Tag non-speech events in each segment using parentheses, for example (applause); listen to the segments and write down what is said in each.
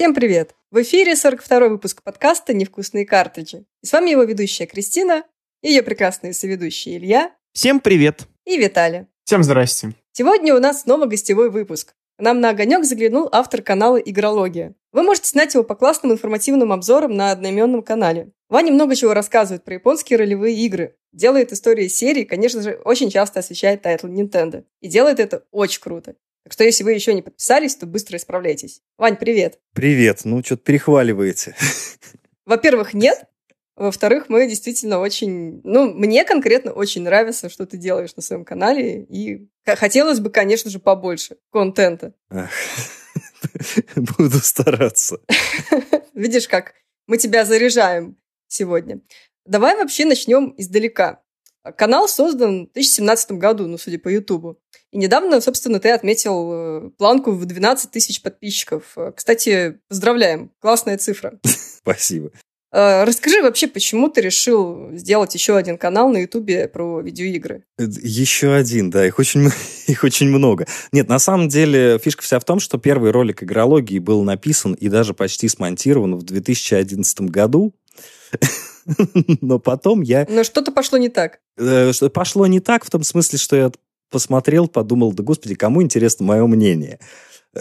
Всем привет! В эфире 42-й выпуск подкаста «Невкусные картриджи». И с вами его ведущая Кристина, и ее прекрасные соведущие Илья. Всем привет! И Виталий. Всем здрасте. Сегодня у нас снова гостевой выпуск. К нам на огонек заглянул автор канала «Игрология». Вы можете знать его по классным информативным обзорам на одноименном канале. Ваня много чего рассказывает про японские ролевые игры, делает истории серии, конечно же, очень часто освещает тайтлы Nintendo. И делает это очень круто. Так что если вы еще не подписались, то быстро исправляйтесь. Вань, привет. Привет. Ну, что-то перехваливаете. Во-первых, нет. Во-вторых, мы действительно очень... Ну, мне конкретно очень нравится, что ты делаешь на своем канале. И хотелось бы, конечно же, побольше контента. (laughs) Буду стараться. (laughs) Видишь, как мы тебя заряжаем сегодня. Давай вообще начнем издалека. Канал создан в 2017 году, ну, судя по Ютубу. И недавно, собственно, ты отметил э, планку в 12 тысяч подписчиков. Кстати, поздравляем, классная цифра. Спасибо. Э, расскажи вообще, почему ты решил сделать еще один канал на Ютубе про видеоигры? Э, еще один, да, их очень, (laughs) их очень много. Нет, на самом деле фишка вся в том, что первый ролик игрологии был написан и даже почти смонтирован в 2011 году. (laughs) Но потом я... Но что-то пошло не так. Пошло не так в том смысле, что я посмотрел, подумал, да господи, кому интересно мое мнение? (laughs)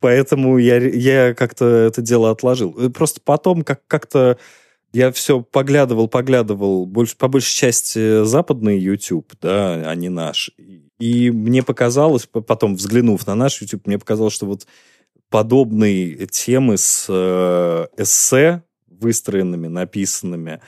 Поэтому я, я как-то это дело отложил. Э, просто потом как- как-то я все поглядывал, поглядывал, больше, по большей части западный YouTube, да, а не наш. И мне показалось, потом взглянув на наш YouTube, мне показалось, что вот подобные темы с э, эссе, выстроенными, написанными,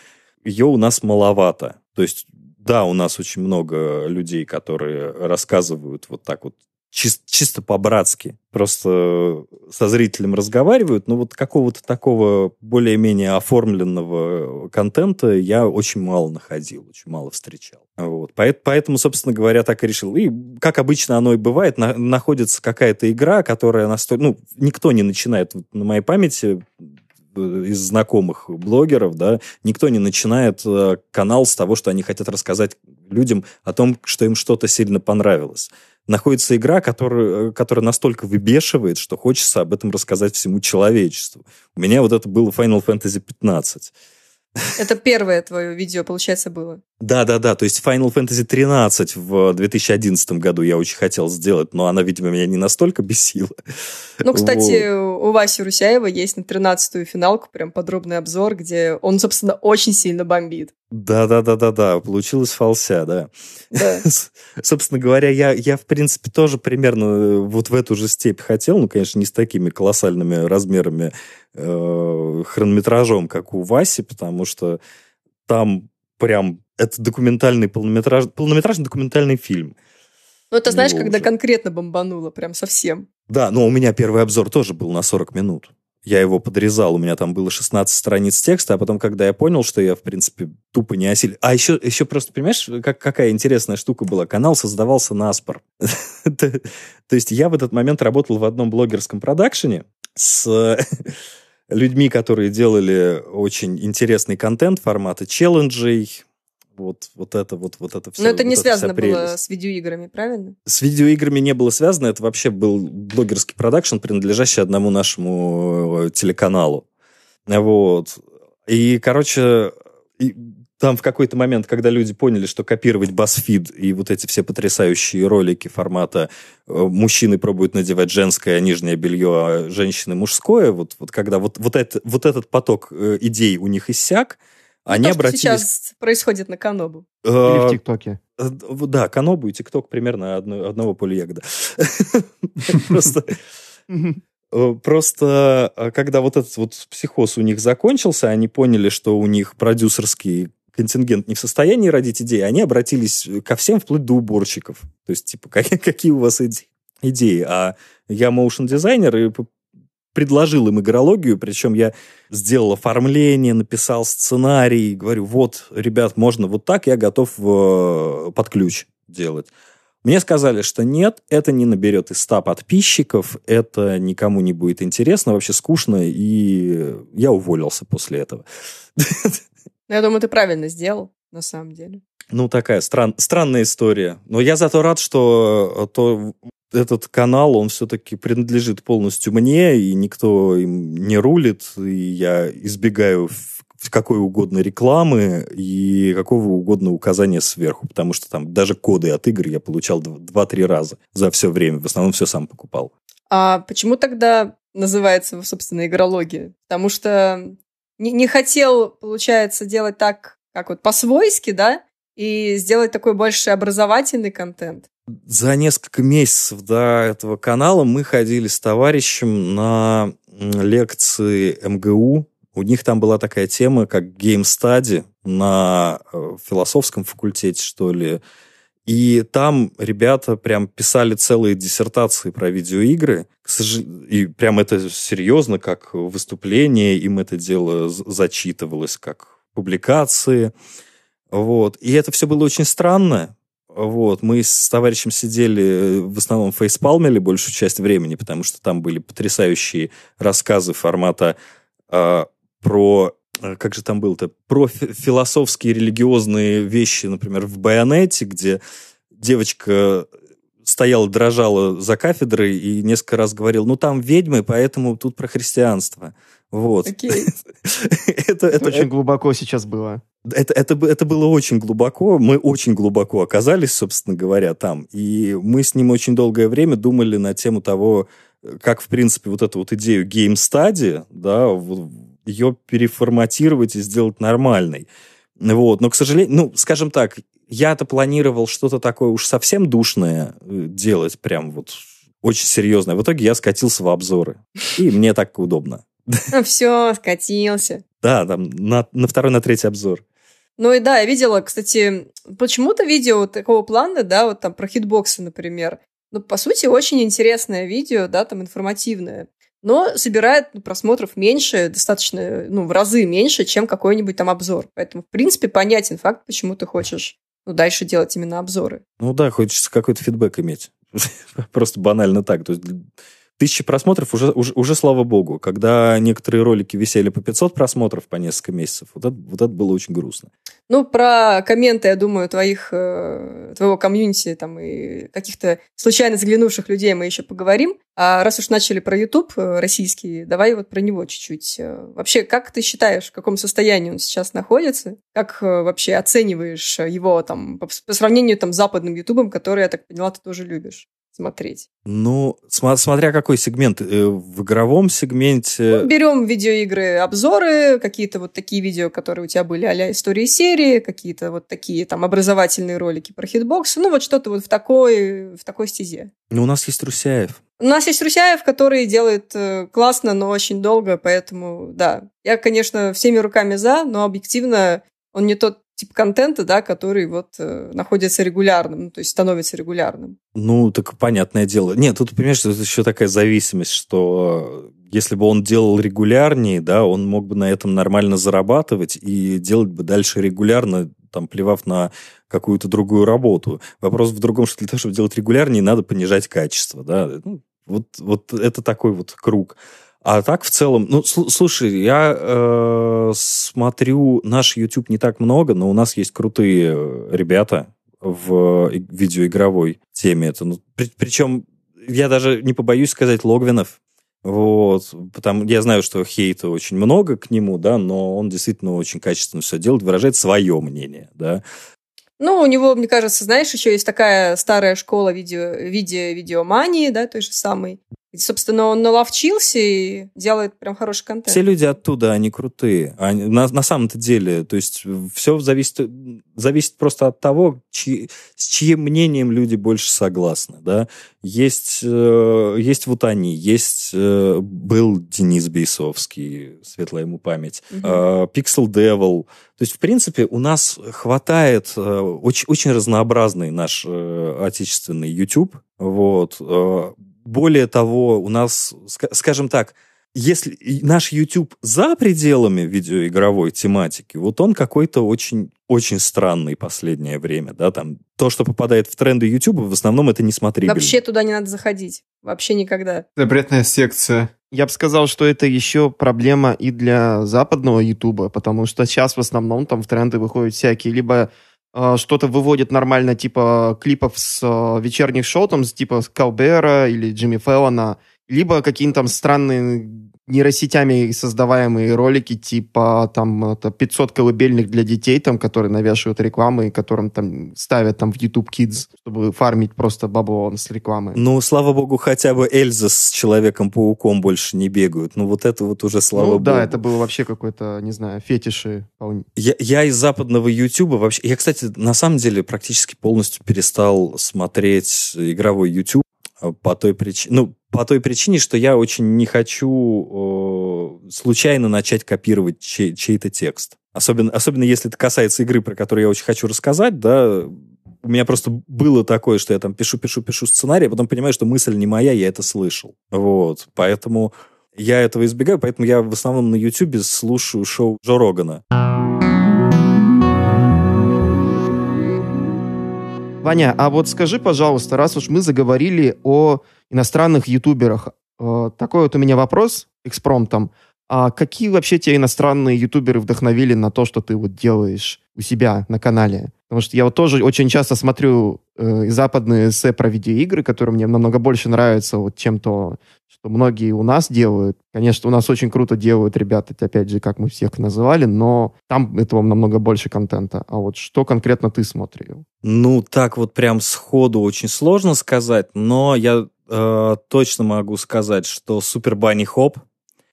ее у нас маловато. То есть, да, у нас очень много людей, которые рассказывают вот так вот чис- чисто по-братски, просто со зрителем разговаривают, но вот какого-то такого более-менее оформленного контента я очень мало находил, очень мало встречал. Вот. Поэтому, собственно говоря, так и решил. И, как обычно оно и бывает, на- находится какая-то игра, которая настолько... Ну, никто не начинает, вот, на моей памяти, э, из знакомых блогеров, да, никто не начинает э, канал с того, что они хотят рассказать людям о том, что им что-то сильно понравилось находится игра, которая, э, которая настолько выбешивает, что хочется об этом рассказать всему человечеству. У меня вот это было Final Fantasy 15. Это первое твое видео, получается, было? Да, да, да. То есть Final Fantasy 13 в 2011 году я очень хотел сделать, но она, видимо, меня не настолько (laughs) бесила. Ну, кстати, вот. у Васи Русяева есть на 13-ю финалку прям подробный обзор, где он, собственно, очень сильно бомбит. Да, да, да, да, да. Получилось фался, да. да. (laughs) Собственно говоря, я, я, в принципе, тоже примерно э, вот в эту же степь хотел, ну, конечно, не с такими колоссальными размерами, э, хронометражом, как у Васи, потому что там прям это документальный полнометраж, полнометражный документальный фильм. Ну, это знаешь, когда уже. конкретно бомбануло, прям совсем. Да, но у меня первый обзор тоже был на 40 минут я его подрезал, у меня там было 16 страниц текста, а потом, когда я понял, что я, в принципе, тупо не осилил... А еще, еще просто, понимаешь, как, какая интересная штука была? Канал создавался на спор. (laughs) То есть я в этот момент работал в одном блогерском продакшене с (laughs) людьми, которые делали очень интересный контент формата челленджей, вот, вот это вот, вот это все. Но это вот не связано было с видеоиграми, правильно? С видеоиграми не было связано. Это вообще был блогерский продакшн, принадлежащий одному нашему э, телеканалу. Вот. И, короче, и там в какой-то момент, когда люди поняли, что копировать BuzzFeed и вот эти все потрясающие ролики формата э, мужчины пробуют надевать женское нижнее белье, а женщины мужское, вот, вот когда вот, вот, это, вот этот поток э, идей у них иссяк, они то, обратились... сейчас происходит на Канобу. Или в ТикТоке. Да, Канобу и ТикТок примерно одно, одного поля ягода. (laughs) Просто... Просто, когда вот этот вот психоз у них закончился, они поняли, что у них продюсерский контингент не в состоянии родить идеи, они обратились ко всем, вплоть до уборщиков. То есть, типа, (laughs) какие у вас идеи? А я моушен дизайнер, и предложил им игрологию, причем я сделал оформление, написал сценарий, говорю, вот, ребят, можно вот так, я готов э, под ключ делать. Мне сказали, что нет, это не наберет и 100 подписчиков, это никому не будет интересно, вообще скучно, и я уволился после этого. Я думаю, ты правильно сделал, на самом деле. Ну, такая стран, странная история. Но я зато рад, что то этот канал, он все-таки принадлежит полностью мне, и никто им не рулит, и я избегаю какой угодно рекламы и какого угодно указания сверху, потому что там даже коды от игр я получал 2-3 раза за все время. В основном все сам покупал. А почему тогда называется, собственно, игрология? Потому что не, не хотел, получается, делать так, как вот по-свойски, да, и сделать такой больше образовательный контент. За несколько месяцев до этого канала мы ходили с товарищем на лекции МГУ у них там была такая тема, как Game Study на э, философском факультете, что ли. И там ребята прям писали целые диссертации про видеоигры. И прям это серьезно, как выступление, им это дело зачитывалось, как публикации. Вот. И это все было очень странно. Вот. Мы с товарищем сидели, э, в основном фейспалмили большую часть времени, потому что там были потрясающие рассказы формата а, про э, как же там был-то, про философские религиозные вещи, например, в «Байонете», где девочка стояла, дрожала за кафедрой и несколько раз говорил, ну, там ведьмы, поэтому тут про христианство. Вот. Okay. (laughs) это, это очень это, глубоко сейчас было. Это, это, это было очень глубоко. Мы очень глубоко оказались, собственно говоря, там. И мы с ним очень долгое время думали на тему того, как, в принципе, вот эту вот идею game studies, да, ее переформатировать и сделать нормальной. Вот. Но, к сожалению, ну, скажем так, я-то планировал что-то такое уж совсем душное э, делать, прям вот очень серьезное. В итоге я скатился в обзоры. И мне так удобно. (laughs) Ну все, скатился. Да, там на, на второй, на третий обзор. Ну и да, я видела, кстати, почему-то видео такого плана, да, вот там про хитбоксы, например. Ну, по сути, очень интересное видео, да, там информативное но собирает ну, просмотров меньше, достаточно, ну, в разы меньше, чем какой-нибудь там обзор. Поэтому, в принципе, понятен факт, почему ты хочешь ну, дальше делать именно обзоры. Ну да, хочется какой-то фидбэк иметь. (laughs) Просто банально так. То есть Тысячи просмотров уже, уже, уже, слава богу. Когда некоторые ролики висели по 500 просмотров по несколько месяцев, вот это, вот это было очень грустно. Ну, про комменты, я думаю, твоих, э, твоего комьюнити там, и каких-то случайно заглянувших людей мы еще поговорим. А раз уж начали про YouTube э, российский, давай вот про него чуть-чуть. Э, вообще, как ты считаешь, в каком состоянии он сейчас находится? Как вообще оцениваешь его там по, по сравнению там, с западным YouTube, который, я так поняла, ты тоже любишь? Смотреть? Ну, см- смотря какой сегмент. Э, в игровом сегменте... Ну, берем видеоигры, обзоры, какие-то вот такие видео, которые у тебя были а истории серии, какие-то вот такие там образовательные ролики про хитбоксы, ну вот что-то вот в такой, в такой стезе. Ну, у нас есть Русяев. У нас есть Русяев, который делает э, классно, но очень долго, поэтому, да. Я, конечно, всеми руками за, но объективно он не тот тип контента, да, который вот э, находится регулярным, ну, то есть становится регулярным. Ну, так понятное дело. Нет, тут, понимаешь, тут еще такая зависимость, что если бы он делал регулярнее, да, он мог бы на этом нормально зарабатывать и делать бы дальше регулярно, там, плевав на какую-то другую работу. Вопрос в другом, что для того, чтобы делать регулярнее, надо понижать качество, да. Ну, вот, вот это такой вот круг. А так в целом, ну, слушай, я э, смотрю наш YouTube не так много, но у нас есть крутые э, ребята в видеоигровой теме. Это, ну, при, причем я даже не побоюсь сказать Логвинов. Вот, потому я знаю, что хейта очень много к нему, да, но он действительно очень качественно все делает, выражает свое мнение, да. Ну, у него, мне кажется, знаешь, еще есть такая старая школа видео, видео, видеомании, да, той же самой. И, собственно, он наловчился и делает прям хороший контент. Все люди оттуда, они крутые. Они, на, на самом-то деле, то есть все зависит, зависит просто от того, чьи, с чьим мнением люди больше согласны. Да? Есть, э, есть вот они, есть э, был Денис Бейсовский, светлая ему память, угу. э, Pixel Devil. То есть, в принципе, у нас хватает э, очень, очень разнообразный наш э, отечественный YouTube. Вот. Э, более того, у нас, скажем так, если наш YouTube за пределами видеоигровой тематики, вот он какой-то очень, очень странный последнее время, да, там то, что попадает в тренды YouTube, в основном это не смотри. Вообще туда не надо заходить, вообще никогда. Запретная секция. Я бы сказал, что это еще проблема и для западного YouTube, потому что сейчас в основном там в тренды выходят всякие либо что-то выводит нормально, типа клипов с э, вечерних шоу, там, типа Калбера или Джимми Феллона, либо какие-то там странные нейросетями создаваемые ролики, типа там это 500 колыбельных для детей, там, которые навешивают рекламы, которым там ставят там в YouTube Kids, чтобы фармить просто бабло с рекламы. Ну, слава богу, хотя бы Эльза с Человеком-пауком больше не бегают. Ну, вот это вот уже слава ну, богу. да, это было вообще какой-то, не знаю, фетиши. Я, я из западного YouTube вообще... Я, кстати, на самом деле практически полностью перестал смотреть игровой YouTube по той причине... Ну, по той причине, что я очень не хочу э, случайно начать копировать чей- чей-то текст. Особенно, особенно если это касается игры, про которую я очень хочу рассказать, да, у меня просто было такое, что я там пишу, пишу, пишу сценарий, а потом понимаю, что мысль не моя, я это слышал. Вот, поэтому я этого избегаю, поэтому я в основном на YouTube слушаю шоу Джо Рогана. Ваня, а вот скажи, пожалуйста, раз уж мы заговорили о иностранных ютуберах, э, такой вот у меня вопрос экспромтом. А какие вообще те иностранные ютуберы вдохновили на то, что ты вот делаешь у себя на канале? Потому что я вот тоже очень часто смотрю э, западные эссе про видеоигры, которые мне намного больше нравятся, вот, чем то, что многие у нас делают. Конечно, у нас очень круто делают ребята, опять же, как мы всех называли, но там этого намного больше контента. А вот что конкретно ты смотрел? Ну, так вот прям сходу очень сложно сказать, но я э, точно могу сказать, что Супер Банни Хоп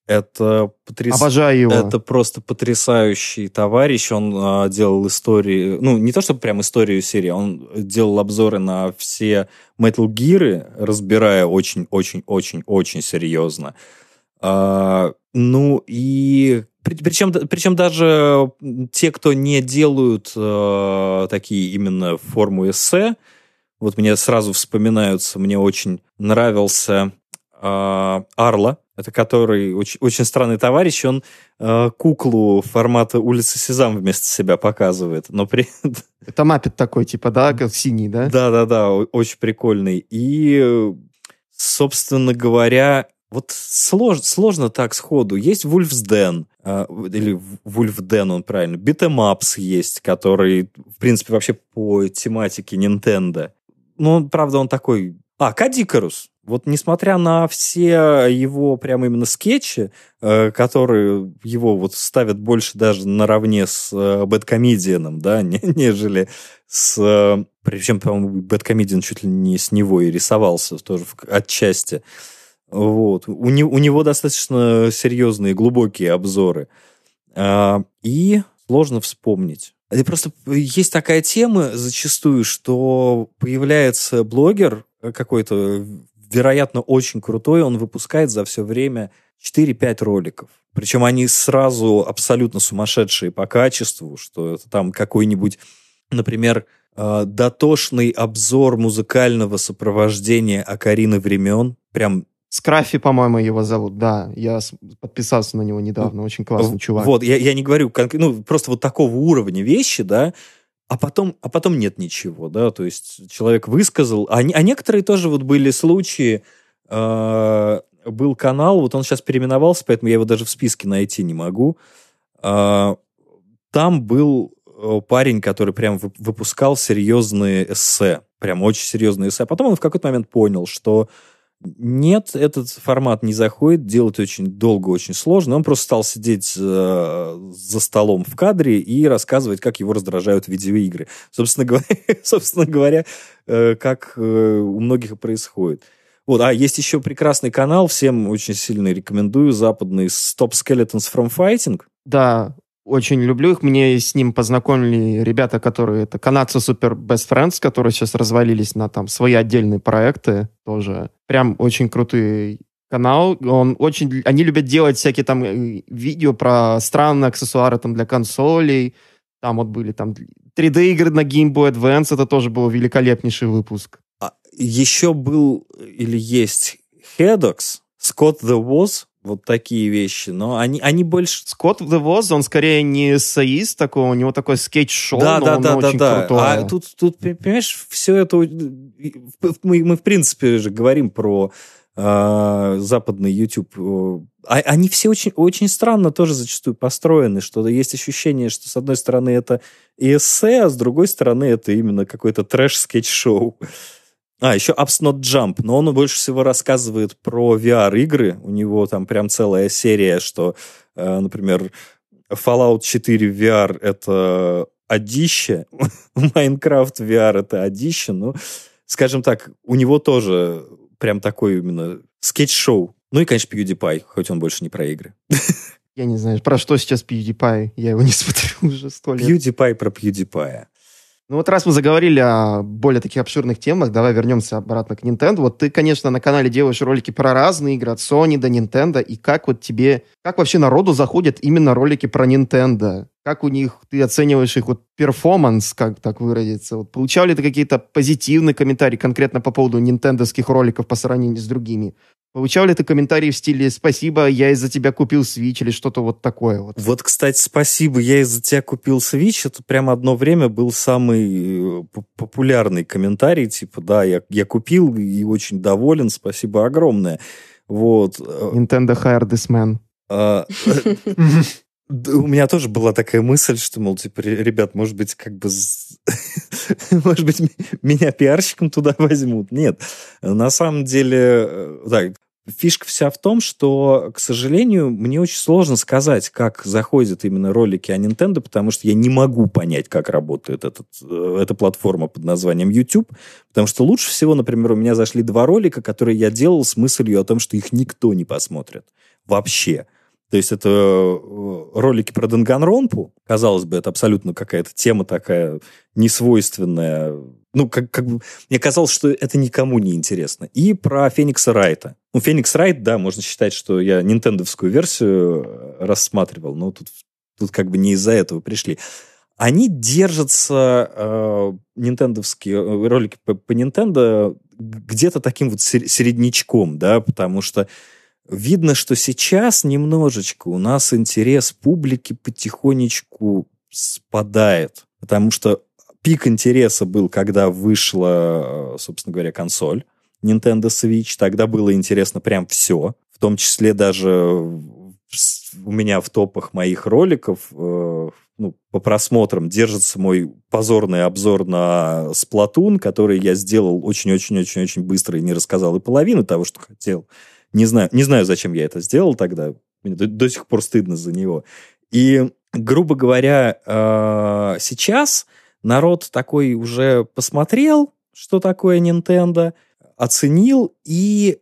это потряс... Обожаю его. Это просто потрясающий товарищ. Он а, делал истории, ну, не то чтобы прям историю серии, он делал обзоры на все Metal Gear, разбирая очень-очень-очень-очень серьезно. А, ну, и причем, причем даже те, кто не делают а, такие именно форму эссе, вот мне сразу вспоминаются, мне очень нравился а, Арла, это который очень, очень странный товарищ, он э, куклу формата улицы Сезам вместо себя показывает, но при (laughs) Это маппет такой, типа, да, синий, да? Да-да-да, очень прикольный. И, собственно говоря, вот слож, сложно так сходу. Есть Wolf's э, или Wolfden, он правильно. Beat'em есть, который, в принципе, вообще по тематике Nintendo. Ну, правда, он такой... А, Кадикарус. Вот несмотря на все его прямо именно скетчи, э, которые его вот ставят больше даже наравне с э, Бэткомедианом, да, (laughs) не, нежели с... Э, причем, по-моему, Бэткомедиан чуть ли не с него и рисовался тоже отчасти. Вот. У, не, у него достаточно серьезные, глубокие обзоры. А, и сложно вспомнить. И просто есть такая тема зачастую, что появляется блогер какой-то вероятно, очень крутой, он выпускает за все время 4-5 роликов. Причем они сразу абсолютно сумасшедшие по качеству, что это там какой-нибудь, например, э, дотошный обзор музыкального сопровождения Акарины времен. Прям Скрафи, по-моему, его зовут, да. Я подписался на него недавно, очень классный чувак. Вот, я, я не говорю, ну, просто вот такого уровня вещи, да, а потом, а потом нет ничего, да, то есть человек высказал, а, а некоторые тоже вот были случаи, э, был канал, вот он сейчас переименовался, поэтому я его даже в списке найти не могу, э, там был э, парень, который прям выпускал серьезные эссе, прям очень серьезные эссе, а потом он в какой-то момент понял, что нет, этот формат не заходит, делать очень долго, очень сложно. Он просто стал сидеть э, за столом в кадре и рассказывать, как его раздражают видеоигры. Собственно говоря, (laughs) собственно говоря э, как э, у многих происходит. Вот, а есть еще прекрасный канал, всем очень сильно рекомендую, западный Stop Skeletons from Fighting. Да, очень люблю их. Мне с ним познакомили ребята, которые... Это канадцы Супер Best Friends, которые сейчас развалились на там свои отдельные проекты тоже. Прям очень крутый канал. Он очень... Они любят делать всякие там э, видео про странные аксессуары там для консолей. Там вот были там 3D-игры на Game Boy Advance. Это тоже был великолепнейший выпуск. А еще был или есть Hedox, Scott the Woz, вот такие вещи, но они, они больше... Скотт Woz, он скорее не эссеист такой, у него такой скетч-шоу, да, но да, он да, очень да, крутой. А тут, тут, понимаешь, все это... Мы, мы, в принципе, же говорим про э, западный YouTube, э, они все очень, очень странно тоже зачастую построены, что есть ощущение, что с одной стороны это эссе, а с другой стороны это именно какой-то трэш-скетч-шоу. А, еще Apps Not Jump, но он больше всего рассказывает про VR-игры. У него там прям целая серия, что, э, например, Fallout 4 VR — это одище, (laughs) Minecraft VR — это одище, ну, скажем так, у него тоже прям такой именно скетч-шоу. Ну и, конечно, PewDiePie, хоть он больше не про игры. (laughs) Я не знаю, про что сейчас PewDiePie, я его не (laughs) смотрю уже сто лет. PewDiePie про PewDiePie. Ну вот раз мы заговорили о более таких обширных темах, давай вернемся обратно к Nintendo. Вот ты, конечно, на канале делаешь ролики про разные игры, от Sony до Nintendo, и как вот тебе, как вообще народу заходят именно ролики про Nintendo? Как у них, ты оцениваешь их вот перформанс, как так выразиться? Вот получал ли ты какие-то позитивные комментарии конкретно по поводу нинтендовских роликов по сравнению с другими? Получал ли ты комментарии в стиле «Спасибо, я из-за тебя купил Switch» или что-то вот такое? Вот, вот кстати, «Спасибо, я из-за тебя купил Switch» это прямо одно время был самый э, популярный комментарий, типа «Да, я, я купил и очень доволен, спасибо огромное». Вот. Э, Nintendo hired this man. (laughs) У меня тоже была такая мысль, что, мол, типа, ребят, может быть, как бы... (laughs) может быть, меня пиарщиком туда возьмут. Нет. На самом деле, да, э, фишка вся в том, что, к сожалению, мне очень сложно сказать, как заходят именно ролики о Nintendo, потому что я не могу понять, как работает этот, э, эта платформа под названием YouTube, потому что лучше всего, например, у меня зашли два ролика, которые я делал с мыслью о том, что их никто не посмотрит. Вообще. То есть это э, ролики про Данганронпу. Казалось бы, это абсолютно какая-то тема такая несвойственная. Ну, как, как бы, мне казалось, что это никому не интересно. И про Феникса Райта. Ну, Феникс Райт, да, можно считать, что я нинтендовскую версию э, рассматривал, но тут, тут как бы не из-за этого пришли. Они держатся, э, нинтендовские э, ролики по, по Nintendo, где-то таким вот середнячком, да, потому что Видно, что сейчас немножечко у нас интерес публики потихонечку спадает, потому что пик интереса был, когда вышла, собственно говоря, консоль Nintendo Switch. Тогда было интересно прям все, в том числе даже у меня в топах моих роликов э, ну, по просмотрам держится мой позорный обзор на Splatoon, который я сделал очень-очень-очень-очень быстро и не рассказал и половину того, что хотел. Не знаю, не знаю, зачем я это сделал тогда. Мне до, до сих пор стыдно за него. И, грубо говоря, э, сейчас народ такой уже посмотрел, что такое Nintendo, оценил, и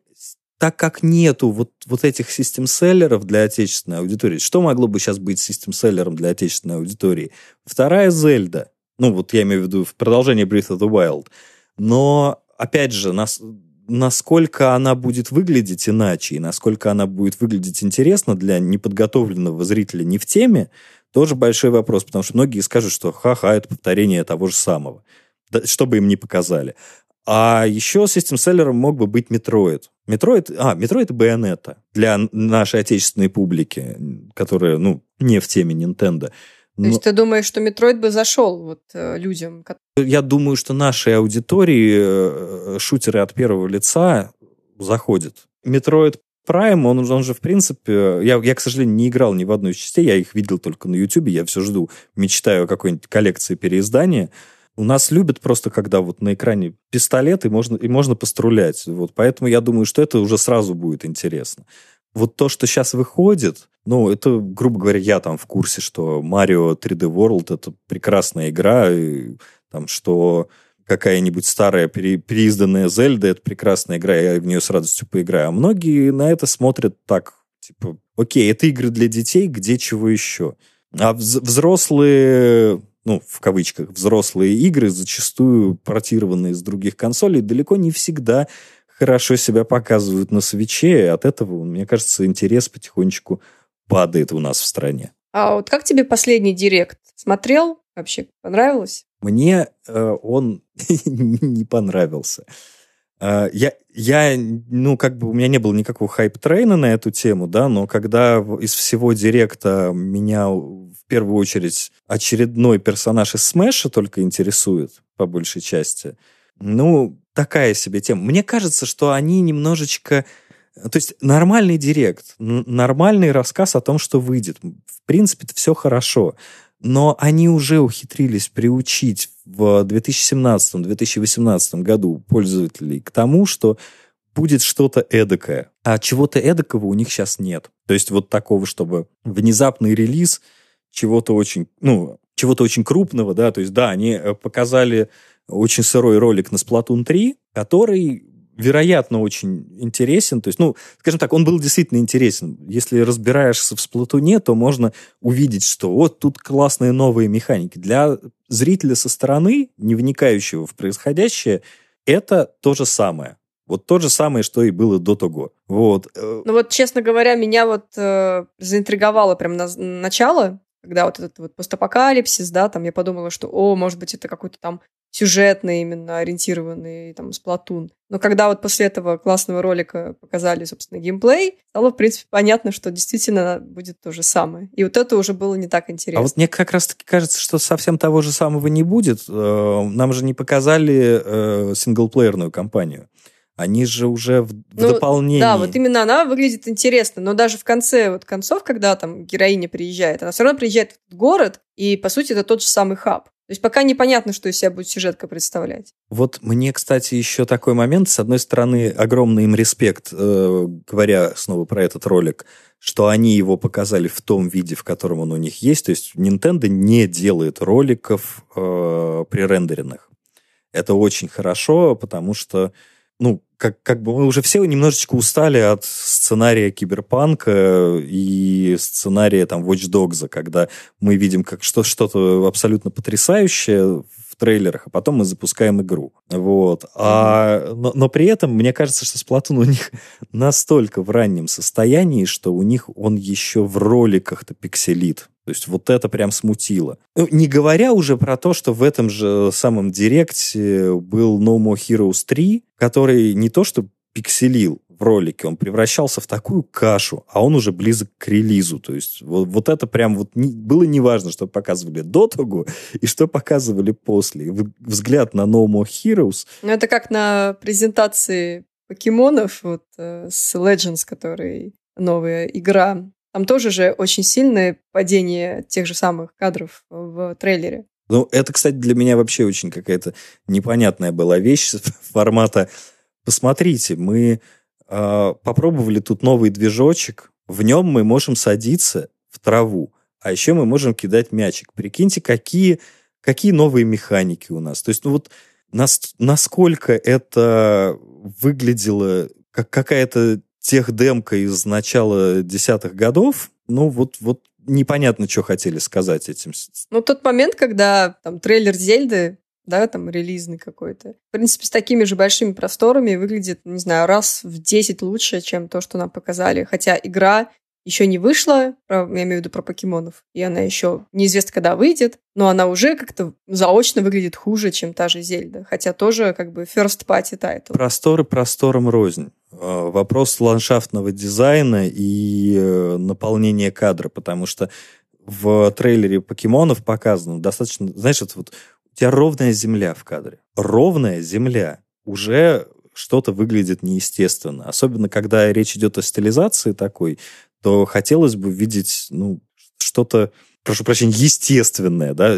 так как нету вот, вот этих систем-селлеров для отечественной аудитории, что могло бы сейчас быть систем-селлером для отечественной аудитории? Вторая Зельда. Ну, вот я имею в виду в продолжение Breath of the Wild. Но, опять же, нас, насколько она будет выглядеть иначе и насколько она будет выглядеть интересно для неподготовленного зрителя не в теме, тоже большой вопрос, потому что многие скажут, что ха-ха, это повторение того же самого, что бы им не показали. А еще system seller ом мог бы быть Metroid. Metroid, а, Metroid и Bayonetta для нашей отечественной публики, которая, ну, не в теме Nintendo. То есть ты думаешь, что Metroid бы зашел вот э, людям? Я думаю, что нашей аудитории э, шутеры от первого лица заходят. Metroid Prime, он, он же, в принципе... Я, я, к сожалению, не играл ни в одной из частей, я их видел только на YouTube, я все жду, мечтаю о какой-нибудь коллекции переиздания. У нас любят просто, когда вот на экране пистолет, и можно, и можно пострулять. Вот, поэтому я думаю, что это уже сразу будет интересно вот то, что сейчас выходит, ну, это, грубо говоря, я там в курсе, что Mario 3D World это прекрасная игра, и, там, что какая-нибудь старая пере, переизданная Зельда это прекрасная игра, я в нее с радостью поиграю. А многие на это смотрят так, типа, окей, это игры для детей, где чего еще? А взрослые, ну, в кавычках, взрослые игры, зачастую портированные с других консолей, далеко не всегда хорошо себя показывают на свече, и от этого, мне кажется, интерес потихонечку падает у нас в стране. А вот как тебе последний директ? Смотрел? Вообще понравилось? Мне э, он (laughs) не понравился. Э, я, я, ну, как бы у меня не было никакого hype train а на эту тему, да, но когда из всего Direct а меня в первую очередь очередной персонаж из Smash а только интересует, по большей части, ну, такая себе тема. Мне кажется, что они немножечко... То есть нормальный Direct, нормальный рассказ о том, что выйдет. В принципе, это все хорошо. Но они уже ухитрились приучить в 2017-2018 году пользователей к тому, что будет что-то эдакое. А чего-то эдакого у них сейчас нет. То есть вот такого, чтобы внезапный релиз чего-то очень, ну, чего-то очень крупного, да, то есть, да, они э, показали очень сырой ролик на Splatoon 3, который вероятно, очень интересен. То есть, ну, скажем так, он был действительно интересен. Если разбираешься в сплатуне, то можно увидеть, что вот тут классные новые механики. Для зрителя со стороны, не вникающего в происходящее, это то же самое. Вот то же самое, что и было до того. Вот. Э, ну вот, честно говоря, меня вот э, заинтриговало прям на начало, когда вот этот вот постапокалипсис, да, там я подумала, что, о, может быть, это какой-то там сюжетный именно ориентированный там сплатун. Но когда вот после этого классного ролика показали, собственно, геймплей, стало, в принципе, понятно, что действительно будет то же самое. И вот это уже было не так интересно. А вот мне как раз-таки кажется, что совсем того же самого не будет. Э, нам же не показали э, синглплеерную кампанию. Они же уже в, ну, дополнении. Да, вот именно она выглядит интересно. Но даже в конце вот концов, когда там героиня приезжает, она все равно приезжает в город, и, по сути, это тот же самый хаб. То есть пока непонятно, что из себя будет сюжетка представлять. Вот мне, кстати, еще такой момент. С одной стороны, огромный им респект, э, говоря снова про этот ролик, что они его показали в том виде, в котором он у них есть. То есть Nintendo не делает роликов э, пререндеренных. Это очень хорошо, потому что ну, как, как бы мы уже все немножечко устали от сценария киберпанка и сценария там Watch Dogs, когда мы видим как что, что-то абсолютно потрясающее трейлерах, а потом мы запускаем игру. Вот. А, но, но при этом, мне кажется, что Splatoon у них (laughs) настолько в раннем состоянии, что у них он еще в роликах-то пикселит. То есть вот это прям смутило. Ну, не говоря уже про то, что в этом же самом директе был No More Heroes 3, который не то что пикселил в ролике, он превращался в такую кашу, а он уже близок к релизу. То есть вот, вот это прям вот не, было неважно, что показывали до того и что показывали после. Взгляд на No More Heroes. Ну, это как на презентации покемонов вот, э, с Legends, который новая игра там тоже же очень сильное падение тех же самых кадров в трейлере. Ну, это, кстати, для меня вообще очень какая-то непонятная была вещь формата «Посмотрите, мы э, попробовали тут новый движочек, в нем мы можем садиться в траву, а еще мы можем кидать мячик. Прикиньте, какие, какие новые механики у нас. То есть, ну вот нас, насколько это выглядело как какая-то техдемка из начала десятых годов, ну вот, вот непонятно, что хотели сказать этим. Ну, тот момент, когда там трейлер Зельды, да, там релизный какой-то, в принципе, с такими же большими просторами выглядит, не знаю, раз в 10 лучше, чем то, что нам показали. Хотя игра еще не вышла, я имею в виду про покемонов, и она еще неизвестно, когда выйдет, но она уже как-то заочно выглядит хуже, чем та же Зельда, хотя тоже как бы first party title. Просторы простором рознь. А, вопрос ландшафтного дизайна и э, наполнения кадра, потому что в трейлере покемонов показано достаточно, знаешь, вот у тебя ровная земля в кадре. Ровная земля. Уже что-то выглядит неестественно. Особенно, когда речь идет о стилизации такой, то хотелось бы видеть, ну, что-то, прошу прощения, естественное, да.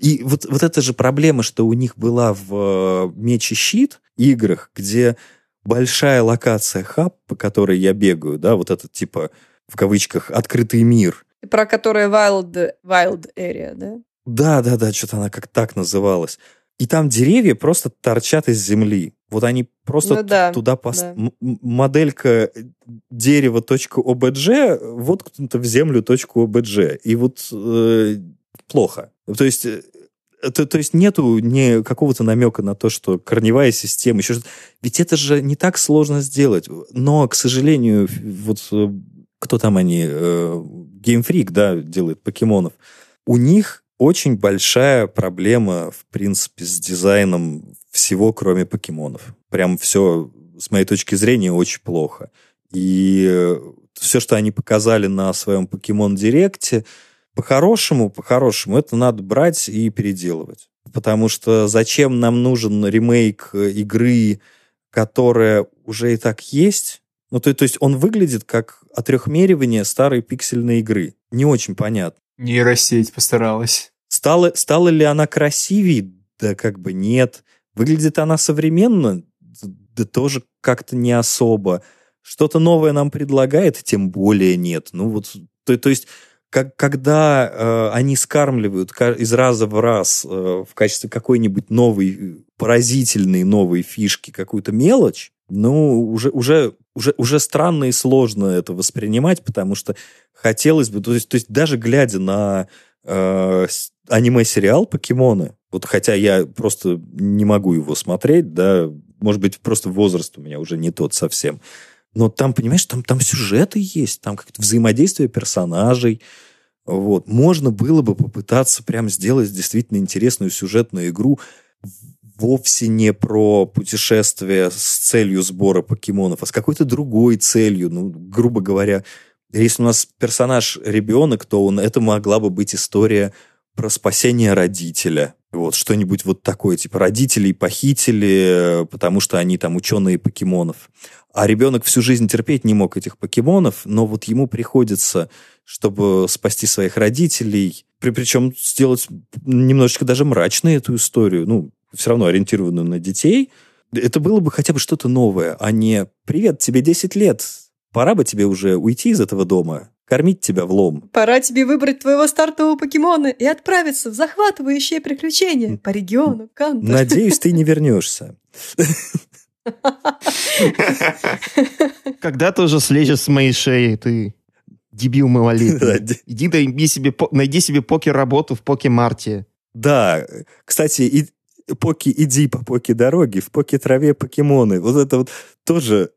И вот, вот эта же проблема, что у них была в э, Меч и Щит играх, где большая локация хаб, по которой я бегаю, да, вот этот типа в кавычках открытый мир. Про которое Wild, Wild Area, да? Да, да, да, что-то она как так называлась. И там деревья просто торчат из земли. Вот они просто ну, да, туда пост... да. моделька дерева .obj воткнута в землю .obj. И вот э, плохо. То есть э, то, то есть нету ни какого-то намека на то, что корневая система, еще что-то. Ведь это же не так сложно сделать. Но, к сожалению, вот э, кто там они, э, Game Freak, да, делает покемонов, у них очень большая проблема, в принципе, с дизайном всего, кроме покемонов. Прям все, с моей точки зрения, очень плохо. И э, все, что они показали на своем Покемон Директе, по-хорошему, по-хорошему, это надо брать и переделывать. Потому что зачем нам нужен ремейк игры, которая уже и так есть? Ну, то, то есть он выглядит как отрехмеривание старой пиксельной игры. Не очень понятно. Нейросеть постаралась. Стала, стала ли она красивее? Да как бы нет. Выглядит она современно? Да тоже как-то не особо. Что-то новое нам предлагает, тем более нет. Ну вот, то, то есть как, когда э, они скармливают из раза в раз э, в качестве какой-нибудь новой, поразительной новой фишки какую-то мелочь, ну, уже, уже, уже, уже странно и сложно это воспринимать, потому что хотелось бы, то есть, то есть даже глядя на э, аниме-сериал «Покемоны», вот хотя я просто не могу его смотреть, да, может быть, просто возраст у меня уже не тот совсем, но там, понимаешь, там, там сюжеты есть, там как-то взаимодействие персонажей. Вот. Можно было бы попытаться прям сделать действительно интересную сюжетную игру вовсе не про путешествие с целью сбора покемонов, а с какой-то другой целью. Ну, грубо говоря, если у нас персонаж ребенок, то он, это могла бы быть история про спасение родителя. Вот, что-нибудь вот такое, типа родителей похитили, потому что они там ученые покемонов. А ребенок всю жизнь терпеть не мог этих покемонов, но вот ему приходится, чтобы спасти своих родителей, при, причем сделать немножечко даже мрачной эту историю, ну, все равно ориентированную на детей, это было бы хотя бы что-то новое, а не «Привет, тебе 10 лет, пора бы тебе уже уйти из этого дома, кормить тебя в лом». Пора тебе выбрать твоего стартового покемона и отправиться в захватывающее приключение по региону Канта. Надеюсь, ты не вернешься. Когда ты уже слезешь с моей шеи, ты дебил малолетний. Иди найди себе, найди себе покер-работу в Поке-марте. Да, кстати, и, Поки, иди по Поки-дороге, в Поки-траве покемоны. Вот это вот тоже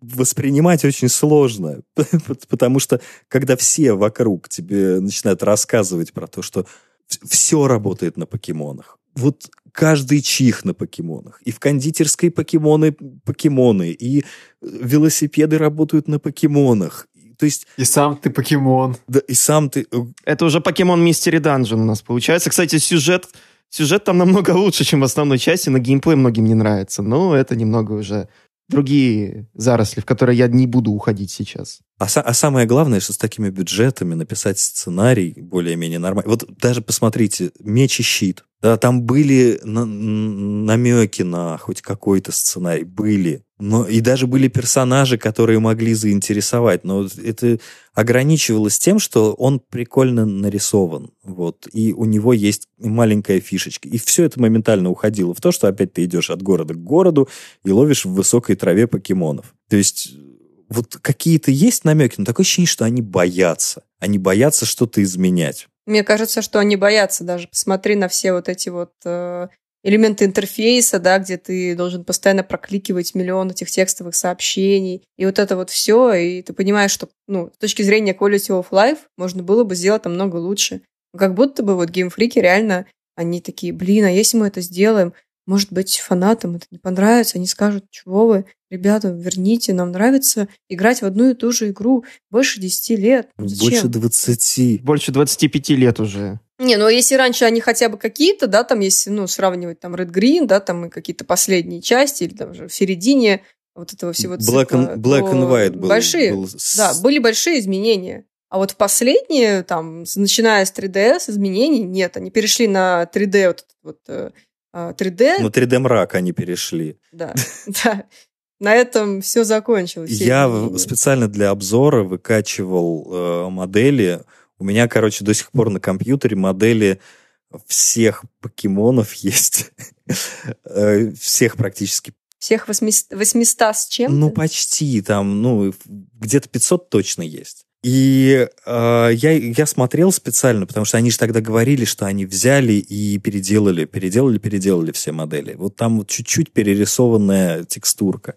воспринимать очень сложно, (laughs) потому что когда все вокруг тебе начинают рассказывать про то, что все работает на покемонах, вот каждый чих на покемонах. И в кондитерской покемоны покемоны, и велосипеды работают на покемонах. То есть... И сам ты покемон. Да, и сам ты... Э, Это уже покемон Мистери Данжен у нас получается. Кстати, сюжет, сюжет там намного лучше, чем в основной части, но геймплей многим не нравится. Но это немного уже другие заросли, в которые я не буду уходить сейчас. А, а самое главное, что с такими бюджетами написать сценарий более-менее нормально. Вот даже посмотрите, «Меч и щит». Да, там были на намеки на хоть какой-то сценарий, были. Но и даже были персонажи, которые могли заинтересовать. Но это ограничивалось тем, что он прикольно нарисован. Вот, и у него есть маленькая фишечка. И все это моментально уходило в то, что опять ты идешь от города к городу и ловишь в высокой траве покемонов. То есть вот какие-то есть намеки, но такое ощущение, что они боятся. Они боятся что-то изменять. Мне кажется, что они боятся даже. Посмотри на все вот эти вот э, элементы интерфейса, да, где ты должен постоянно прокликивать миллион этих текстовых сообщений. И вот это вот все, и ты понимаешь, что ну, с точки зрения quality of life можно было бы сделать намного лучше. Как будто бы вот геймфрики реально, они такие, блин, а если мы это сделаем, может быть, фанатам это не понравится, они скажут, чего вы, ребята, верните, нам нравится играть в одну и ту же игру больше 10 лет. Зачем? Больше 20. Больше 25 лет уже. Не, ну если раньше они хотя бы какие-то, да, там если, ну, сравнивать там Red Green, да, там и какие-то последние части, или там уже в середине вот этого всего цикла. Black and, Black and White был. Большие, был... да, были большие изменения. А вот в последние, там, начиная с 3DS, изменений нет. Они перешли на 3D, вот, вот э, 3D. Ну, 3D мрак они перешли. Да, (laughs) да. На этом все закончилось. Я специально для обзора выкачивал э, модели. У меня, короче, до сих пор на компьютере модели всех покемонов (laughs) есть. Э, всех практически. Всех 800, 800 с чем? Ну, почти. Там, ну, где-то 500 точно есть. И э, я, я смотрел специально, потому что они же тогда говорили, что они взяли и переделали, переделали, переделали все модели. Вот там вот чуть-чуть перерисованная текстурка.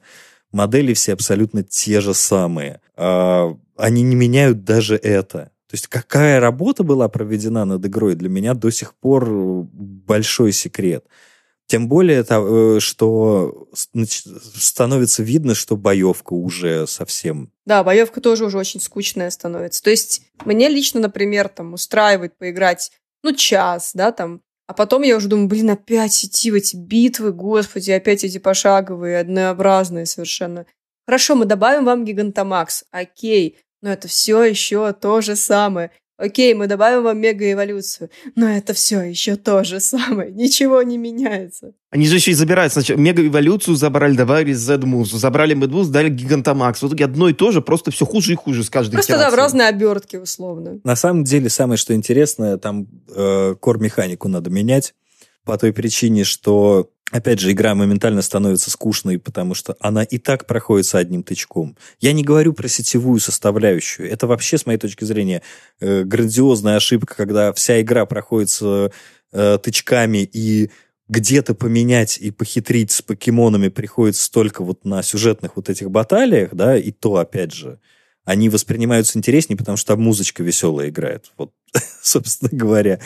Модели все абсолютно те же самые. Э, они не меняют даже это. То есть какая работа была проведена над игрой, для меня до сих пор большой секрет. Тем более, э, что становится видно, что боевка уже совсем... Да, боевка тоже уже очень скучная становится. То есть мне лично, например, там устраивает поиграть, ну, час, да, там, а потом я уже думаю, блин, опять идти в эти битвы, господи, опять эти пошаговые, однообразные совершенно. Хорошо, мы добавим вам Гигантомакс, окей, но это все еще то же самое. Окей, мы добавим вам мегаэволюцию, но это все еще то же самое, ничего не меняется. Они же еще и забирают. Сначала мега-эволюцию забрали, добавили Z-муз, забрали Мэдбуз, дали Гигантомакс. В итоге одно и то же, просто все хуже и хуже с каждой Просто да, в разные обертки, условно. На самом деле, самое что интересное, там э, кор-механику надо менять по той причине, что, опять же, игра моментально становится скучной, потому что она и так проходит с одним тычком. Я не говорю про сетевую составляющую. Это вообще, с моей точки зрения, э, грандиозная ошибка, когда вся игра проходит с э, тычками и где-то поменять и похитрить с покемонами приходится только вот на сюжетных вот этих баталиях, да, и то, опять же, они воспринимаются интереснее, потому что там музычка веселая играет, вот, (laughs) собственно говоря.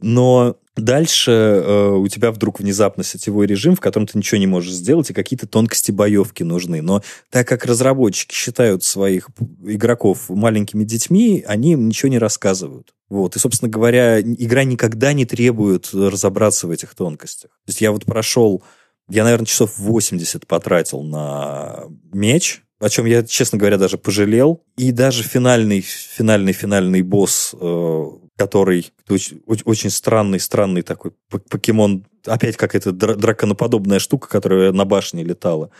Но дальше э, у тебя вдруг внезапно сетевой режим, в котором ты ничего не можешь сделать, и какие-то тонкости боевки нужны. Но так как разработчики считают своих игроков маленькими детьми, они им ничего не рассказывают. Вот. И, собственно говоря, игра никогда не требует разобраться в этих тонкостях. То есть я вот прошел, я, наверное, часов 80 потратил на меч, о чем я, честно говоря, даже пожалел. И даже финальный, финальный, финальный босс, э, который очень, очень странный, странный такой покемон, опять какая-то дра- драконоподобная штука, которая на башне летала.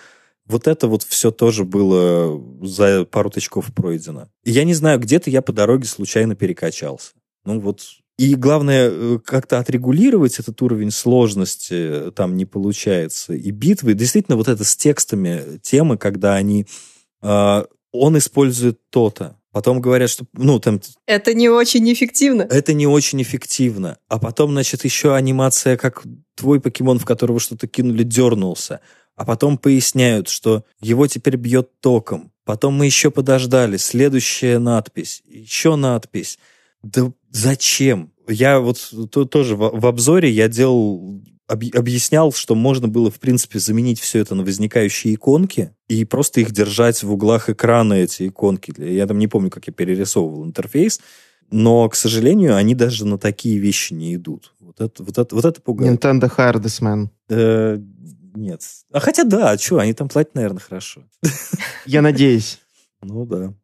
Вот это вот все тоже было за пару тычков пройдено. И я не знаю, где-то я по дороге случайно перекачался. Ну вот. И главное, э, как-то отрегулировать этот уровень сложности там не получается. И битвы, действительно, вот это с текстами темы, когда они... э, он использует то-то. Потом говорят, что, ну, там, Это не очень эффективно. это не очень эффективно. А потом, значит, еще анимация, как твой покемон, в которого что-то кинули, дернулся. А потом поясняют, что его теперь бьет током. Потом мы еще подождали. Следующая надпись. Еще надпись. Да зачем? Я вот то- тоже в, в обзоре я делал объяснял, что можно было, в принципе, заменить все это на возникающие иконки и просто их держать в углах экрана, эти иконки. Я там не помню, как я перерисовывал интерфейс, но, к сожалению, они даже на такие вещи не идут. Вот это, вот это, вот это пугает. Nintendo this man. Э, нет. А хотя да, а что, они там платят, наверное, хорошо. (laughs) Я надеюсь. Ну да.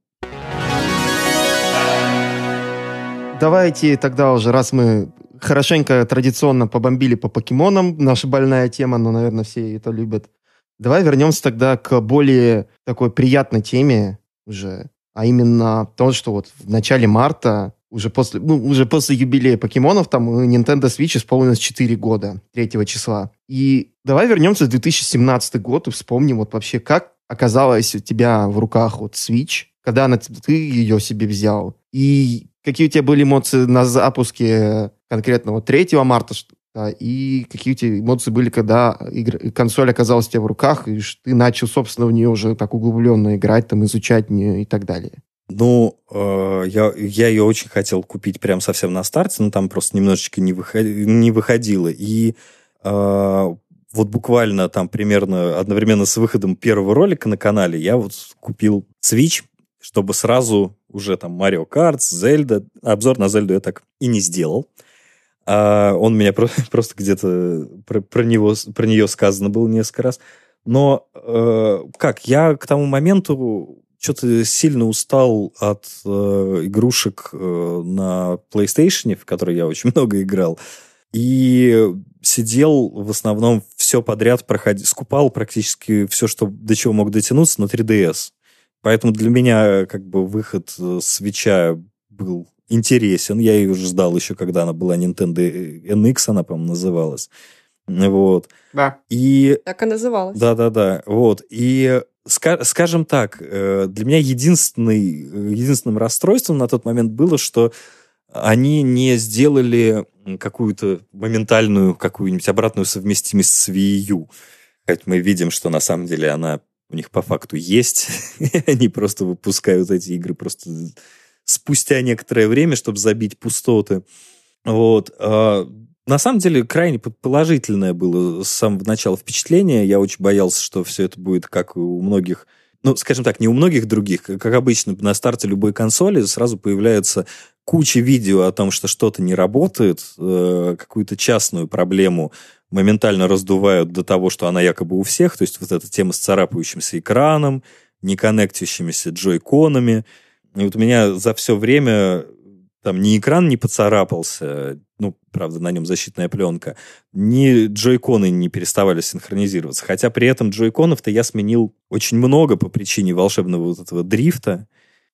Давайте тогда уже, раз мы хорошенько традиционно побомбили по покемонам, наша больная тема, но, наверное, все это любят. Давай вернемся тогда к более такой приятной теме уже, а именно то, что вот в начале марта, уже после, ну, уже после юбилея покемонов, там у Nintendo Switch исполнилось 4 года, 3 числа. И давай вернемся в 2017 год и вспомним вот вообще, как оказалась у тебя в руках вот Switch, когда она, ты ее себе взял, и какие у тебя были эмоции на запуске конкретно вот 3 марта, да, и какие у тебя эмоции были, когда игр- консоль оказалась у тебя в руках, и ты начал, собственно, в нее уже так углубленно играть, там, изучать нее и так далее. Ну, э, я, я ее очень хотел купить прям совсем на старте, но там просто немножечко не, выходи- не выходило. И э, вот буквально там примерно одновременно с выходом первого ролика на канале я вот купил Switch, чтобы сразу уже там Mario Kart, Zelda. Обзор на Зельду я так и не сделал. А он меня про- (laughs) просто где-то про, про, него, про нее сказано было несколько раз. Но э, как, я к тому моменту что-то сильно устал от э, игрушек э, на PlayStation, в которые я очень (laughs) много играл. И сидел в основном все подряд, проходи, скупал практически все, что, до чего мог дотянуться на 3DS. Поэтому для меня как бы выход э, свеча был интересен. Я ее уже ждал еще, когда она была Nintendo NX, она, по-моему, называлась. Вот. Да. И Так и называлось. да-да-да, вот. И ска- скажем так, э, для меня единственный, э, единственным расстройством на тот момент было, что они не сделали какую-то моментальную, какую-нибудь обратную совместимость с Wii U. Хоть мы видим, что на самом деле она у них по факту есть. (laughs) они просто выпускают эти игры просто спустя некоторое время, чтобы забить пустоты. Вот. а На самом деле, крайне положительное было с самого начала впечатление. Я очень боялся, что все это будет как у многих ну, скажем так, не у многих других, как обычно на старте любой консоли сразу появляется куча видео о том, что что-то не работает, э, какую-то частную проблему моментально раздувают до того, что она якобы у всех, то есть вот эта тема с царапающимся экраном, не коннектящимися джойконами. И вот у меня за все время там ни экран не поцарапался, ну, правда, на нем защитная пленка, ни джойконы не переставали синхронизироваться. Хотя при этом джойконов-то я сменил очень много по причине волшебного вот этого дрифта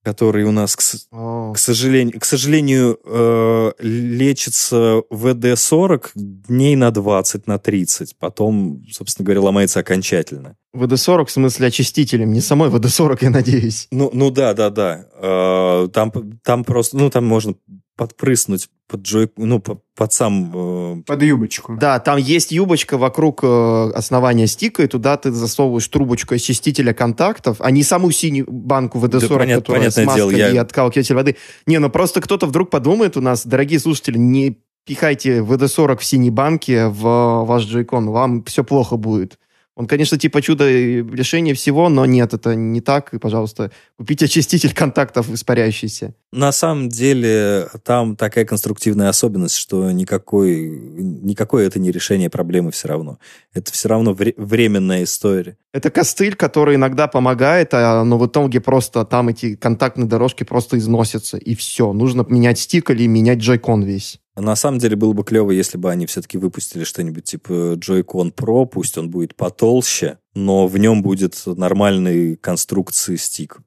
который у нас, к, oh. к сожалению, к сожалению э, лечится ВД-40 дней на 20, на 30. Потом, собственно говоря, ломается окончательно. ВД-40 в смысле очистителем, не самой ВД-40, я надеюсь. Ну, ну да, да, да. Э, там, там просто, ну, там можно подпрыснуть под джой, ну, под, под сам... Э... Под юбочку. Да, там есть юбочка вокруг э, основания стика, и туда ты засовываешь трубочку очистителя контактов, а не саму синюю банку ВД-40, да, понят, которая с маской дело, я... и откалкиватель воды. Не, ну просто кто-то вдруг подумает у нас, дорогие слушатели, не пихайте ВД-40 в синей банке в ваш джойкон, вам все плохо будет. Он, конечно, типа чудо решение всего, но нет, это не так. И, пожалуйста, купите очиститель контактов испаряющийся. На самом деле, там такая конструктивная особенность, что никакой, никакое это не решение проблемы все равно. Это все равно вре- временная история. Это костыль, который иногда помогает, а, но в итоге просто там эти контактные дорожки просто износятся, и все. Нужно менять стик или менять джойкон весь. На самом деле было бы клево, если бы они все-таки выпустили что-нибудь типа Joy-Con Pro, пусть он будет потолще, но в нем будет нормальной конструкции стик.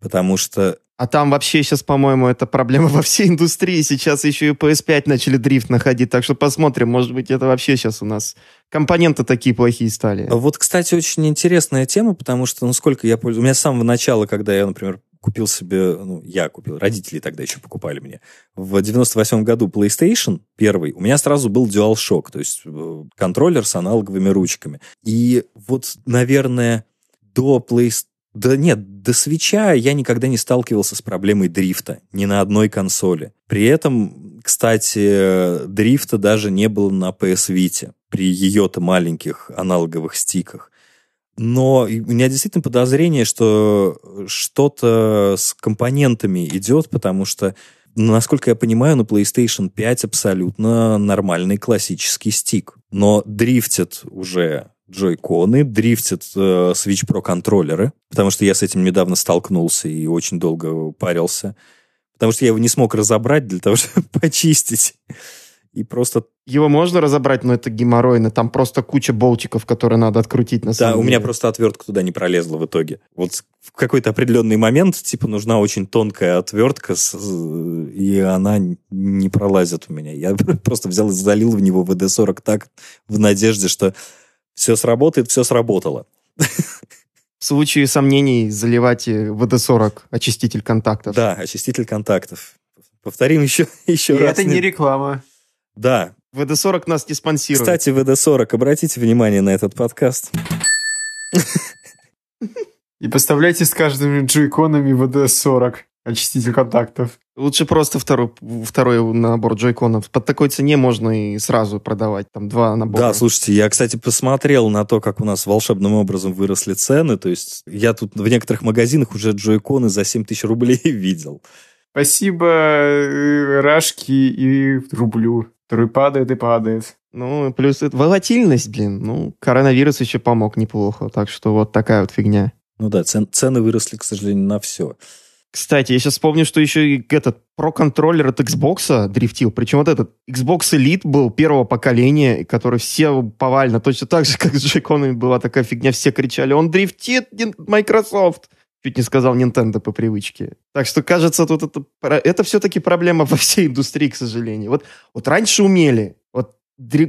Потому что... А там вообще сейчас, по-моему, это проблема (laughs) во всей индустрии. Сейчас еще и PS5 начали дрифт находить, так что посмотрим, может быть, это вообще сейчас у нас компоненты такие плохие стали. Вот, кстати, очень интересная тема, потому что, насколько я пользуюсь... У меня с самого начала, когда я, например, купил себе, ну, я купил, родители тогда еще покупали мне. В 98 году PlayStation первый, у меня сразу был DualShock, то есть э, контроллер с аналоговыми ручками. И вот, наверное, до PlayStation да нет, до свеча я никогда не сталкивался с проблемой дрифта ни на одной консоли. При этом, кстати, дрифта даже не было на PS Vita при ее-то маленьких аналоговых стиках. Но у меня действительно подозрение, что что-то с компонентами идет, потому что, насколько я понимаю, на PlayStation 5 абсолютно нормальный классический стик. Но дрифтят уже джойконы, дрифтят э, Switch Pro контроллеры, потому что я с этим недавно столкнулся и очень долго парился. Потому что я его не смог разобрать для того, (laughs) чтобы почистить и просто... Его можно разобрать, но это геморройно. Там просто куча болтиков, которые надо открутить на самом Да, у меня просто отвертка туда не пролезла в итоге. Вот в какой-то определенный момент, типа, нужна очень тонкая отвертка, и она не пролазит у меня. Я (laughs) просто взял и залил в него ВД-40 так, в надежде, что все сработает, все сработало. В случае сомнений заливайте ВД-40, очиститель контактов. Да, очиститель контактов. Повторим еще, (laughs) еще и раз. это не реклама. Да. ВД-40 нас не спонсирует. Кстати, ВД-40, обратите внимание на этот подкаст. И поставляйте с каждыми джойконами VD40, очиститель контактов. Лучше просто второй, второй набор джойконов. Под такой цене можно и сразу продавать, там два набора. Да, слушайте, я, кстати, посмотрел на то, как у нас волшебным образом выросли цены. То есть я тут в некоторых магазинах уже джойконы за 7 тысяч рублей (laughs) видел. Спасибо э, Рашки и рублю, который падает и падает. Ну, плюс это волатильность, блин. Ну, коронавирус еще помог неплохо. Так что вот такая вот фигня. Ну да, цен, цены выросли, к сожалению, на все. Кстати, я сейчас вспомню, что еще и этот про-контроллер от Xbox дрифтил. Причем вот этот Xbox Elite был первого поколения, который все повально, точно так же, как с джейконами была такая фигня, все кричали, он дрифтит, Microsoft. Чуть не сказал Nintendo по привычке. Так что, кажется, тут это, это все-таки проблема (laughs) во всей индустрии, к сожалению. Вот, вот раньше умели. Вот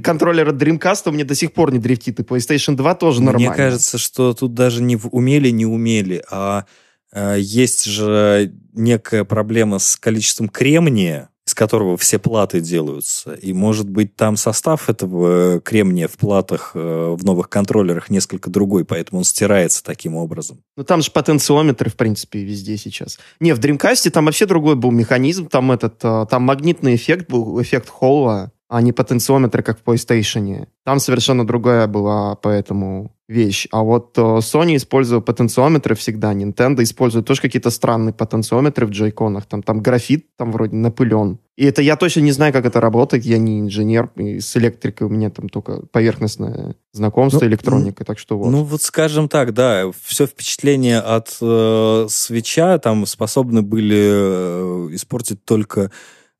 контроллер от Dreamcast мне до сих пор не дрифтит, и PlayStation 2 тоже нормально. Мне кажется, что тут даже не умели, не умели, а э, есть же некая проблема с количеством кремния, из которого все платы делаются. И, может быть, там состав этого кремния в платах э, в новых контроллерах несколько другой, поэтому он стирается таким образом. Ну, там же потенциометры, в принципе, везде сейчас. Не, в Dreamcast там вообще другой был механизм. Там этот, э, там магнитный эффект был, эффект Холла. А не потенциометры, как в PlayStation. Там совершенно другая была поэтому вещь. А вот э, Sony использует потенциометры всегда, Nintendo использует тоже какие-то странные потенциометры в джойконах. Там, там графит там вроде напылен. И это я точно не знаю, как это работает. Я не инженер, и с электрикой у меня там только поверхностное знакомство Ну, электроникой, так что вот. Ну, вот скажем так, да, все впечатление от э, свеча там способны были э, испортить только,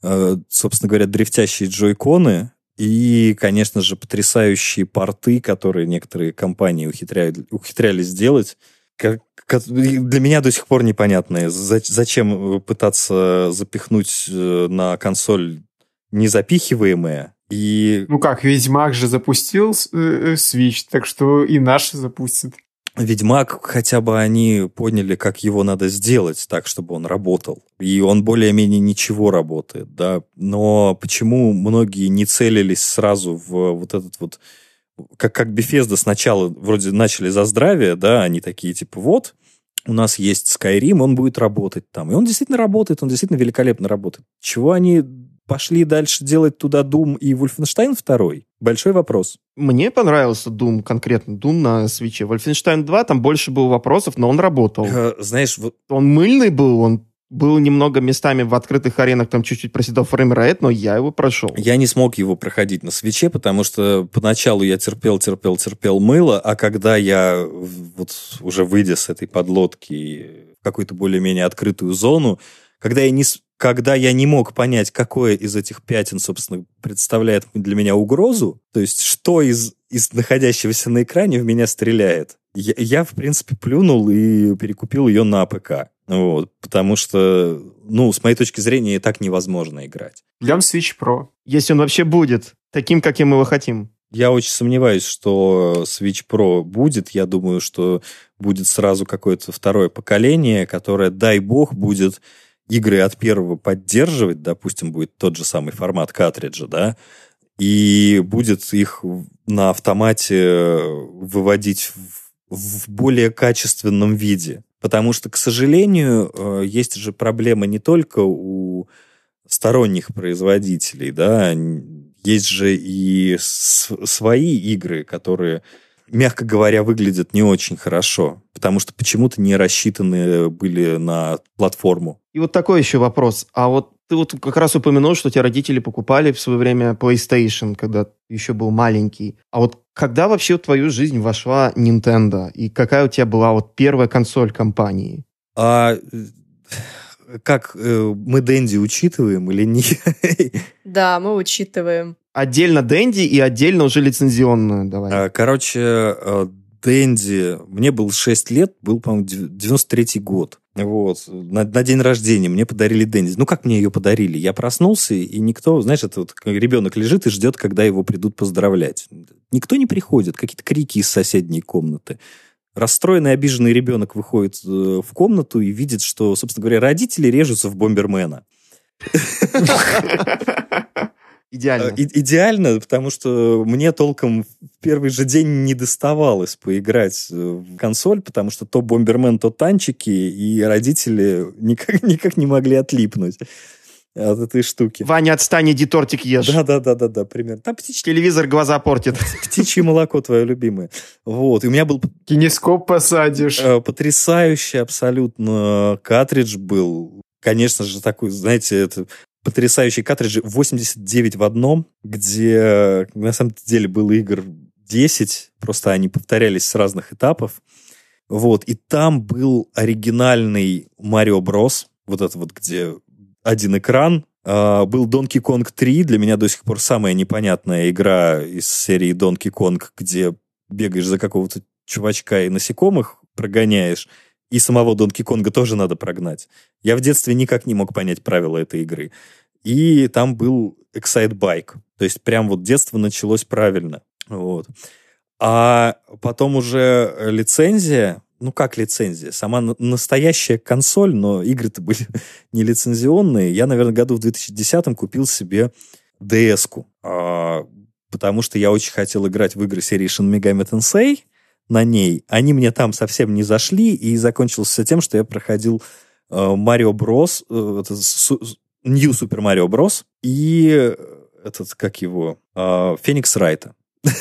собственно говоря, дрифтящие джойконы и, конечно же, потрясающие порты, которые некоторые компании ухитряют, ухитрялись сделать. Как, как- для меня до сих пор непонятно, за- зачем пытаться запихнуть э, на консоль незапихиваемое и Ну как, Ведьмак же запустил э, э, Switch, так что и наши запустят. Ведьмак хотя бы они поняли, как его надо сделать так, чтобы он работал. И он более-менее ничего работает, да. Но почему многие не целились сразу в вот этот вот... Как, как Bethesda сначала вроде начали за здравие, да, они такие типа вот, у нас есть Skyrim, он будет работать там. И он действительно работает, он действительно великолепно работает. Чего они пошли дальше делать туда Doom и Wolfenstein 2? Большой вопрос. Мне понравился Doom конкретно, Doom на свече. Wolfenstein 2, там больше было вопросов, но он работал. Э, Знаешь, вот Он мыльный был, он был немного местами в открытых аренах, там чуть-чуть проседал фреймрейт, но я его прошел. Я не смог его проходить на свече, потому что поначалу я терпел, терпел, терпел мыло, а когда я вот уже выйдя с этой подлодки в какую-то более-менее открытую зону, когда я не, когда я не мог понять, какое из этих пятен, собственно, представляет для меня угрозу, то есть что из, из находящегося на экране в меня стреляет, я, я, в принципе, плюнул и перекупил ее на ПК. Вот, потому что, ну, с моей точки зрения, и так невозможно играть. Ждем Switch Pro. Если он вообще будет таким, каким мы его хотим. Я очень сомневаюсь, что Switch Pro будет. Я думаю, что будет сразу какое-то второе поколение, которое, дай бог, будет игры от первого поддерживать. Допустим, будет тот же самый формат картриджа, да, и будет их на автомате выводить в, в более качественном виде. Потому что, к сожалению, э, есть же проблема не только у сторонних производителей, да, есть же и свои игры, которые, мягко говоря, выглядят не очень хорошо, потому что почему-то не рассчитаны были на платформу. И вот такой еще вопрос. А вот ты вот как раз упомянул, что тебя родители покупали в свое время PlayStation, когда ты еще был маленький. А вот когда вообще в твою жизнь вошла Nintendo? И какая у тебя была вот первая консоль компании? А э, как э, мы Дэнди учитываем или нет? Да, мы учитываем. Отдельно Дэнди и отдельно уже лицензионную давай. А, Короче, э, Дэнди, мне было 6 лет, был, по-моему, дев- 93-й год. Вот. На, на день рождения мне подарили Дэнди. Ну, как мне ее подарили? Я проснулся, и никто, знаешь, это вот ребенок лежит и ждет, когда его придут поздравлять. Никто не приходит, какие-то крики из соседней комнаты. Расстроенный, обиженный ребенок выходит э, в комнату и видит, что, собственно говоря, родители режутся в бомбермена. (laughs) (laughs) Идеально. Э, и- идеально, потому что мне толком в первый же день не доставалось поиграть э, в консоль, потому что то Бомбермен, то танчики, и родители никак, (laughs) никак не могли отлипнуть от этой штуки. Ваня, отстань, иди тортик ешь. Да-да-да-да, примерно. Там птичье, Телевизор глаза портит. (laughs) птичье молоко твое любимое. Вот. И у меня был Кинескоп посадишь. э, потрясающий абсолютно картридж был. Конечно же, такой, знаете, это потрясающий картридж 89 в одном, где э, на самом деле было игр 10, просто они повторялись с разных этапов. Вот, и там был оригинальный Марио Брос, вот это вот, где один экран. А, Был Donkey Kong 3, для меня до сих пор самая непонятная игра из серии Donkey Kong, где бегаешь за какого-то чувачка и насекомых прогоняешь, и самого Донки Конга тоже надо прогнать. Я в детстве никак не мог понять правила этой игры. И там был Excite Bike. То есть прям вот детство началось правильно. Вот. А потом уже лицензия, ну как лицензия, сама на- настоящая консоль, но игры-то были (laughs) не лицензионные. Я, наверное, году в 2010 купил себе DS-ку, а, потому что я очень хотел играть в игры серии Shin Megami Tensei на ней. Они мне там совсем не зашли, и закончилось все тем, что я проходил э, Марио Брос, э, это су- New Super Mario Bros. И этот, как его, а, Феникс Райта. (laughs)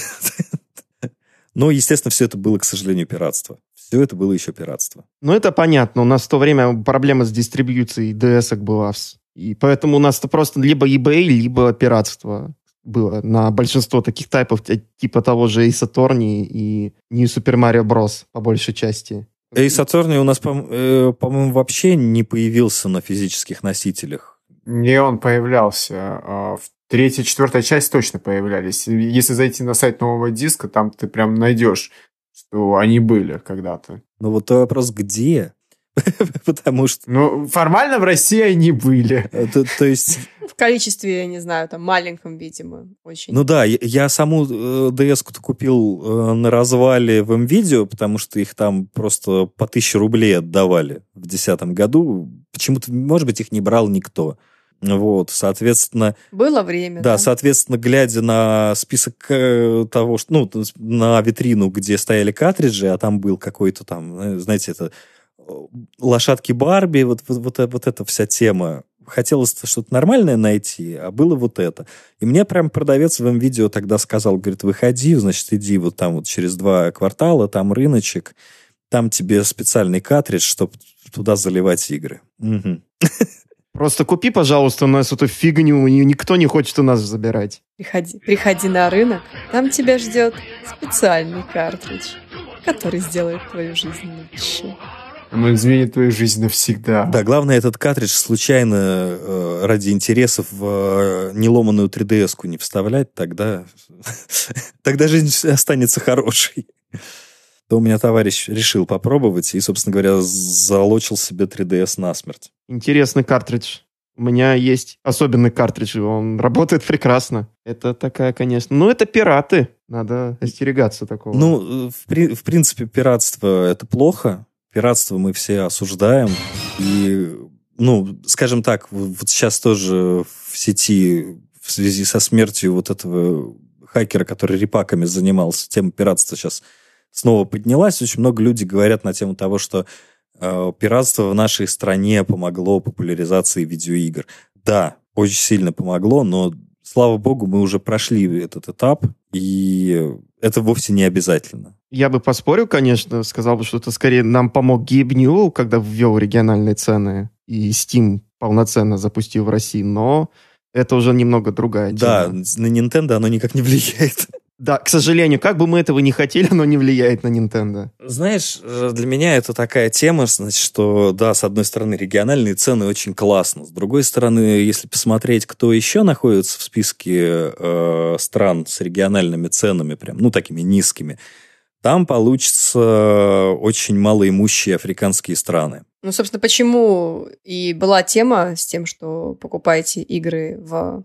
Но, естественно, все это было, к сожалению, пиратство. Все это было еще пиратство. Ну, это понятно. У нас в то время проблема с дистрибьюцией DS была. И поэтому у нас-то просто либо eBay, либо пиратство было на большинство таких тайпов, типа того же Ace Attorney и New Super Mario Bros. по большей части. Ace Attorney у нас, э, по-моему, вообще не появился на физических носителях. Не, он появлялся. А, в третья, четвертая часть точно появлялись. Если зайти на сайт нового диска, там ты прям найдешь, что они были когда-то. Ну вот вопрос, где? (laughs) Потому что... Ну, формально в России они были. Это, то есть... В количестве, я не знаю, там, маленьком, видимо, очень. Ну да, я, я саму э, DS-ку купил э, на развале в МВидео, потому что их там просто по тысяче рублей отдавали в 2010 году. Почему-то, может быть, их не брал никто. Вот, соответственно... Было время, да? Да, соответственно, глядя на список э, того, что... Ну, на витрину, где стояли картриджи, а там был какой-то там, э, знаете, это лошадки Барби, вот, вот, вот, вот эта вся тема. Хотелось что-то нормальное найти, а было вот это. И мне прям продавец в видео тогда сказал, говорит, выходи, значит, иди вот там вот через два квартала, там рыночек, там тебе специальный картридж, чтобы туда заливать игры. Угу. Просто купи, пожалуйста, у нас эту фигню, никто не хочет у нас забирать. Приходи, приходи на рынок, там тебя ждет специальный картридж, который сделает твою жизнь лучше. Он изменит твою жизнь навсегда. Да, главное, этот картридж случайно э, ради интересов в э, неломанную 3DS-ку не вставлять, тогда, (laughs) тогда жизнь останется хорошей. То у меня товарищ решил попробовать и, собственно говоря, залочил себе 3DS насмерть. Интересный картридж. У меня есть особенный картридж, он работает прекрасно. Это такая, конечно... Ну, это пираты. Надо остерегаться такого. Ну, в, при, в принципе, пиратство — это плохо пиратство мы все осуждаем. И, ну, скажем так, вот сейчас тоже в сети в связи со смертью вот этого хакера, который репаками занимался, тема пиратства сейчас снова поднялась. Очень много людей говорят на тему того, что э, пиратство в нашей стране помогло популяризации видеоигр. Да, очень сильно помогло, но слава богу, мы уже прошли этот этап, и это вовсе не обязательно. Я бы поспорил, конечно, сказал бы, что это скорее нам помог Гейб Ньюэлл, когда ввел региональные цены, и Steam полноценно запустил в России, но это уже немного другая тема. Да, на Nintendo оно никак не влияет. Да, к сожалению, как бы мы этого не хотели, оно не влияет на Nintendo. Знаешь, э, для меня это такая тема, значит, что, да, с одной стороны, региональные цены очень классно. С другой стороны, если посмотреть, кто еще находится в списке э, стран с региональными ценами, прям, ну, такими низкими, там получится очень малоимущие африканские страны. Ну, собственно, почему и была тема с тем, что покупаете игры в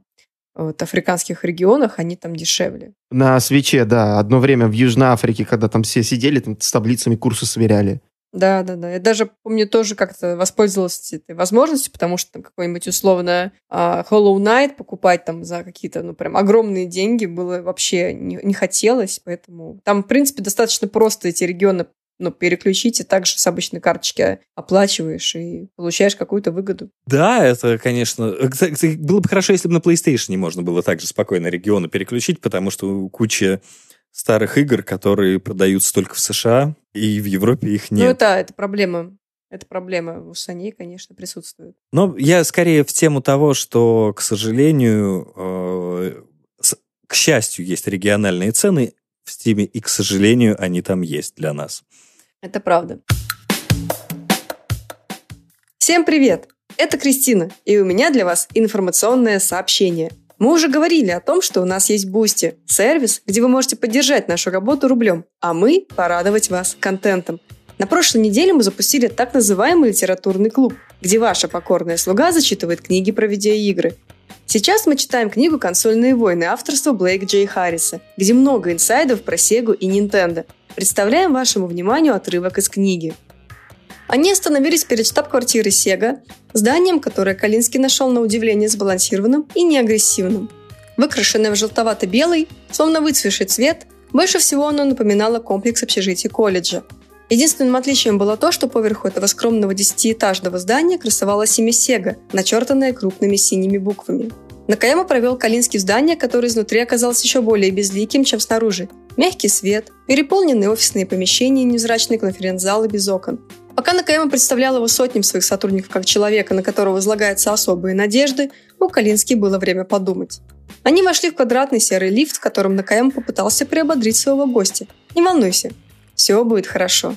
вот, африканских регионах, они там дешевле. На свече, да. Одно время в Южной Африке, когда там все сидели, там с таблицами курсы сверяли. Да, да, да. Я даже помню тоже как-то воспользовалась этой возможностью, потому что там какой-нибудь условно uh, Hollow Knight покупать там за какие-то, ну, прям огромные деньги было вообще не, не хотелось, поэтому там, в принципе, достаточно просто эти регионы ну, переключить, и также с обычной карточки оплачиваешь и получаешь какую-то выгоду. Да, это, конечно... Было бы хорошо, если бы на PlayStation можно было также спокойно регионы переключить, потому что куча старых игр, которые продаются только в США, и в Европе их нет. Ну, это, это проблема. Это проблема у Sony, конечно, присутствует. Но я скорее в тему того, что, к сожалению, э, к счастью, есть региональные цены в Steam, и, к сожалению, они там есть для нас. Это правда. Всем привет! Это Кристина, и у меня для вас информационное сообщение. Мы уже говорили о том, что у нас есть Boosty, сервис, где вы можете поддержать нашу работу рублем, а мы порадовать вас контентом. На прошлой неделе мы запустили так называемый литературный клуб, где ваша покорная слуга зачитывает книги про видеоигры. Сейчас мы читаем книгу «Консольные войны» авторства Блейк Джей Харриса, где много инсайдов про Сегу и Nintendo – Представляем вашему вниманию отрывок из книги. Они остановились перед штаб-квартирой Сега, зданием, которое Калинский нашел на удивление сбалансированным и неагрессивным. Выкрашенное в желтовато-белый, словно выцветший цвет, больше всего оно напоминало комплекс общежитий колледжа. Единственным отличием было то, что поверху этого скромного десятиэтажного здания красовалась имя Сега, начертанное крупными синими буквами. Накаяма провел Калинский в здание, которое изнутри оказалось еще более безликим, чем снаружи. Мягкий свет, переполненные офисные помещения и невзрачные конференц-залы без окон. Пока Накаяма представлял его сотням своих сотрудников как человека, на которого возлагаются особые надежды, у Калински было время подумать. Они вошли в квадратный серый лифт, в котором Накаяма попытался приободрить своего гостя. «Не волнуйся, все будет хорошо».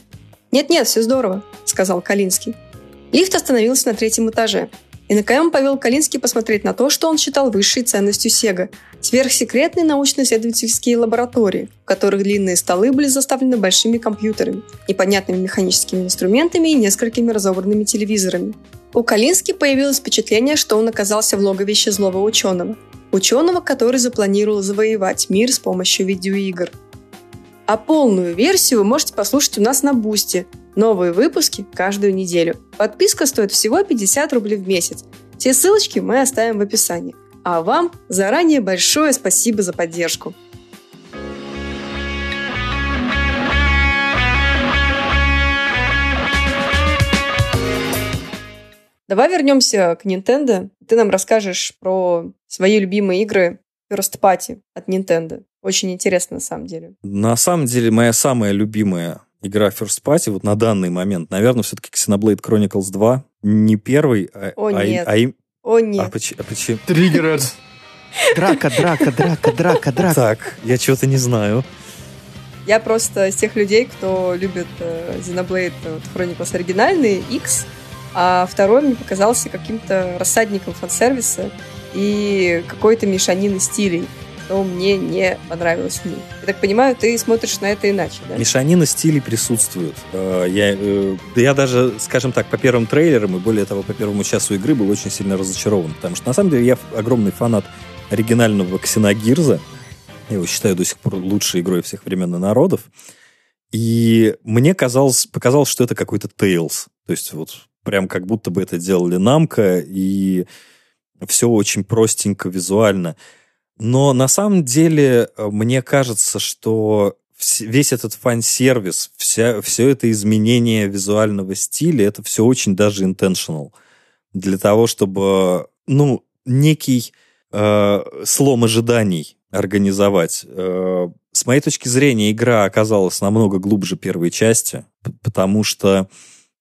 «Нет-нет, все здорово», — сказал Калинский. Лифт остановился на третьем этаже. Накаяма повел Калинского посмотреть на то, что он считал высшей ценностью Sega – сверхсекретные научно-исследовательские лаборатории, в которых длинные столы были заставлены большими компьютерами, непонятными механическими инструментами и несколькими разобранными телевизорами. У Калински появилось впечатление, что он оказался в логовище злого ученого. Ученого, который запланировал завоевать мир с помощью видеоигр. А полную версию вы можете послушать у нас на Boosty – Новые выпуски каждую неделю. Подписка стоит всего 50 рублей в месяц. Все ссылочки мы оставим в описании. А вам заранее большое спасибо за поддержку. Давай вернемся к Nintendo. Ты нам расскажешь про свои любимые игры First Party от Nintendo. Очень интересно, на самом деле. На самом деле, моя самая любимая игра First Party вот на данный момент, наверное, все-таки Xenoblade Chronicles 2 не первый, а... О, а, нет. А, им- О, нет. а, поч- а почему? Триггеред. Драка, драка, драка, драка, драка. Так, я чего-то не знаю. Я просто из тех людей, кто любит э, Xenoblade э, вот, Chronicles оригинальный, X, а второй мне показался каким-то рассадником фан-сервиса и какой-то мешанины стилей, что мне не понравилось в ней. Я так понимаю, ты смотришь на это иначе, да? Мешанина стилей присутствует. Э, Я, э, я даже, скажем так, по первым трейлерам и более того, по первому часу игры был очень сильно разочарован, потому что на самом деле я огромный фанат оригинального Ксеногирза. Я его считаю до сих пор лучшей игрой всех времен и народов. И мне казалось, показалось, что это какой-то Tales. То есть вот прям как будто бы это делали Намка, и все очень простенько визуально. Но на самом деле э, мне кажется, что весь этот фан-сервис, вся, все это изменение визуального стиля, это все очень даже intentional. Для того, чтобы, ну, некий э, слом ожиданий организовать. Э, с моей точки зрения, игра оказалась намного глубже первой части, потому что,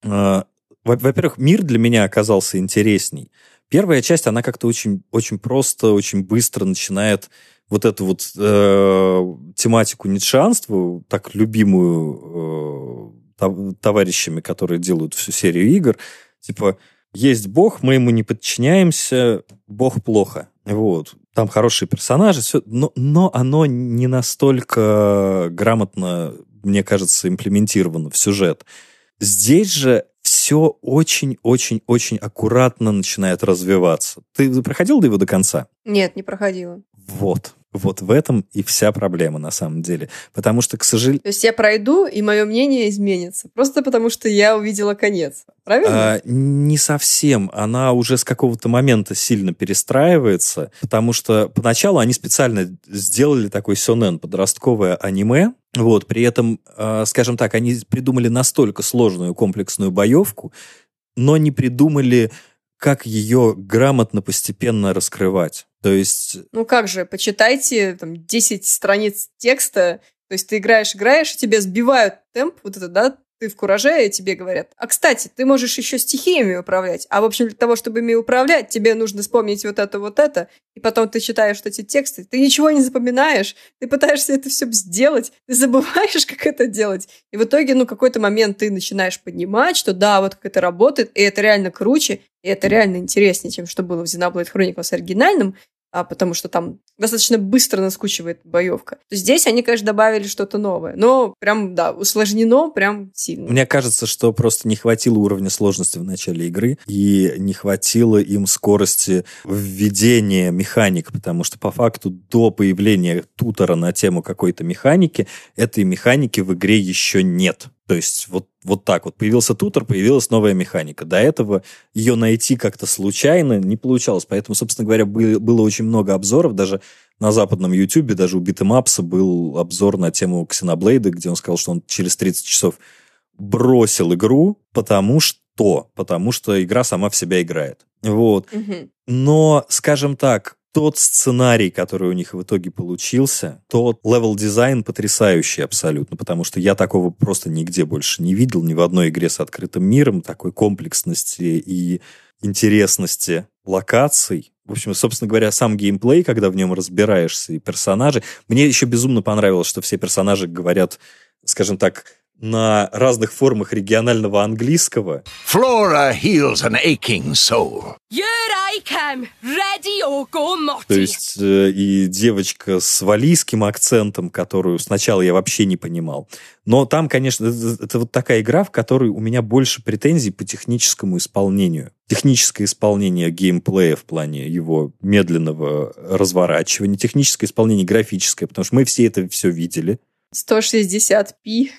э, во- во-первых, мир для меня оказался интересней. Первая часть, она как-то очень, очень просто, очень быстро начинает вот эту вот э, тематику ницшанства, так любимую э, тов- товарищами, которые делают всю серию игр, типа, есть бог, мы ему не подчиняемся, бог плохо. Вот. Там хорошие персонажи, все, но, но оно не настолько грамотно, мне кажется, имплементировано в сюжет. Здесь же все очень-очень-очень аккуратно начинает развиваться. Ты проходил до его до конца? Нет, не проходила. Вот. Вот в этом и вся проблема на самом деле. Потому что, к сожалению... То есть я пройду, и мое мнение изменится. Просто потому, что я увидела конец. Правильно? А, не совсем. Она уже с какого-то момента сильно перестраивается, потому что поначалу они специально сделали такой сёнэн, подростковое аниме. Вот, при этом, а, скажем так, они придумали настолько сложную комплексную боевку, но не придумали, как ее грамотно постепенно раскрывать. То есть Ну как же, почитайте там 10 страниц текста, то есть ты играешь, играешь, и тебе сбивают темп, вот это, да, ты в кураже, и тебе говорят, а, кстати, ты можешь еще стихиями управлять, а, в общем, для того, чтобы ими управлять, тебе нужно вспомнить вот это, вот это, и потом ты читаешь эти тексты, ты ничего не запоминаешь, ты пытаешься это все сделать, ты забываешь, (laughs) как это делать, и в итоге, ну, какой-то момент ты начинаешь понимать, что да, вот как это работает, и это реально круче, и это реально интереснее, чем что было в Xenoblade Chronicles оригинальном, а потому что там достаточно быстро наскучивает боевка. То здесь они, конечно, добавили что-то новое, но прям, да, усложнено прям сильно. Мне кажется, что просто не хватило уровня сложности в начале игры, и не хватило им скорости введения механик, потому что по факту до появления тутора на тему какой-то механики, этой механики в игре еще нет. То есть вот, вот так вот. Появился тутор, появилась новая механика. До этого ее найти как-то случайно не получалось. Поэтому, собственно говоря, было, было очень много обзоров. Даже на западном YouTube, даже у Beatemups а был обзор на тему Xenoblade, где он сказал, что он через 30 часов бросил игру, потому что, потому что игра сама в себя играет. Вот. Мгм. Но, скажем так, тот сценарий, который у них в итоге получился, тот level design потрясающий абсолютно, потому что я такого просто нигде больше не видел, ни в одной игре с открытым миром, такой комплексности и интересности локаций. В общем, собственно говоря, сам геймплей, когда в нем разбираешься, и персонажи. Мне еще безумно понравилось, что все персонажи говорят, скажем так, на разных формах регионального английского. Flora heals an aching soul. Here I come, ready or go naughty. То есть э, и девочка с валийским акцентом, которую сначала я вообще не понимал. Но там, конечно, это, это вот такая игра, в которой у меня больше претензий по техническому исполнению. Техническое исполнение геймплея в плане его медленного разворачивания, техническое исполнение графическое, потому что мы все это все видели. 160p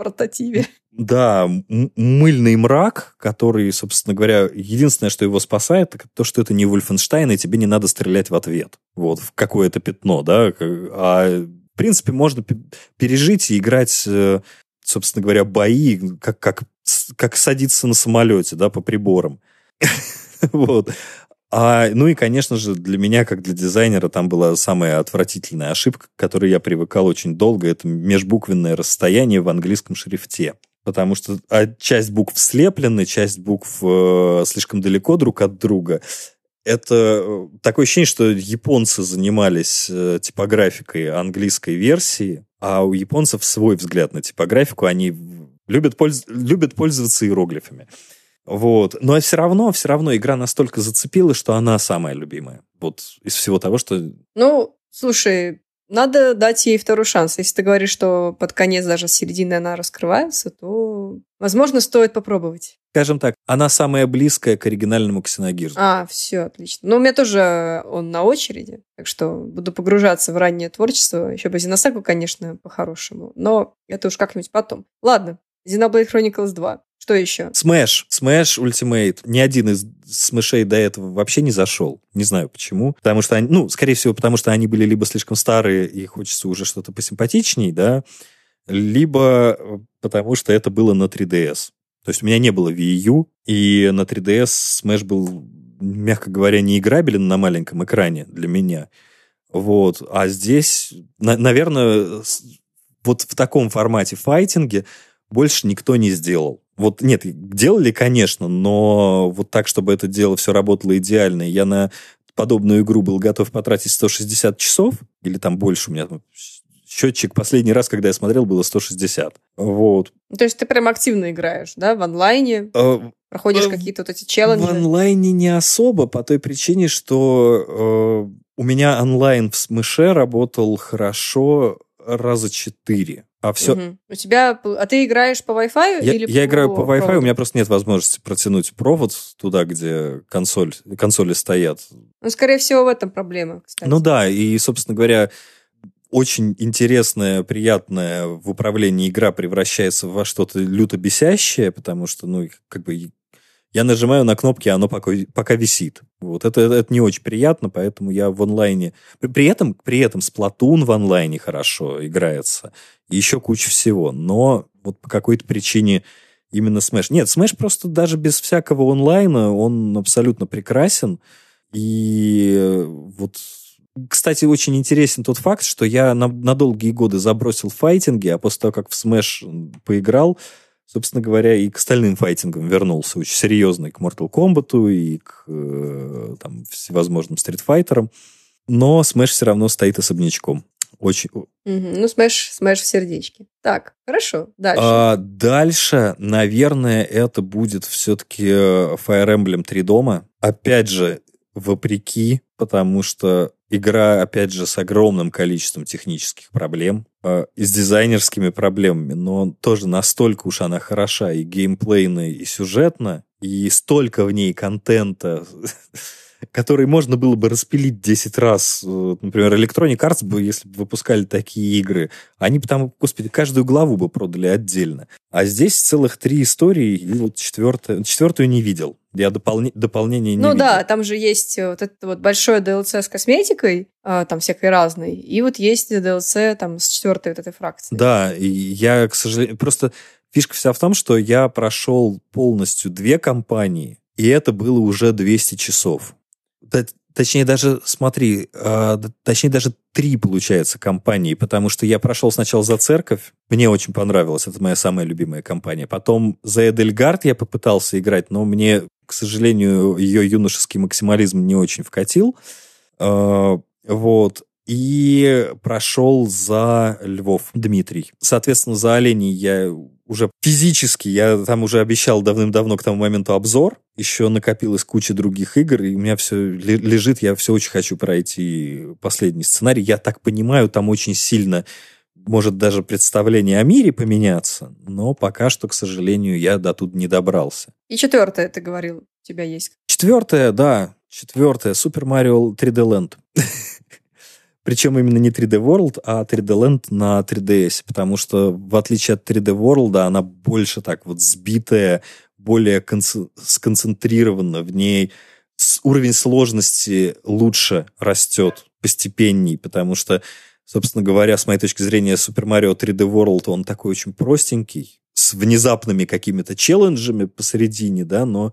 портативе. Да, мыльный мрак, который, собственно говоря, единственное, что его спасает, то, что это не Вольфенштайн, и тебе не надо стрелять в ответ. Вот, в какое-то пятно, да. А, в принципе, можно пережить и играть, э, собственно говоря, бои, как, как, как садиться на самолете, да, по приборам. (laughs) Вот. А, ну и, конечно же, для меня, как для дизайнера, там была самая отвратительная ошибка, к которой я привыкал очень долго. Это межбуквенное расстояние в английском шрифте. Потому что а, часть букв слеплены, часть букв э, слишком далеко друг от друга. Это э, такое ощущение, что японцы занимались э, типографикой английской версии, а у японцев свой взгляд на типографику. Они любят, польз... любят пользоваться иероглифами. Вот. Но все равно, все равно игра настолько зацепила, что она самая любимая. Вот из всего того, что... Ну, слушай, надо дать ей второй шанс. Если ты говоришь, что под конец даже с середины она раскрывается, то, возможно, стоит попробовать. Скажем так, она самая близкая к оригинальному Ксеногирзу. А, все, отлично. Но у меня тоже он на очереди, так что буду погружаться в раннее творчество. Еще по Зиносаку, конечно, по-хорошему. Но это уж как-нибудь потом. Ладно, Xenoblade Chronicles 2. Что еще? Smash. Smash Ultimate. Ни один из смешей до этого вообще не зашел. Не знаю почему. Потому что они, ну, скорее всего, потому что они были либо слишком старые, и хочется уже что-то посимпатичней, да, либо э, потому что это было на 3DS. То есть у меня не было Wii U, и на 3DS Smash был, мягко говоря, неиграбелен на маленьком экране для меня. Вот. А здесь, на, наверное, вот в таком формате файтинге больше никто не сделал. Вот нет, делали, конечно, но вот так, чтобы это дело все работало идеально. Я на подобную игру был готов потратить 160 часов, или там больше у меня счетчик последний раз, когда я смотрел, было 160. Вот. То есть ты прям активно играешь, да, в онлайне? Э, Проходишь э, какие-то вот эти челленджи? В онлайне не особо, по той причине, что э, у меня онлайн в Смыше работал хорошо раза четыре. А все... Угу. У тебя... А ты играешь по Wi-Fi я, или Я по играю по Wi-Fi, проводу? у меня просто нет возможности протянуть провод туда, где консоль, консоли стоят. Ну, скорее всего, в этом проблема, кстати. Ну да, и, собственно говоря, очень интересная, приятная в управлении игра превращается во что-то люто бесящее, потому что, ну, как бы я нажимаю на кнопки, оно пока, пока висит. Вот это, это не очень приятно, поэтому я в онлайне... При этом, при этом Splatoon в онлайне хорошо играется. Еще куча всего. Но вот по какой-то причине именно Smash... Нет, Smash просто даже без всякого онлайна, он абсолютно прекрасен. И вот кстати, очень интересен тот факт, что я на, на долгие годы забросил файтинги, а после того, как в Smash поиграл, собственно говоря, и к остальным файтингам вернулся очень серьезный, к Mortal Kombat и к э, там, всевозможным стритфайтерам. Но Smash все равно стоит особнячком. Очень... Угу. Ну, Smash, Smash в сердечке. Так, хорошо, дальше. А, дальше, наверное, это будет все-таки э, Fire Emblem 3 дома. Опять же, вопреки, потому что игра, опять же, с огромным количеством технических проблем э, и с дизайнерскими проблемами, но тоже настолько уж она хороша и геймплейно, и сюжетно, и столько в ней контента, (laughs) который можно было бы распилить 10 раз. Например, Electronic Arts бы, если бы выпускали такие игры, они бы там, господи, каждую главу бы продали отдельно. А здесь целых три истории, и вот четвертая, четвертую не видел. Я дополне, дополнение не Ну видел. да, там же есть вот это вот большое DLC с косметикой, а, там всякой разной, и вот есть DLC там с четвертой вот этой фракцией. Да, и я, к сожалению, просто фишка вся в том, что я прошел полностью две кампании, и это было уже 200 часов точнее даже, смотри, э, точнее даже три, получается, компании, потому что я прошел сначала за церковь, мне очень понравилось, это моя самая любимая компания. Потом за Эдельгард я попытался играть, но мне, к сожалению, ее юношеский максимализм не очень вкатил. Э, вот. И прошел за Львов Дмитрий. Соответственно, за Оленей я уже физически, я там уже обещал давным-давно к тому моменту обзор, еще накопилась куча других игр, и у меня все лежит, я все очень хочу пройти последний сценарий. Я так понимаю, там очень сильно может даже представление о мире поменяться, но пока что, к сожалению, я до тут не добрался. И четвертое, ты говорил, у тебя есть. Четвертое, да, четвертое, Super Mario 3D Land. Причем именно не 3D World, а 3D Land на 3DS, потому что в отличие от 3D World, она больше так вот сбитая, более сконцентрирована в ней, уровень сложности лучше растет постепенней, потому что, собственно говоря, с моей точки зрения, Super Mario 3D World, он такой очень простенький, с внезапными какими-то челленджами посередине, да, но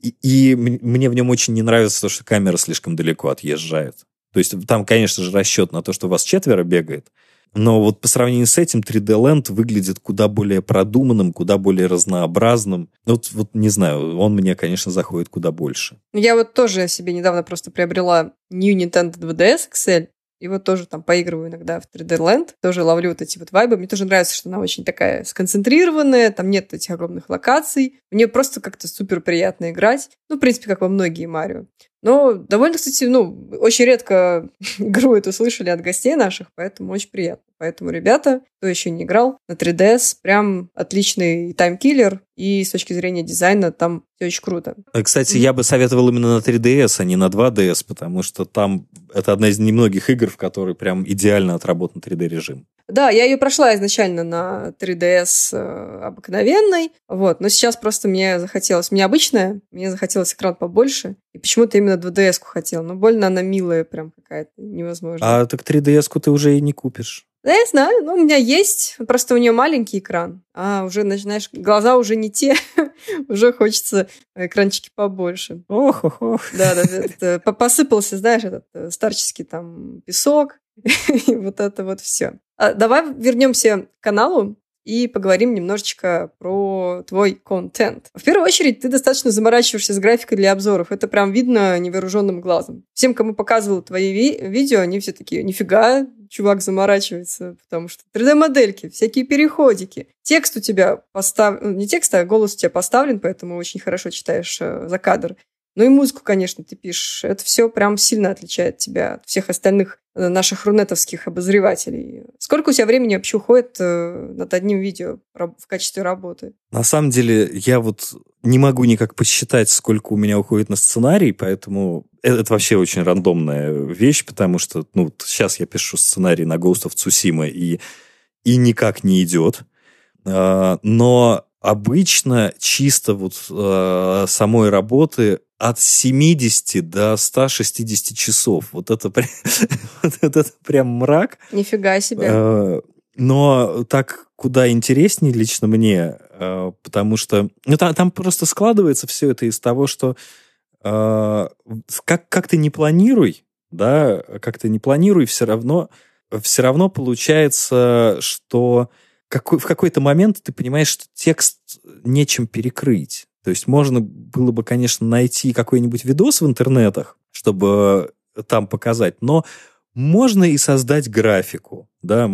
и, и мне в нем очень не нравится то, что камера слишком далеко отъезжает. То есть там, конечно же, расчет на то, что вас четверо бегает, но вот по сравнению с этим 3D Land выглядит куда более продуманным, куда более разнообразным. Вот, вот не знаю, он мне, конечно, заходит куда больше. Я вот тоже себе недавно просто приобрела New Nintendo 2DS XL, и вот тоже там поигрываю иногда в 3D Land, тоже ловлю вот эти вот вайбы. Мне тоже нравится, что она очень такая сконцентрированная, там нет этих огромных локаций. Мне просто как-то супер приятно играть. Ну, в принципе, как во многие Марио. Но довольно, кстати, ну, очень редко (laughs) игру эту слышали от гостей наших, поэтому очень приятно. Поэтому, ребята, кто еще не играл, на 3DS прям отличный таймкиллер, и с точки зрения дизайна там все очень круто. Э, кстати, я бы советовал именно на 3DS, а не на 2DS, потому что там это одна из немногих игр, в которой прям идеально отработан 3D-режим. Да, я ее прошла изначально на 3DS э, обыкновенной, вот, но сейчас просто мне захотелось, мне обычная, мне захотелось экран побольше, и почему-то именно 2DS-ку хотела, но больно она милая прям какая-то, невозможно. А так 3DS-ку ты уже и не купишь. Да, я знаю, но у меня есть, просто у нее маленький экран, а уже начинаешь, глаза уже не те, (laughs) уже хочется экранчики побольше. Ох, ох, ох. Да, да, посыпался, знаешь, этот э, старческий там песок, (laughs) и вот это вот все. А, давай вернемся к каналу и поговорим немножечко про твой контент. В первую очередь, ты достаточно заморачиваешься с графикой для обзоров. Это прям видно невооруженным глазом. Всем, кому показывал твои ви- видео, они все такие, нифига, чувак заморачивается, потому что 3D-модельки, всякие переходики. Текст у тебя поставлен, ну, не текст, а голос у тебя поставлен, поэтому очень хорошо читаешь э, за кадр. Ну и музыку, конечно, ты пишешь. Это все прям сильно отличает тебя от всех остальных э, наших рунетовских обозревателей. Сколько у тебя времени вообще уходит э, над одним видео в качестве работы? На самом деле, я вот не могу никак посчитать, сколько у меня уходит на сценарий, поэтому это, это вообще очень рандомная вещь, потому что ну, сейчас я пишу сценарий на Ghost of Tsushima, и, и никак не идет. А, но обычно чисто вот э, самой работы от 70 до 160 часов. Вот это, (laughs) вот это прям мрак. Нифига себе. Э, но так куда интереснее лично мне, э, потому что ну, там, там просто складывается все это из того, что э, как, как ты не планируй, да, как ты не планируй, все равно, все равно получается, что какой, в какой-то момент ты понимаешь, что текст нечем перекрыть. То есть можно было бы, конечно, найти какой-нибудь видос в интернетах, чтобы там показать, но можно и создать графику, да,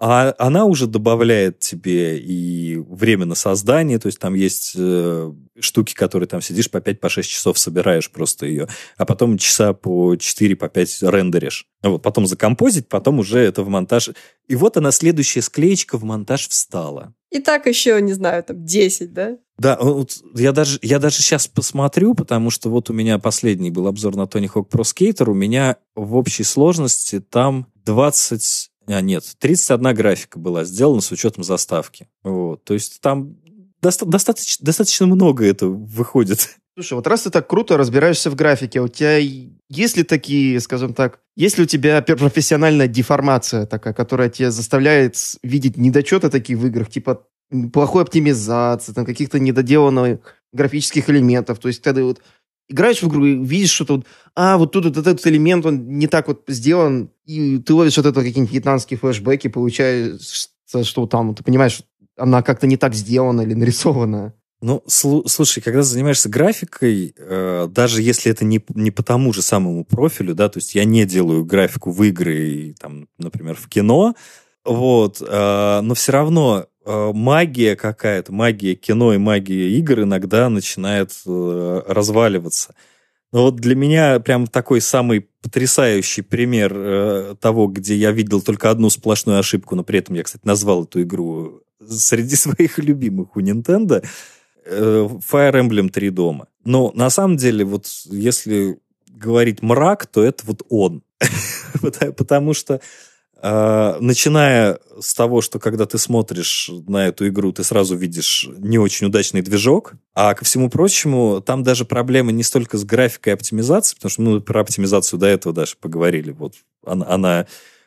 а она уже добавляет тебе и время на создание, то есть там есть э, штуки, которые там сидишь по 5-6 по часов собираешь просто ее, а потом часа по 4-5 по 5 рендеришь. Вот, потом закомпозить, потом уже это в монтаж. И вот она, следующая склеечка в монтаж встала. И так еще, не знаю, там 10, да? Да, вот я даже, я даже сейчас посмотрю, потому что вот у меня последний был обзор на Tony Hawk Pro Skater, у меня в общей сложности там 20 а, нет, 31 графика была сделана с учетом заставки. Вот, то есть там доста- достаточно, достаточно много это выходит. Слушай, вот раз ты так круто разбираешься в графике, у тебя есть ли такие, скажем так, есть ли у тебя профессиональная деформация такая, которая тебя заставляет видеть недочеты такие в играх, типа плохой оптимизации, там каких-то недоделанных графических элементов, то есть когда вот играешь в игру и видишь что-то вот, а, вот тут вот этот элемент, он не так вот сделан, и ты ловишь вот это какие-нибудь вьетнамские флешбеки, получается, что там, ты понимаешь, она как-то не так сделана или нарисована. Ну, слу- слушай, когда занимаешься графикой, э, даже если это не, не по тому же самому профилю, да, то есть я не делаю графику в игры, и, там, например, в кино, вот, э, но все равно магия какая-то, магия кино и магия игр иногда начинает э, разваливаться. Но вот для меня прям такой самый потрясающий пример э, того, где я видел только одну сплошную ошибку, но при этом я, кстати, назвал эту игру среди (laughs) своих любимых у Nintendo, э, Fire Emblem 3 дома. Но на самом деле, вот если говорить мрак, то это вот он. (laughs) Потому- что э, начиная с того, что когда ты смотришь на эту игру, ты сразу видишь не очень удачный движок, а ко всему прочему, там даже проблема не столько с графикой и оптимизацией, потому что мы про оптимизацию до этого даже поговорили. Вот она, она,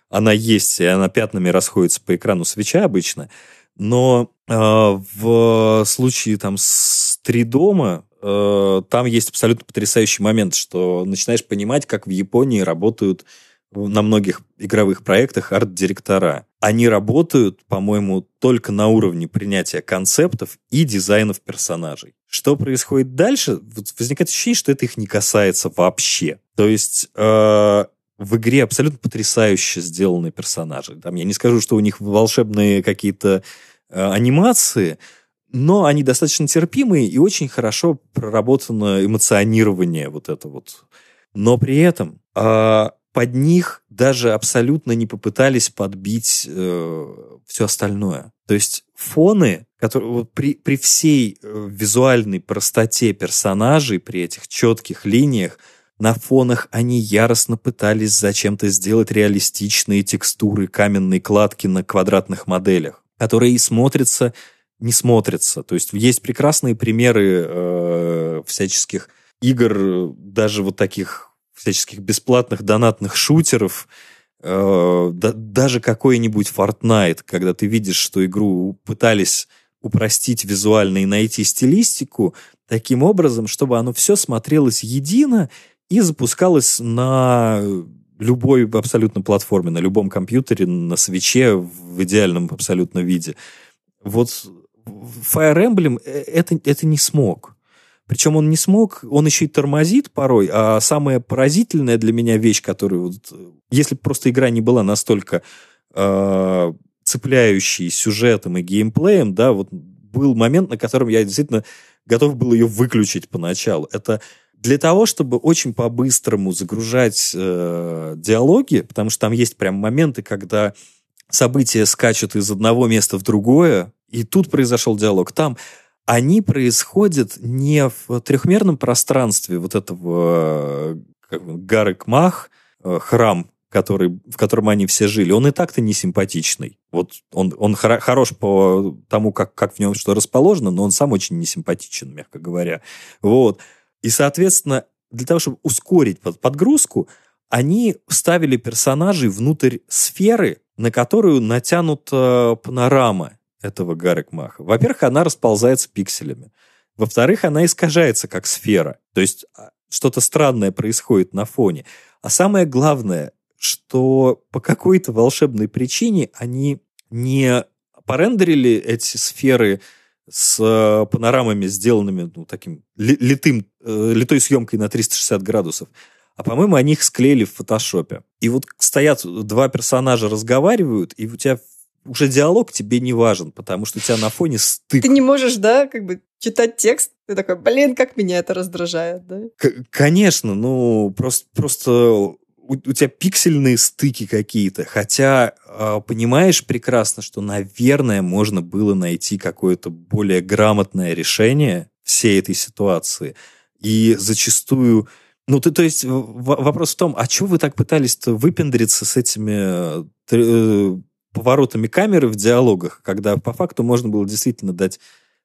она есть, и она пятнами расходится по экрану свеча обычно. Но э, в случае там с три дома э, там есть абсолютно потрясающий момент, что начинаешь понимать, как в Японии работают на многих игровых проектах арт-директора. Они работают, по-моему, только на уровне принятия концептов и дизайнов персонажей. Что происходит дальше? Возникает ощущение, что это их не касается вообще. То есть э, в игре абсолютно потрясающе сделаны персонажи. Там, я не скажу, что у них волшебные какие-то э, анимации, но они достаточно терпимые и очень хорошо проработано эмоционирование вот это вот. Но при этом а, под них даже абсолютно не попытались подбить все остальное. То есть фоны, которые вот при, при всей э, визуальной простоте персонажей, при этих четких линиях, на фонах они яростно пытались зачем-то сделать реалистичные текстуры каменной кладки на квадратных моделях, которые и смотрятся, не смотрятся. То есть есть прекрасные примеры э, всяческих игр, даже вот таких всяческих бесплатных донатных шутеров, э, да, даже какой-нибудь Fortnite, когда ты видишь, что игру пытались упростить визуально и найти стилистику таким образом, чтобы оно все смотрелось едино и запускалось на любой абсолютно платформе, на любом компьютере, на свече в идеальном абсолютно виде. Вот Fire Emblem это, это не смог. Причем он не смог, он еще и тормозит порой, а самая поразительная для меня вещь, которую, вот, если бы просто игра не была настолько э, цепляющей сюжетом и геймплеем, да, вот был момент, на котором я действительно готов был ее выключить поначалу. Это для того, чтобы очень по-быстрому загружать э, диалоги, потому что там есть прям моменты, когда события скачут из одного места в другое, и тут произошел диалог, там они происходят не в трехмерном пространстве вот этого как бы, Гарек-Мах, храм, который, в котором они все жили, он и так-то не симпатичный. Вот он, он хоро- хорош по тому, как, как в нем что расположено, но он сам очень несимпатичен, мягко говоря. Вот. И, соответственно, для того, чтобы ускорить под, подгрузку, они вставили персонажей внутрь сферы, на которую натянута панорама этого Гарек-Маха. Во-первых, она расползается пикселями. Во-вторых, она искажается как сфера. То есть что-то странное происходит на фоне. А самое главное, что по какой-то волшебной причине они не порендерили эти сферы с панорамами, сделанными ну, таким литым, э, литой съемкой на 360 градусов, а, по-моему, они их склеили в фотошопе. И вот стоят два персонажа, разговаривают, и у тебя уже диалог тебе не важен, потому что у тебя на фоне стык. Ты не можешь, да, как бы читать текст, ты такой, блин, как меня это раздражает, да? К- конечно, ну, просто, просто у, у тебя пиксельные стыки какие-то, хотя э, понимаешь прекрасно, что, наверное, можно было найти какое-то более грамотное решение всей этой ситуации. И зачастую... Ну, ты, то есть вопрос в том, а что вы так пытались-то выпендриться с этими э, поворотами камеры в диалогах, когда по факту можно было действительно дать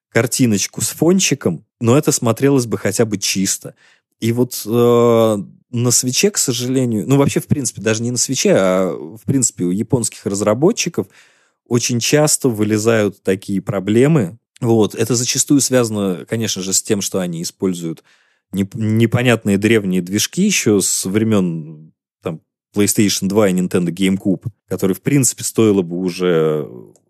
картиночку с фончиком, но это смотрелось бы хотя бы чисто. И вот э, на свече, к сожалению, ну вообще, в принципе, даже не на свече, а в принципе у японских разработчиков очень часто вылезают такие проблемы. Вот. Это зачастую связано, конечно же, с тем, что они используют неп- непонятные древние движки еще с времен PlayStation 2 и Nintendo GameCube, которые, в принципе, стоило бы уже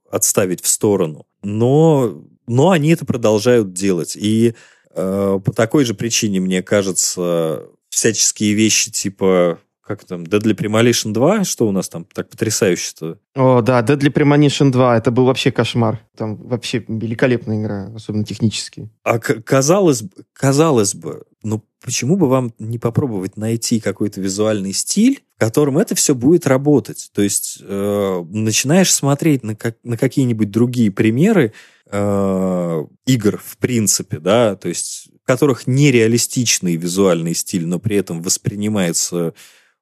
отставить в сторону. Но, но они это продолжают делать. И э, по такой же причине, мне кажется, всяческие вещи типа как там, Deadly Premonition 2, что у нас там так потрясающе-то? О, да, Deadly Premonition 2, это был вообще кошмар. Там вообще великолепная игра, особенно технически. А казалось, казалось бы, почему бы вам не попробовать найти какой-то визуальный стиль, в котором это все будет работать? То есть э, начинаешь смотреть на, как, на какие-нибудь другие примеры э, игр, в принципе, да, то есть в которых нереалистичный визуальный стиль, но при этом воспринимается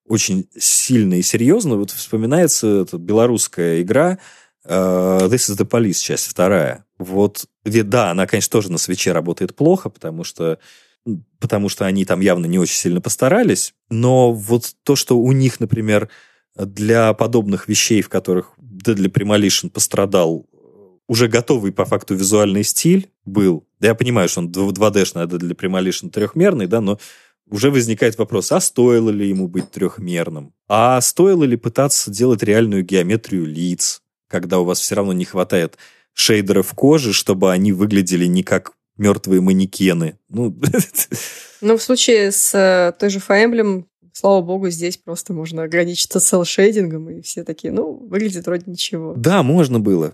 очень сильно и серьезно. Вот вспоминается эта белорусская игра э, This is the Police, часть вторая. Вот, где, да, она, конечно, тоже на свече работает плохо, потому что потому что они там явно не очень сильно постарались, но вот то, что у них, например, для подобных вещей, в которых Deadly Premonition пострадал, уже готовый по факту визуальный стиль был. Да я понимаю, что он 2D-шный, а Deadly Premonition трехмерный, да, но уже возникает вопрос, а стоило ли ему быть трехмерным? А стоило ли пытаться делать реальную геометрию лиц, когда у вас все равно не хватает шейдеров кожи, чтобы они выглядели не как мертвые манекены? Ну, (laughs) Ну, в случае с э, той же Fire слава богу, здесь просто можно ограничиться селл-шейдингом, и все такие, ну, выглядит вроде ничего. да, можно было.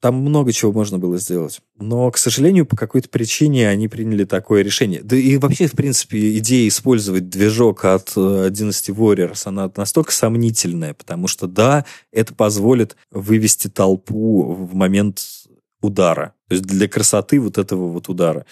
Там много чего можно было сделать. Но, к сожалению, по какой-то причине они приняли такое решение. Да и вообще, в принципе, идея использовать движок от э, Dynasty Warriors, она настолько сомнительная, потому что, да, это позволит вывести толпу в момент удара. То есть для красоты вот этого вот удара.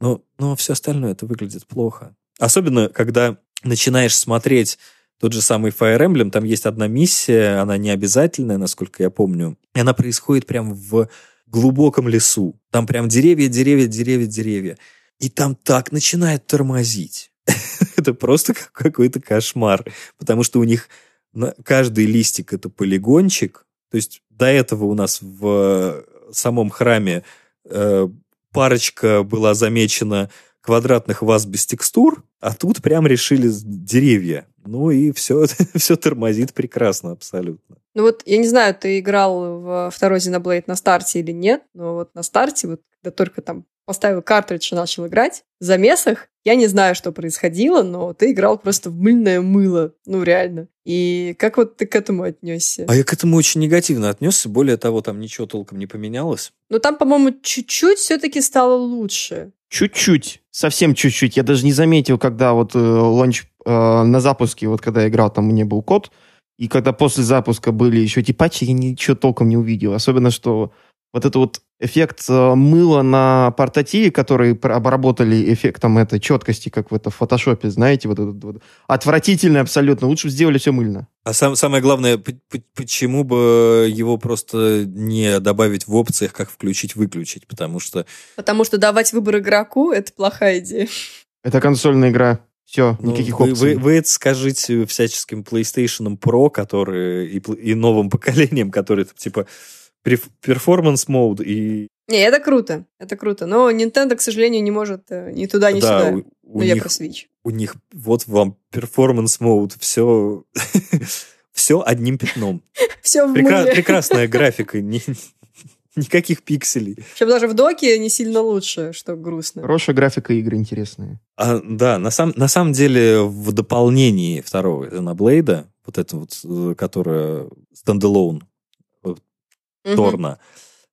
Но, но все остальное это выглядит плохо. Особенно, когда начинаешь смотреть тот же самый Fire Emblem, там есть одна миссия, она не обязательная, насколько я помню, и она происходит прям в глубоком лесу. Там прям деревья, деревья, деревья, деревья. И там так начинает тормозить. (laughs) Это просто как- какой-то кошмар. Потому что у них каждый листик это полигончик. То есть до этого у нас в самом храме э, парочка была замечена квадратных ваз без текстур, а тут прям решили деревья. Ну и все, (laughs) все тормозит прекрасно абсолютно. Ну вот, я не знаю, ты играл в второй Xenoblade на старте или нет, но вот на старте, вот когда только там поставил картридж и начал играть, в замесах я не знаю, что происходило, но ты играл просто в мыльное мыло. Ну, реально. И как вот ты к этому отнесся? А я к этому очень негативно отнесся. Более того, там ничего толком не поменялось. Ну, там, по-моему, чуть-чуть все-таки стало лучше. Чуть-чуть, совсем чуть-чуть. Я даже не заметил, когда вот э, лонч э, на запуске, вот когда я играл, там у меня был код, и когда после запуска были еще эти патчи, я ничего толком не увидел. Особенно, что вот это вот эффект э, мыла на портативе, который обработали эффектом этой четкости, как в это в фотошопе, знаете, вот этот вот отвратительно абсолютно. Лучше бы сделали все мыльно. А сам, самое главное, почему бы его просто не добавить в опциях, как включить-выключить? Потому что Потому что давать выбор игроку — это плохая идея. Это консольная игра. Все, ну, никаких вы, опций. вы- вы это скажите всяческим PlayStation Pro, которые и, и новым поколением, которые типа перф- performance mode и Не, это круто, это круто. Но Nintendo, к сожалению, не может э, ни туда, ни да, сюда. у, у Ну, я них про Switch. у них вот вам performance mode, все все одним пятном. (laughs) Все в Прекра- прекрасная (laughs) графика, ни- (laughs) никаких пикселей. Причем даже в доке не сильно лучше, что грустно. Хорошая графика игры интересная. А, да, на, сам, на самом деле в дополнении второго Xenoblade, вот это вот, э, которое стендалone Мгм. Торна,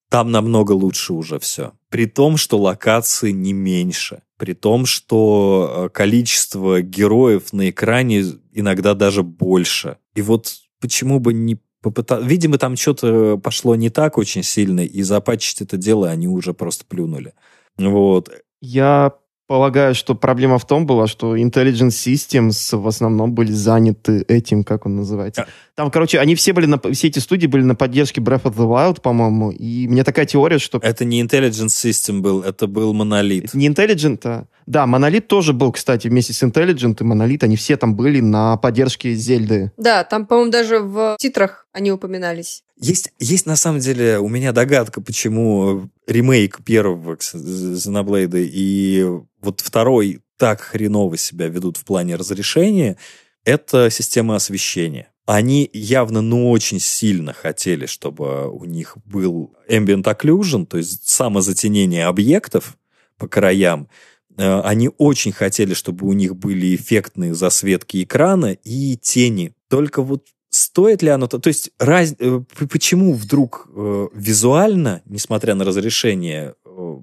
там намного лучше уже все. При том, что локации не меньше. При том, что э, количество героев на экране иногда даже больше. И вот почему бы не попытаться... Видимо, там что-то пошло не так очень сильно, и запатчить это дело они уже просто плюнули. Вот. Я полагаю, что проблема в том была, что Intelligent Systems в основном были заняты этим, как он называется. А. Там, короче, они все были на, все эти студии были на поддержке Breath of the Wild, по-моему, и мне такая теория, что Это не Intelligence System был, это был монолит. это не Intelligent, а... Да, Монолит тоже был, кстати, вместе с Intelligent и Монолит, они все там были на поддержке Зельды. Да, там, по-моему, даже в титрах они упоминались. Есть, есть на самом деле у меня догадка, почему ремейк первого Xenoblade и вот второй так хреново себя ведут в плане разрешения, это система освещения. Они явно, ну, очень сильно хотели, чтобы у них был ambient occlusion, то есть самозатенение объектов по краям. Э, Они очень хотели, чтобы у них были эффектные засветки экрана и тени. Только вот стоит ли оно... То то есть раз... э, почему вдруг э, визуально, несмотря на разрешение, э,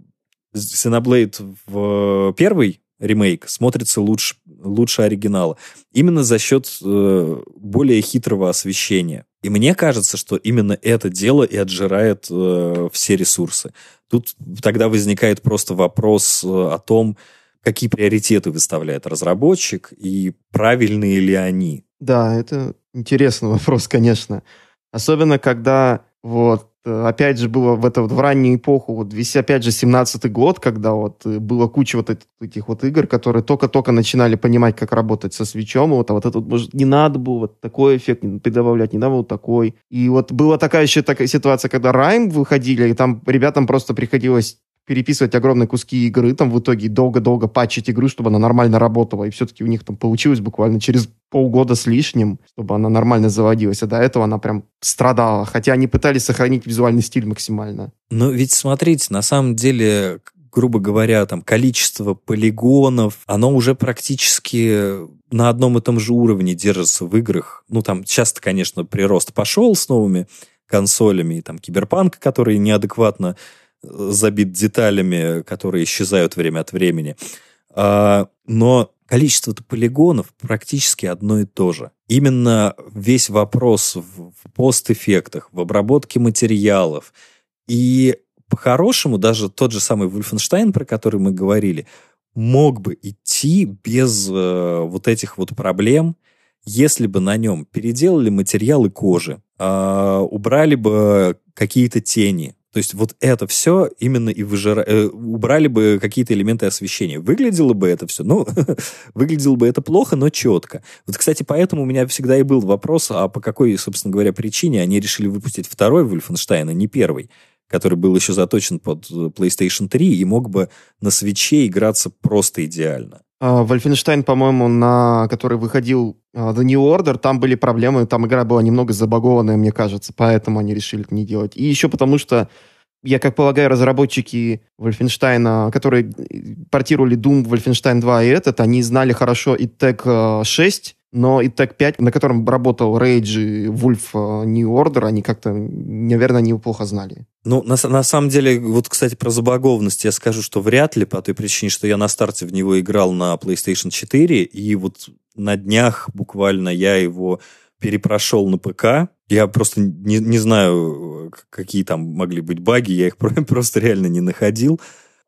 в первый ремейк смотрится лучше, лучше оригинала. Именно за счет э, более хитрого освещения. И мне кажется, что именно это дело и отжирает э, все ресурсы. Тут тогда возникает просто вопрос э, о том, какие приоритеты выставляет разработчик и правильные ли они. Да, это интересный вопрос, конечно. Особенно, когда вот э, опять же было в это вот в раннюю эпоху, вот весь опять же 17-й год, когда вот э, было куча вот эт- этих вот игр, которые только-только начинали понимать, как работать со свечом, вот, а вот это вот, может, не надо было вот такой эффект добавлять, не надо вот такой. И вот была такая еще такая ситуация, когда Райм выходили, и там ребятам просто приходилось переписывать огромные куски игры, там в итоге долго-долго патчить игру, чтобы она нормально работала. И все-таки у них там получилось буквально через полгода с лишним, чтобы она нормально заводилась. А до этого она прям страдала. Хотя они пытались сохранить визуальный стиль максимально. Но ведь смотрите, на самом деле, грубо говоря, там количество полигонов, оно уже практически на одном и том же уровне держится в играх. Ну, там часто, конечно, прирост пошел с новыми консолями, и там киберпанк, который неадекватно забит деталями, которые исчезают время от времени. А, но количество полигонов практически одно и то же. Именно весь вопрос в, постэффектах, в обработке материалов. И по-хорошему даже тот же самый Wolfenstein, про который мы говорили, мог бы идти без э, вот этих вот проблем, если бы на нем переделали материалы кожи, а, убрали бы какие-то тени. То есть вот это все именно и выжира... э, убрали бы какие-то элементы освещения. Выглядело бы это все, ну, (laughs) выглядело бы это плохо, но четко. Вот, кстати, поэтому у меня всегда и был вопрос, а по какой, собственно говоря, причине они решили выпустить второй Wolfenstein, а не первый, который был еще заточен под э, PlayStation 3 и мог бы на свече играться просто идеально. А, Wolfenstein, по-моему, на который выходил а, The New Order, там были проблемы, там игра была немного забагованная, мне кажется, поэтому они решили это не делать. И еще потому что я как полагаю, разработчики Wolfenstein, которые портировали Doom, Wolfenstein 2 и этот, они знали хорошо и Tech 6, но и Tech 5, на котором работал Rage и Wolf New Order, они как-то, наверное, не плохо знали. Ну, на, на самом деле, вот, кстати, про забагованность я скажу, что вряд ли, по той причине, что я на старте в него играл на PlayStation 4, и вот на днях буквально я его перепрошел на ПК. Я просто не, не знаю, какие там могли быть баги, я их (laughs) просто реально не находил.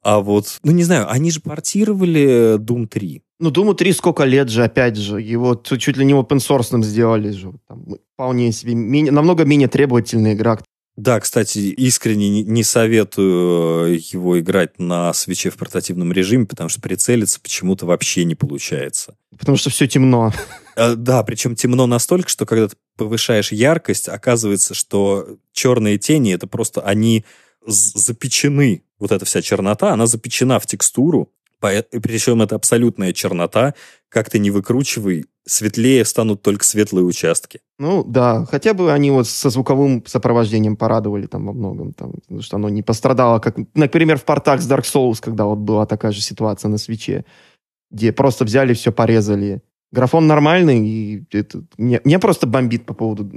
А вот, ну не знаю, они же портировали Doom 3. Ну, Doom 3 сколько лет же, опять же, его чуть ли не open source сделали же. Там, вполне себе, менее, намного менее требовательная игра. Да, кстати, искренне не, советую его играть на свече в портативном режиме, потому что прицелиться почему-то вообще не получается. Потому что все темно. А, да, причем темно настолько, что когда ты повышаешь яркость, оказывается, что черные тени это просто они запечены. Вот эта вся чернота, она запечена в текстуру, причем это абсолютная чернота. Как ты не выкручивай, светлее станут только светлые участки. Ну, да. Хотя бы они вот со звуковым сопровождением порадовали там во многом. Там, потому что оно не пострадало, как, например, в портах с Dark Souls, когда вот была такая же ситуация на свече, где просто взяли, все порезали. Графон нормальный, и это, меня, меня просто бомбит по поводу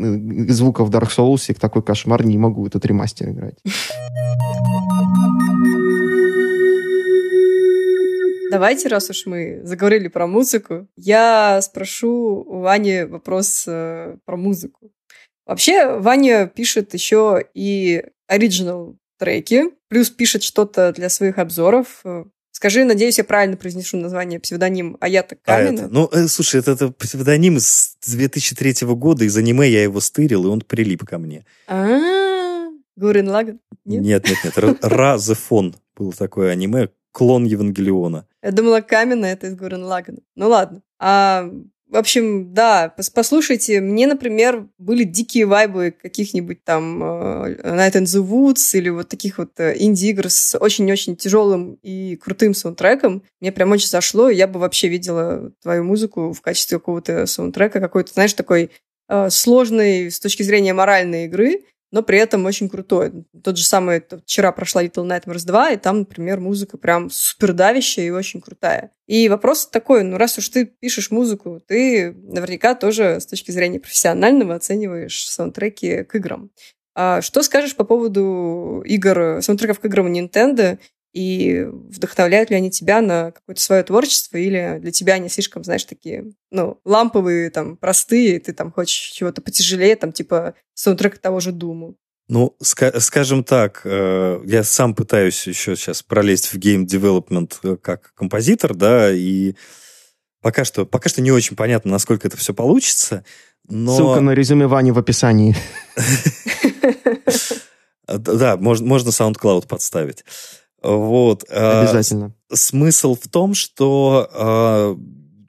звука в Dark Souls, и такой кошмар, не могу этот ремастер играть. Давайте, раз уж мы заговорили про музыку, я спрошу у Вани вопрос э, про музыку. Вообще, Ваня пишет еще и оригинал треки, плюс пишет что-то для своих обзоров. Скажи, надеюсь, я правильно произнесу название псевдоним Аята Камина. А это, ну, э, слушай, это, это псевдоним с 2003 года, из аниме я его стырил, и он прилип ко мне. А, Гурен Лаган? Нет, нет, нет. нет. (laughs) Разефон было такое аниме, клон Евангелиона. Я думала, Камина это из Гурен Лагана. Ну ладно. А В общем, да, пос- послушайте, мне, например, были дикие вайбы каких-нибудь там э, Night in the Woods или вот таких вот э, инди-игр с очень-очень тяжелым и крутым саундтреком. Мне прям очень зашло, и я бы вообще видела твою музыку в качестве какого-то саундтрека, какой-то, знаешь, такой э, сложной с точки зрения моральной игры, но при этом очень крутой. Тот же самый, вчера прошла Little Nightmares 2, и там, например, музыка прям супер давящая и очень крутая. И вопрос такой, ну раз уж ты пишешь музыку, ты наверняка тоже с точки зрения профессионального оцениваешь саундтреки к играм. А что скажешь по поводу игр, саундтреков к играм Nintendo, и вдохновляют ли они тебя на какое-то свое творчество, или для тебя они слишком, знаешь, такие, ну, ламповые, там, простые, ты там хочешь чего-то потяжелее, там, типа саундтрека того же Думу. Ну, ска- скажем так, э, я сам пытаюсь еще сейчас пролезть в game development как композитор, да, и пока что, пока что не очень понятно, насколько это все получится, но... Ссылка на резюме Вани в описании. (laughs) Да, можно, можно SoundCloud подставить. Вот. а, Обязательно. смысл в том, что э,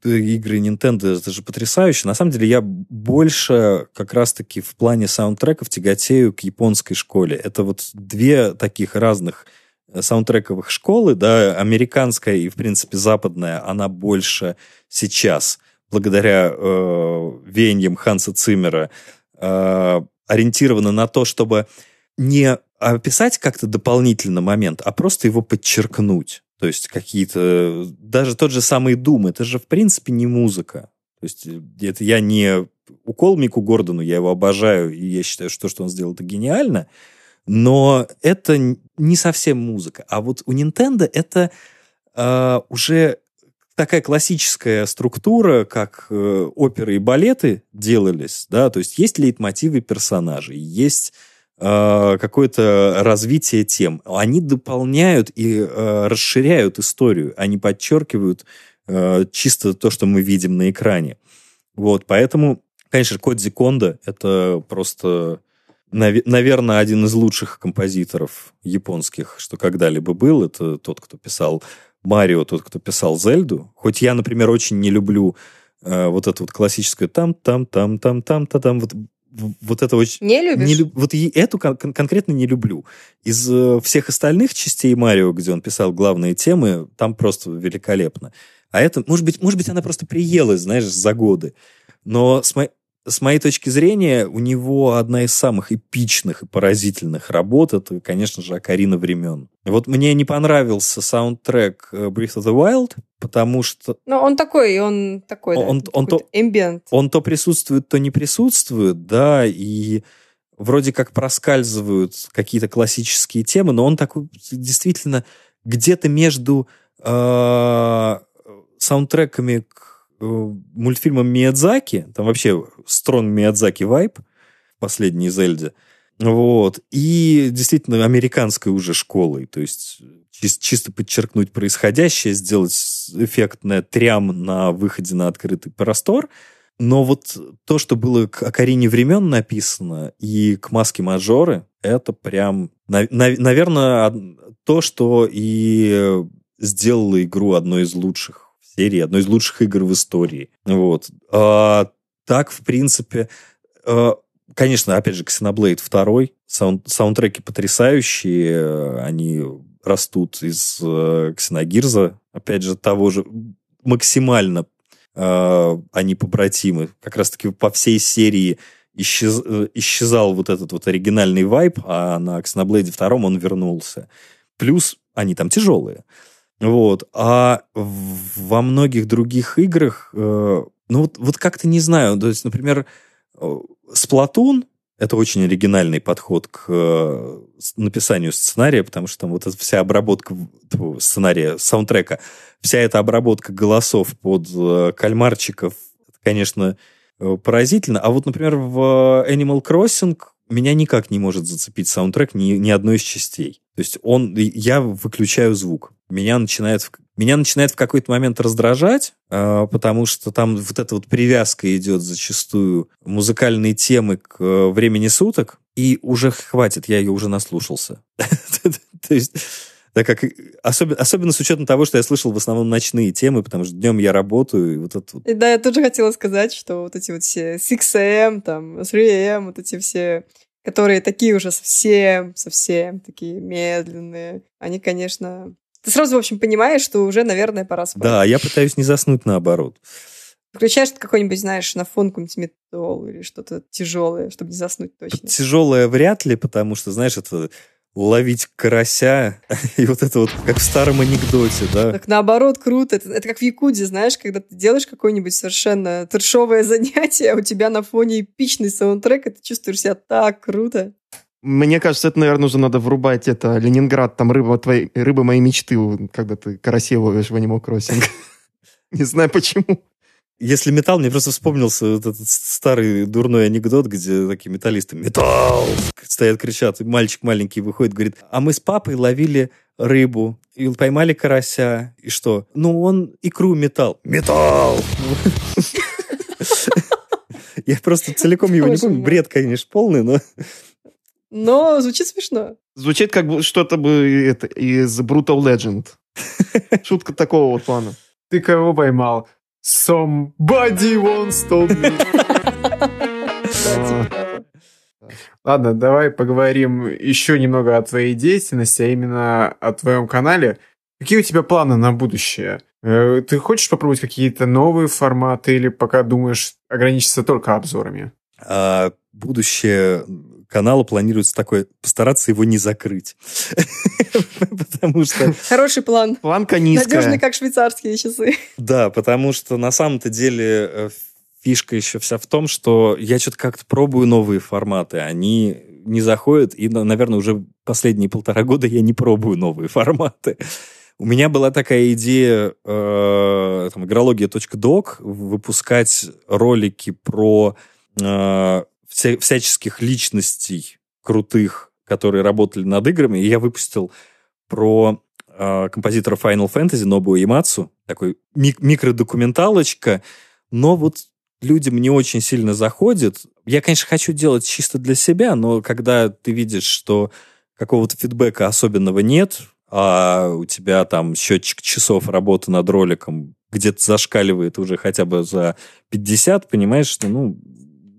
игры Nintendo это же потрясающе. На самом деле я больше как раз-таки в плане саундтреков тяготею к японской школе. Это вот две таких разных э, саундтрековых школы, да, американская и, в принципе, западная, она больше сейчас, благодаря э, веяниям Ханса Циммера, э, ориентирована на то, чтобы не описать как-то дополнительно момент, а просто его подчеркнуть. То есть какие-то... Даже тот же самый Doom, это же, в принципе, не музыка. То есть э, это я не укол Мику Гордону, я его обожаю, и я считаю, что то, что он сделал, это гениально, но это не совсем музыка. А вот у Nintendo это э, уже такая классическая структура, как э, оперы и балеты делались, да, то есть есть лейтмотивы персонажей, есть э, какое-то развитие тем. Они дополняют и э, расширяют историю, они подчеркивают э, чисто то, что мы видим на экране. Вот, поэтому, конечно, Кодзи Кондо — это просто, наверное, один из лучших композиторов японских, что когда-либо был. Это тот, кто писал Марио, тот, кто писал Зельду. Хоть я, например, очень не люблю э, вот эту вот классическую там-там-там-там-там-там, вот вот это очень... Не любишь? Не вот и эту кон- кон- конкретно не люблю. Из э, всех остальных частей Марио, где он писал главные темы, там просто великолепно. А это, может быть, может быть, она просто приелась, знаешь, за годы. Но с, мо- с моей точки зрения, у него одна из самых эпичных и поразительных работ, это, конечно же, «Окарина времен». Вот мне не понравился саундтрек э, Breath of the Wild, потому что Ну, он такой, он такой, да, Он- он какой-то эмбиент. он то присутствует, то не присутствует, да, и вроде как проскальзывают какие-то классические темы, но он такой действительно где-то между э, саундтреками к э, мультфильмам Миядзаки, там вообще строн Миядзаки вайп в последней Зельде, вот, и действительно американской уже школой, то есть чис- чисто подчеркнуть происходящее, сделать эффектное трям на выходе на открытый простор, но вот то, что было к Акарине времен написано и к Маске Мажоры, это прям, наверное, то, что и сделало игру одной из лучших серии, одной из лучших игр в истории. Вот. А, так, в принципе, а, конечно, опять же, Xenoblade 2, саунд, саундтреки потрясающие, они растут из э, Ксеногирза, опять же, того же максимально э, они побратимы. Как раз-таки по всей серии исчез, э, исчезал вот этот вот оригинальный вайп, а на Xenoblade 2 он вернулся. Плюс они там тяжелые. Вот. А во многих других играх, э, ну вот, вот как-то не знаю, то есть, например, э, Splatoon это очень оригинальный подход к э, написанию сценария, потому что там вот эта вся обработка тьфу, сценария, саундтрека, вся эта обработка голосов под э, кальмарчиков, конечно, э, поразительно. А вот, например, в Animal Crossing меня никак не может зацепить саундтрек ни, ни одной из частей. То есть он, я выключаю звук. Меня начинает, меня начинает в какой-то момент раздражать, э, потому что там вот эта вот привязка идет зачастую музыкальные темы к э, времени суток, и уже хватит, я ее уже наслушался. (laughs) То есть Так как особенно, особенно с учетом того, что я слышал в основном ночные темы, потому что днем я работаю, и вот это да, я тоже хотела сказать, что вот эти вот все 6am, там, 3am, вот эти все, которые такие уже совсем, совсем такие медленные, они, конечно... Ты сразу, в общем, понимаешь, что уже, наверное, пора спать. Да, я пытаюсь не заснуть наоборот. Включаешь какой-нибудь, знаешь, на фон какой-нибудь или что-то тяжелое, чтобы не заснуть точно. Тяжелое вряд ли, потому что, знаешь, это ловить карася, (laughs) и вот это вот как в старом анекдоте, да. Так наоборот, круто. Это, это как в Якуде, знаешь, когда ты делаешь какое-нибудь совершенно трешовое занятие, а у тебя на фоне эпичный саундтрек, и ты чувствуешь себя так круто. Мне кажется, это, наверное, уже надо врубать это Ленинград, там рыба, твоей, рыба моей мечты, когда ты карасей ловишь в Animal Crossing. (laughs) Не знаю почему. Если металл, мне просто вспомнился вот этот старый дурной анекдот, где такие металлисты «Металл!» стоят, кричат, мальчик маленький выходит, говорит, а мы с папой ловили рыбу, и поймали карася, и что? Ну, он икру металл. Металл! (laughs) Я просто целиком его не помню. Бред, конечно, полный, но... Но звучит смешно. Звучит как бы что-то бы это, из Brutal Legend. (laughs) Шутка такого вот плана. Ты кого поймал? Somebody once told me. Ладно, давай поговорим еще немного о твоей деятельности, а именно о твоем канале. Какие у тебя планы на будущее? Э, ты хочешь попробовать какие-то новые форматы или пока думаешь ограничиться только обзорами? А, будущее канала планируется такое, постараться его не закрыть. (laughs) Потому что... Хороший план. Планка низкая. Надежный, как швейцарские часы. Да, потому что на самом-то деле э, фишка еще вся в том, что я что-то как-то пробую новые форматы, они не заходят, и, наверное, уже последние полтора года я не пробую новые форматы. У меня была такая идея, э, там, игрология.док, выпускать ролики про э, вся, всяческих личностей крутых, которые работали над играми. И я выпустил про э, композитора Final Fantasy Нобу Ямацу, такой мик- микродокументалочка, но вот людям не очень сильно заходит. Я, конечно, хочу делать чисто для себя, но когда ты видишь, что какого-то фидбэка особенного нет, а у тебя там счетчик часов работы над роликом где-то зашкаливает уже хотя бы за 50, понимаешь, что, ну,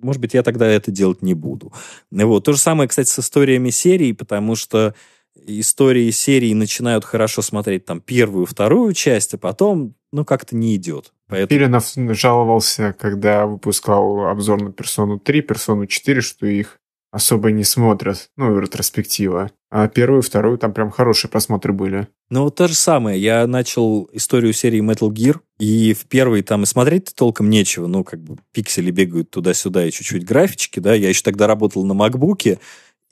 может быть, я тогда это делать не буду. Вот. То же самое, кстати, с историями серий, потому что истории серии начинают хорошо смотреть там первую, вторую часть, а потом, ну, как-то не идет. Поэтому... Пиринов жаловался, когда выпускал обзор на персону 3, персону 4, что их особо не смотрят, ну, ретроспектива. А первую, вторую там прям хорошие просмотры были. Ну, вот то же самое. Я начал историю серии Metal Gear, и в первой там и смотреть толком нечего. Ну, как бы пиксели бегают туда-сюда и чуть-чуть графички, да. Я еще тогда работал на макбуке,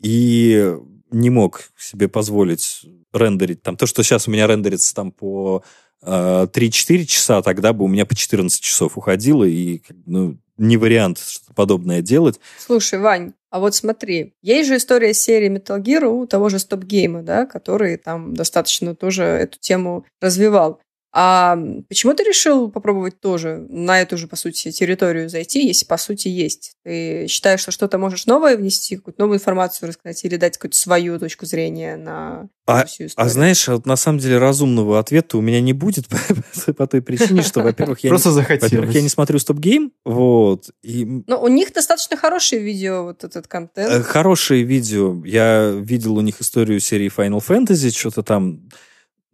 и не мог себе позволить рендерить там то, что сейчас у меня рендерится там по 3-4 часа, тогда бы у меня по 14 часов уходило, и ну, не вариант что-то подобное делать. Слушай, Вань, а вот смотри, есть же история серии Metal Gear у того же Stop Game, да, который там достаточно тоже эту тему развивал. А почему ты решил попробовать тоже на эту же, по сути, территорию зайти, если, по сути, есть? Ты считаешь, что что-то можешь новое внести, какую-то новую информацию рассказать или дать какую-то свою точку зрения на а, всю историю? А знаешь, на самом деле разумного ответа у меня не будет (laughs) по, по той причине, что, во-первых, я, Просто не, во-первых, я не смотрю стоп-гейм, вот. И... Но у них достаточно хорошие видео, вот этот контент. Э, хорошие видео. Я видел у них историю серии Final Fantasy, что-то там...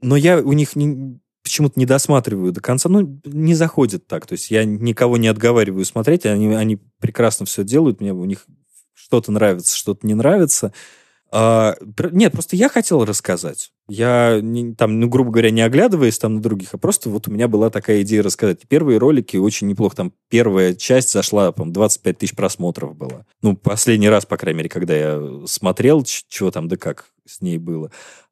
Но я у них не, почему-то не досматриваю до конца. Ну, не заходит так. То есть я никого не отговариваю смотреть. Они, они прекрасно все делают. Мне у них что-то нравится, что-то не нравится. А, нет, просто я хотел рассказать. Я, не, там, ну, грубо говоря, не оглядываясь там на других, а просто вот у меня была такая идея рассказать. Первые ролики очень неплохо. Там первая часть зашла, по 25 тысяч просмотров было. Ну, последний раз, по крайней мере, когда я смотрел, чего там да как с ней было.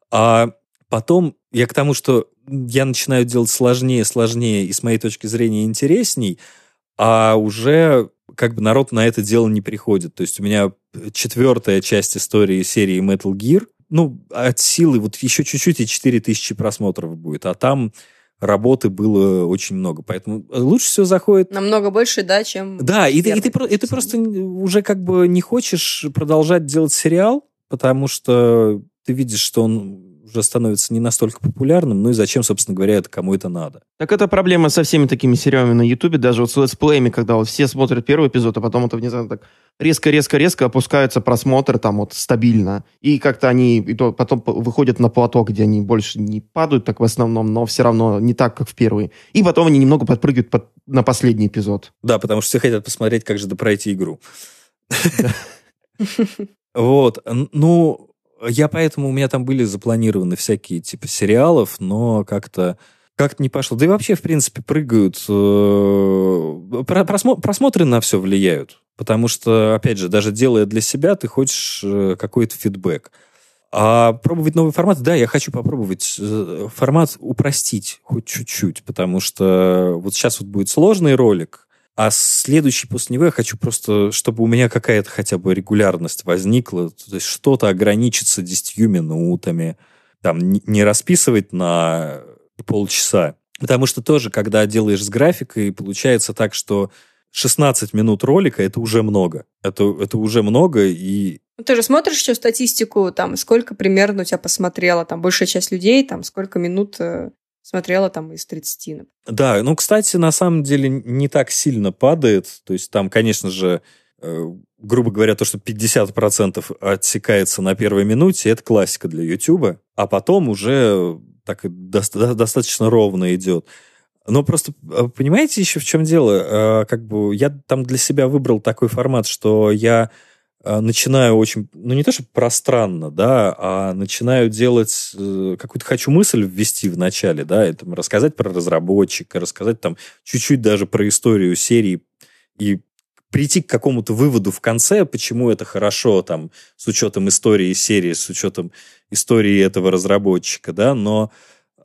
А потом я к тому, что я начинаю делать сложнее, сложнее и с моей точки зрения интересней, а уже как бы народ на это дело не приходит. То есть у меня четвертая часть истории серии Metal Gear, ну, от силы вот еще чуть-чуть и 4000 просмотров будет, а там работы было очень много. Поэтому лучше всего заходит... Намного больше, да, чем... Да, и ты, и, ты, и ты просто уже как бы не хочешь продолжать делать сериал, потому что ты видишь, что он уже становится не настолько популярным, ну и зачем, собственно говоря, это кому это надо. Так это проблема со всеми такими сериалами на Ютубе, даже вот с летсплеями, когда вот все смотрят первый эпизод, а потом это внезапно так резко-резко-резко опускаются просмотры там вот стабильно. И как-то они и то потом по- выходят на плато, где они больше не падают так в основном, но все равно не так, как в первый. И потом они немного подпрыгивают под- на последний эпизод. Да, потому что все хотят посмотреть, как же пройти игру. (laughs) Вот, ну, я поэтому, у меня там были запланированы всякие типа сериалов, но как-то как-то не пошло. Да и вообще, в принципе, прыгают. э, про- просмо- Просмотры на все влияют. Потому что, опять же, даже делая для себя, ты хочешь э, какой-то фидбэк. А пробовать новый формат, да, я хочу попробовать э, формат упростить хоть чуть-чуть, потому что вот сейчас вот будет сложный ролик, а следующий после него я хочу просто, чтобы у меня какая-то хотя бы регулярность возникла, то есть что-то ограничиться 10 минутами, там не расписывать на полчаса. Потому что тоже, когда делаешь с графикой, получается так, что 16 минут ролика это уже много. Это, это уже много, и Ну, Ты же смотришь еще статистику, там, сколько примерно у тебя посмотрела, там, большая часть людей, там, сколько минут э, смотрела там из 30. например. Да, ну, кстати, на самом деле не так сильно падает. То есть там, конечно же, э, грубо говоря, то, что 50% отсекается на первой минуте, это классика для YouTube, а потом уже так доста- достаточно ровно идет. Но просто, э, понимаете, еще в чем дело? Э, Как бы я там для себя выбрал такой формат, что я начинаю очень, ну не то, что пространно, да, а начинаю делать, э, какую-то хочу мысль ввести в начале, да, и там рассказать про разработчика, рассказать там чуть-чуть даже про историю серии и прийти к какому-то выводу в конце, почему это хорошо, там, с учетом истории серии, с учетом истории этого разработчика, да, но,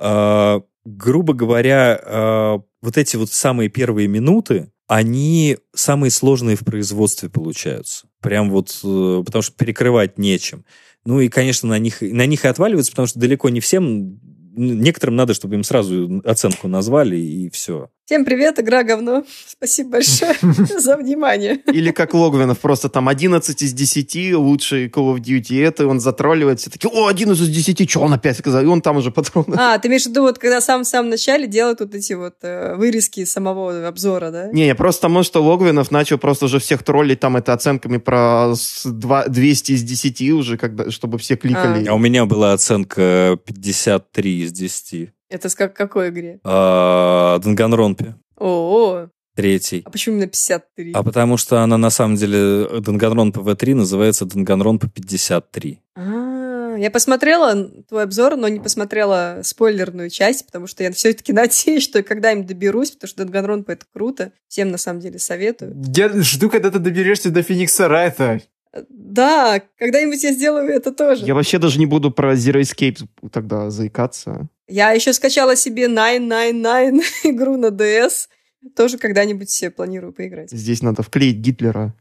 э, грубо говоря, э, вот эти вот самые первые минуты, они самые сложные в производстве получаются. Прям вот, э, потому что перекрывать нечем. Ну и, конечно, на них, на них и отваливаются, потому что далеко не всем, некоторым надо, чтобы им сразу оценку назвали, и все. Всем привет, игра говно. (laughs) Спасибо большое (laughs) за внимание. Или как Логвинов, просто там 11 из 10 лучший Call of Duty. Это он затролливает, все такие, о, 11 из 10, что он опять сказал? И он там уже патроны. А, ты имеешь в виду, вот когда сам в самом начале делают вот эти вот э, вырезки самого обзора, да? Не, я просто потому, что Логвинов начал просто уже всех троллить там это оценками про с два- 200 из 10 уже, когда, чтобы все кликали. А у меня была оценка 53 из 10. Это с как, какой игре? А, Данганронпе, О, третий. а почему именно 53? А потому что она на самом деле Данганронпа V3 называется Данганронпа 53. А, я посмотрела твой обзор, но не посмотрела спойлерную часть, потому что я все-таки (laughs) надеюсь, что когда-нибудь доберусь, потому что Данганронпа это круто. Всем на самом деле советую. Я жду, когда ты доберешься до Феникса Райта. Да, когда-нибудь я сделаю это тоже. Я вообще даже не буду про Zero Escape тогда заикаться. Я еще скачала себе 999 (laughs) игру на DS. Тоже когда-нибудь себе планирую поиграть. Здесь надо вклеить Гитлера.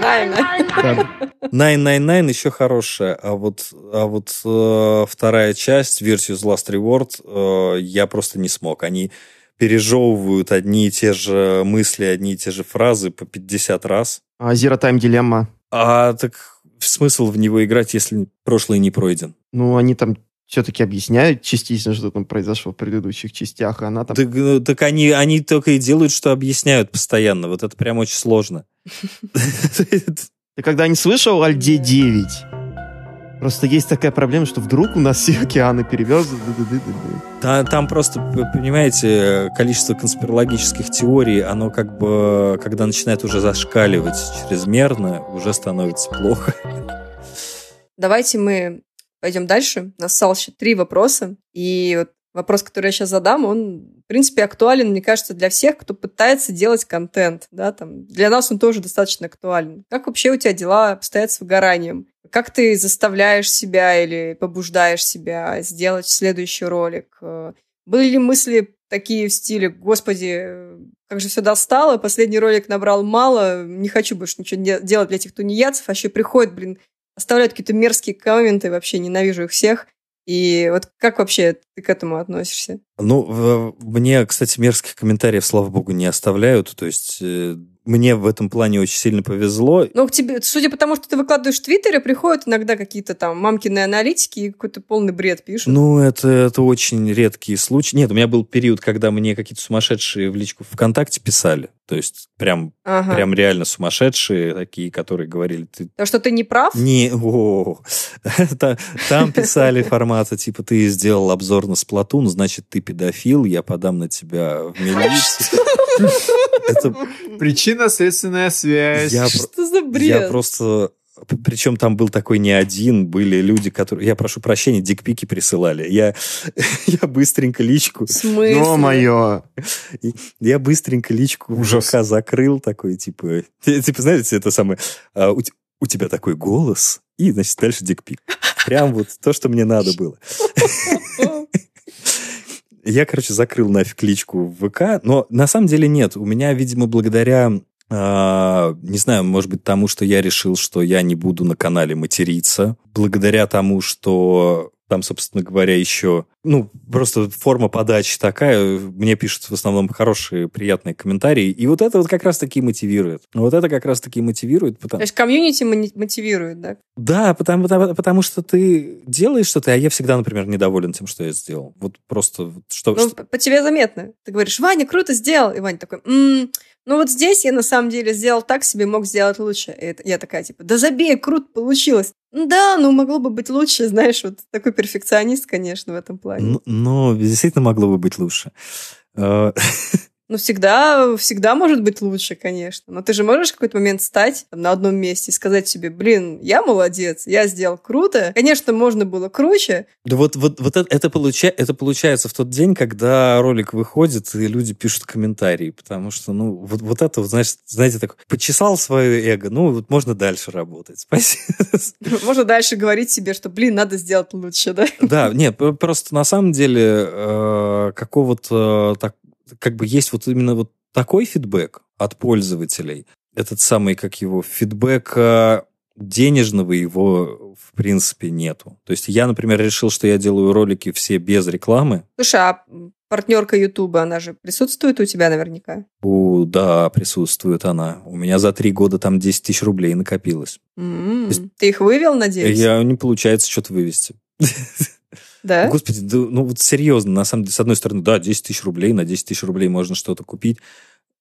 Правильно. Да. 999 еще хорошая, а вот, а вот э, вторая часть, Versus Last Reward, э, я просто не смог. Они пережевывают одни и те же мысли, одни и те же фразы по 50 раз. А Zero Time Dilemma. А так смысл в него играть, если прошлый не пройден? Ну, они там все-таки объясняют частично, что там произошло в предыдущих частях, а она там... Так, э, так они, они только и делают, что объясняют постоянно. Вот это прям очень сложно. (laughs) Ты когда не слышал о Льде 9? Просто есть такая проблема, что вдруг у нас все океаны перевернуты. Та- Там просто, понимаете, количество конспирологических теорий, оно как бы, когда начинает уже зашкаливать чрезмерно, уже становится плохо. Давайте мы пойдем дальше. У нас осталось еще три вопроса. И вот вопрос, который я сейчас задам, он, в принципе, актуален, мне кажется, для всех, кто пытается делать контент. Да, там. Для нас он тоже достаточно актуален. Как вообще у тебя дела обстоят с выгоранием? Как ты заставляешь себя или побуждаешь себя сделать следующий ролик? Э, Были ли мысли такие в стиле, господи, как же все достало, последний ролик набрал мало, не хочу больше ничего делать для этих тунеядцев, а еще приходят, блин, оставляют какие-то мерзкие комменты, вообще ненавижу их всех. И вот как вообще ты к этому относишься? Ну, мне, кстати, мерзких комментариев, слава богу, не оставляют. То есть э, мне в этом плане очень сильно повезло. Ну, к тебе, судя по тому, что ты выкладываешь в Твиттере, приходят иногда какие-то там мамкины аналитики и какой-то полный бред пишут. Ну, это, это очень редкие случаи. Нет, у меня был период, когда мне какие-то сумасшедшие в личку ВКонтакте писали. То есть прям, Ага. прям реально сумасшедшие такие, которые говорили, ты То, что ты не прав? Не, о, Та- там писали формата, типа, ты сделал обзор на Сплатун, значит, ты педофил, я подам на тебя в милицию. Это (laughs) Причинно-следственная связь. я, Что за я бред? просто... Причем там был такой не один, были люди, которые... Я прошу прощения, дикпики присылали. Я, (laughs) я быстренько личку... В смысле? Ё-моё. Я быстренько личку. ЖК закрыл, такой, типа... (laughs) Типа, знаете, это самое... а, у, у тебя такой голос, и, значит, дальше дикпик. Прям вот то, что мне надо было. Я, короче, закрыл нафиг личку в ВК, но на самом деле нет. У меня, видимо, благодаря, а, не знаю, может быть, тому, что я решил, что я не буду на канале материться, благодаря тому, что там, собственно говоря, еще, ну, просто форма подачи такая, мне пишут в основном хорошие, приятные комментарии, и вот это вот как раз-таки мотивирует. Вот это как раз-таки мотивирует, потому То есть комьюнити мотивирует, да? да, потому, потому, потому что ты делаешь что-то, а я всегда, например, недоволен тем, что я сделал. Вот просто что... Ну, что- по тебе заметно. Ты говоришь, Ваня, круто сделал. И Ваня такой, «М, ну вот здесь я на самом деле сделал так себе, мог сделать лучше. И я такая, типа, да забей, круто получилось. «Ну Да, ну могло бы быть лучше, знаешь, вот такой перфекционист, конечно, в этом плане. Ну, ну, действительно могло бы быть лучше. (laughs) Э, Ну, всегда, всегда может быть лучше, конечно. Но ты же можешь в какой-то момент стать там, на одном месте и сказать себе, блин, я молодец, я сделал круто. Конечно, можно было круче. Да вот, вот, вот это, это, получа- это получается в тот день, когда ролик выходит, и люди пишут комментарии, потому что, ну, вот, вот это, вот, знаешь, знаете, так, почесал свое эго, ну, вот можно дальше работать. (laughs) Спасибо. Можно дальше говорить себе, что, блин, надо сделать лучше, да? Да, нет, просто на самом деле э, какого-то так, как бы есть вот именно вот такой фидбэк от пользователей. Этот самый, как его, фидбэка денежного его в принципе нету. То есть я, например, решил, что я делаю ролики все без рекламы. Слушай, а партнерка Ютуба, она же присутствует у тебя наверняка? У, да, присутствует она. У меня за три года там 10 тысяч рублей накопилось. М, есть- Ты их вывел, надеюсь? Я не получается что-то вывести. (laughs) Да? Господи, да, ну вот серьезно, на самом деле, с одной стороны, да, 10 тысяч рублей, на 10 тысяч рублей можно что-то купить.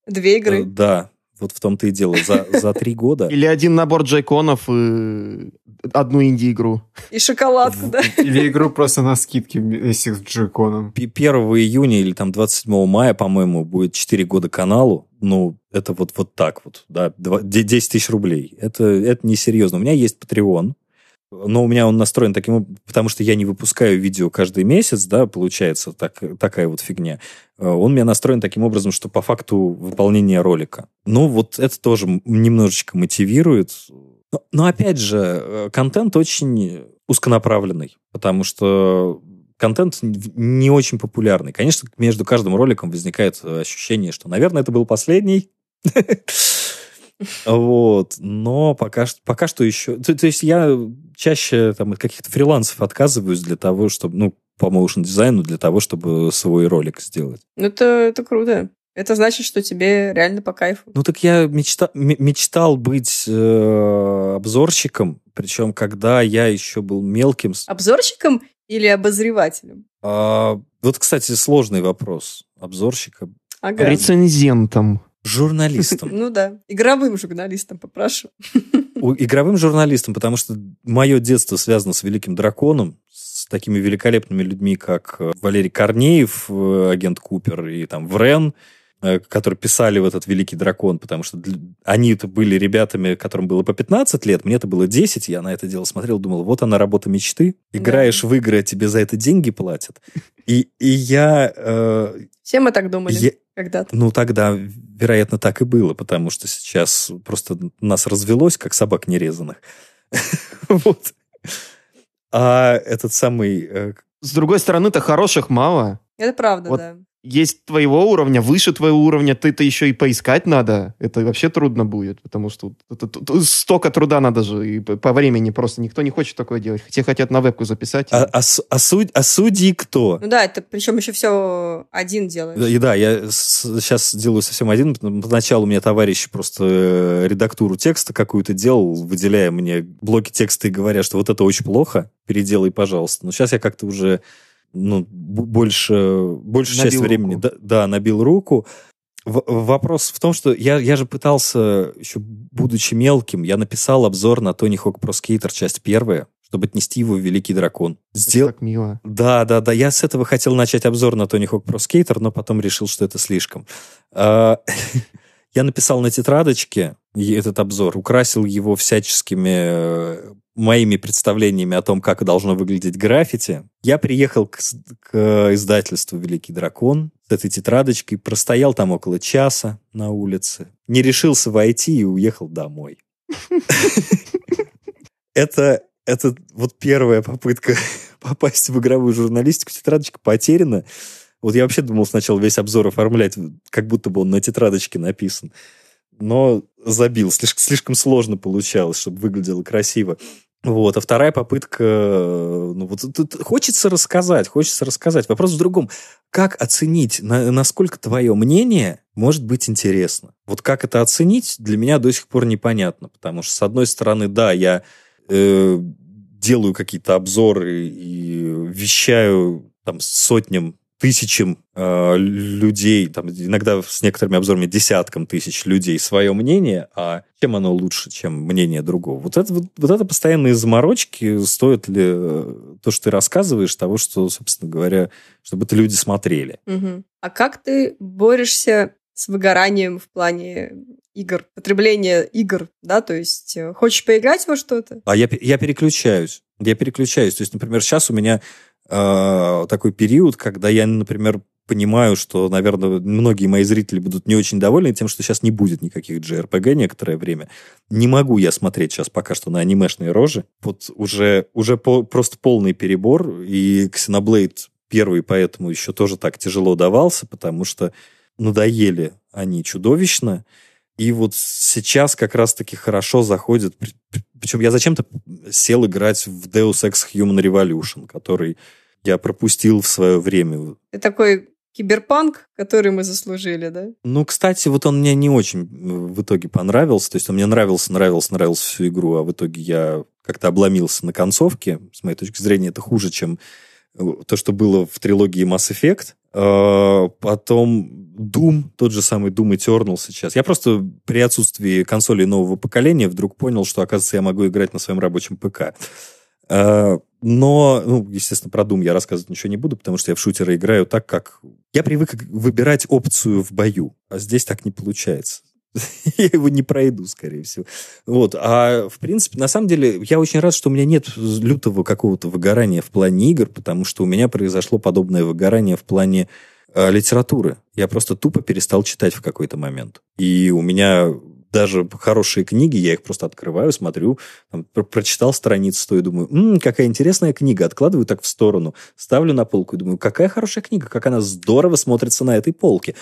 Две Э, игры. Да, вот в том-то и дело. За, за три года. Или один набор джейконов и одну инди-игру. И шоколадку, да? Или игру просто на скидке если с джеконом. П- 1 июня или там 27 мая, по-моему, будет 4 года каналу. Ну, это вот, вот так вот, да, два- де- 10 тысяч рублей. Это, это несерьезно. У меня есть Patreon, но у меня он настроен таким потому что я не выпускаю видео каждый месяц, да, получается так, такая вот фигня. Э, Он у меня настроен таким образом, что по факту выполнения ролика. Ну, вот это тоже немножечко мотивирует. Но, но опять же, э, контент очень узконаправленный, потому что контент не очень популярный. Конечно, между каждым роликом возникает э, ощущение, что, наверное, это был последний. (laughs) Вот, но пока, что- пока что еще... То, то есть я чаще там, от каких-то фрилансов отказываюсь для того, чтобы, ну, по моушн дизайну, для того, чтобы свой ролик сделать. Ну, это, это круто. Это значит, что тебе реально по кайфу. Ну, так я мечта, мечтал быть э, обзорщиком, причем когда я еще был мелким. Обзорщиком или обозревателем? А, вот, кстати, сложный вопрос. Обзорщика. Ага. Рецензентом. Журналистом. Ну да, игровым журналистом попрошу. Игровым журналистом, потому что мое детство связано с Великим Драконом, с такими великолепными людьми, как э, Валерий Корнеев, э, агент Купер, и там Врен, э, которые писали в этот Великий Дракон, потому что для- они-то были ребятами, которым было по 15 лет, мне это было 10, я на это дело смотрел, думал, вот она работа мечты, играешь в игры, а тебе за это деньги платят. И, и я, э, Все мы так думали я- когда-то. ну, тогда, вероятно, так и было, потому что сейчас просто нас развелось, как собак нерезанных. (laughs) Вот. А этот самый... э, С другой стороны-то хороших мало. Это правда, Вот да. Есть твоего уровня, выше твоего уровня, ты-то еще и поискать надо. Это вообще трудно будет, потому что тут- тут- тут столько труда надо же, и по времени просто никто не хочет такое делать. Все хотят на вебку записать. А, а с- а суд- а судьи кто? Ну да, это причем еще все один делает. И да, я сейчас делаю совсем один. Поначалу у меня товарищ просто э, редактуру текста какую-то делал, выделяя мне блоки текста и говоря, что вот это очень плохо, переделай, пожалуйста. Но сейчас я как-то уже ну, больше, большую часть Набил времени руку. да, да, набил руку. В- вопрос в том, что я, я же пытался, еще будучи мелким, я написал обзор на Тони Хок Про Скейтер, часть первая, чтобы отнести его в Великий Дракон. Это Сдел- так мило. да, да, да. Я с этого хотел начать обзор на Тони Хок Про Скейтер, но потом решил, что это слишком. А, (laughs) Я написал на тетрадочке этот обзор, украсил его всяческими э, моими представлениями о том, как должно выглядеть граффити. Я приехал к, к издательству «Великий дракон» с этой тетрадочкой, простоял там около часа на улице, не решился войти и уехал домой. (laughs) Это, это вот первая попытка (laughs) попасть в игровую журналистику. Тетрадочка потеряна. Вот я вообще думал сначала весь обзор оформлять, как будто бы он на тетрадочке написан. Но забил. Слишком, слишком сложно получалось, чтобы выглядело красиво. Вот. А вторая попытка... э, Ну, вот тут хочется рассказать, хочется рассказать. Вопрос в другом. Как оценить, на- насколько твое мнение может быть интересно? Вот как это оценить, для меня до сих пор непонятно. Потому что, с одной стороны, да, я э, делаю какие-то обзоры и вещаю там сотням, тысячам э, людей, там, иногда с некоторыми обзорами десяткам тысяч людей свое мнение, а чем оно лучше, чем мнение другого? Вот это, вот, вот это постоянные заморочки, стоит ли э, то, что ты рассказываешь, того, что, собственно говоря, чтобы это люди смотрели. Мгм. А как ты борешься с выгоранием в плане игр, потребления игр, да, то есть э, хочешь поиграть во что-то? А я, я переключаюсь. Я переключаюсь. То есть, например, сейчас у меня э, такой период, когда я, например, понимаю, что, наверное, многие мои зрители будут не очень довольны тем, что сейчас не будет никаких JRPG некоторое время. Не могу я смотреть сейчас пока что на анимешные рожи. Вот уже, уже по- просто полный перебор, и Xenoblade первый поэтому еще тоже так тяжело давался, потому что надоели они чудовищно. И вот сейчас как раз-таки хорошо заходит. При- при- Причем я зачем-то сел играть в Deus Ex Human Revolution, который я пропустил в свое время. Ты такой киберпанк, который мы заслужили, да? Ну, кстати, вот он мне не очень в итоге понравился. То есть он мне нравился, нравился, нравился всю игру, а в итоге я как-то обломился на концовке. С моей точки зрения, это хуже, чем то, что было в трилогии Mass Effect. Э, Потом Doom, тот же самый Doom Eternal сейчас. Я просто при отсутствии консолей нового поколения вдруг понял, что, оказывается, я могу играть на своем рабочем ПК. Э, Но, ну, естественно, про Doom я рассказывать ничего не буду, потому что я в шутеры играю так, как... Я привык выбирать опцию в бою, а здесь так не получается. (laughs) Я его не пройду, скорее всего. Вот. А, в принципе, на самом деле, я очень рад, что у меня нет лютого какого-то выгорания в плане игр, потому что у меня произошло подобное выгорание в плане э, литературы. Я просто тупо перестал читать в какой-то момент. И у меня даже хорошие книги, я их просто открываю, смотрю, там, про- прочитал страницу, стою, думаю, «М, какая интересная книга, откладываю так в сторону, ставлю на полку и думаю, какая хорошая книга, как она здорово смотрится на этой полке.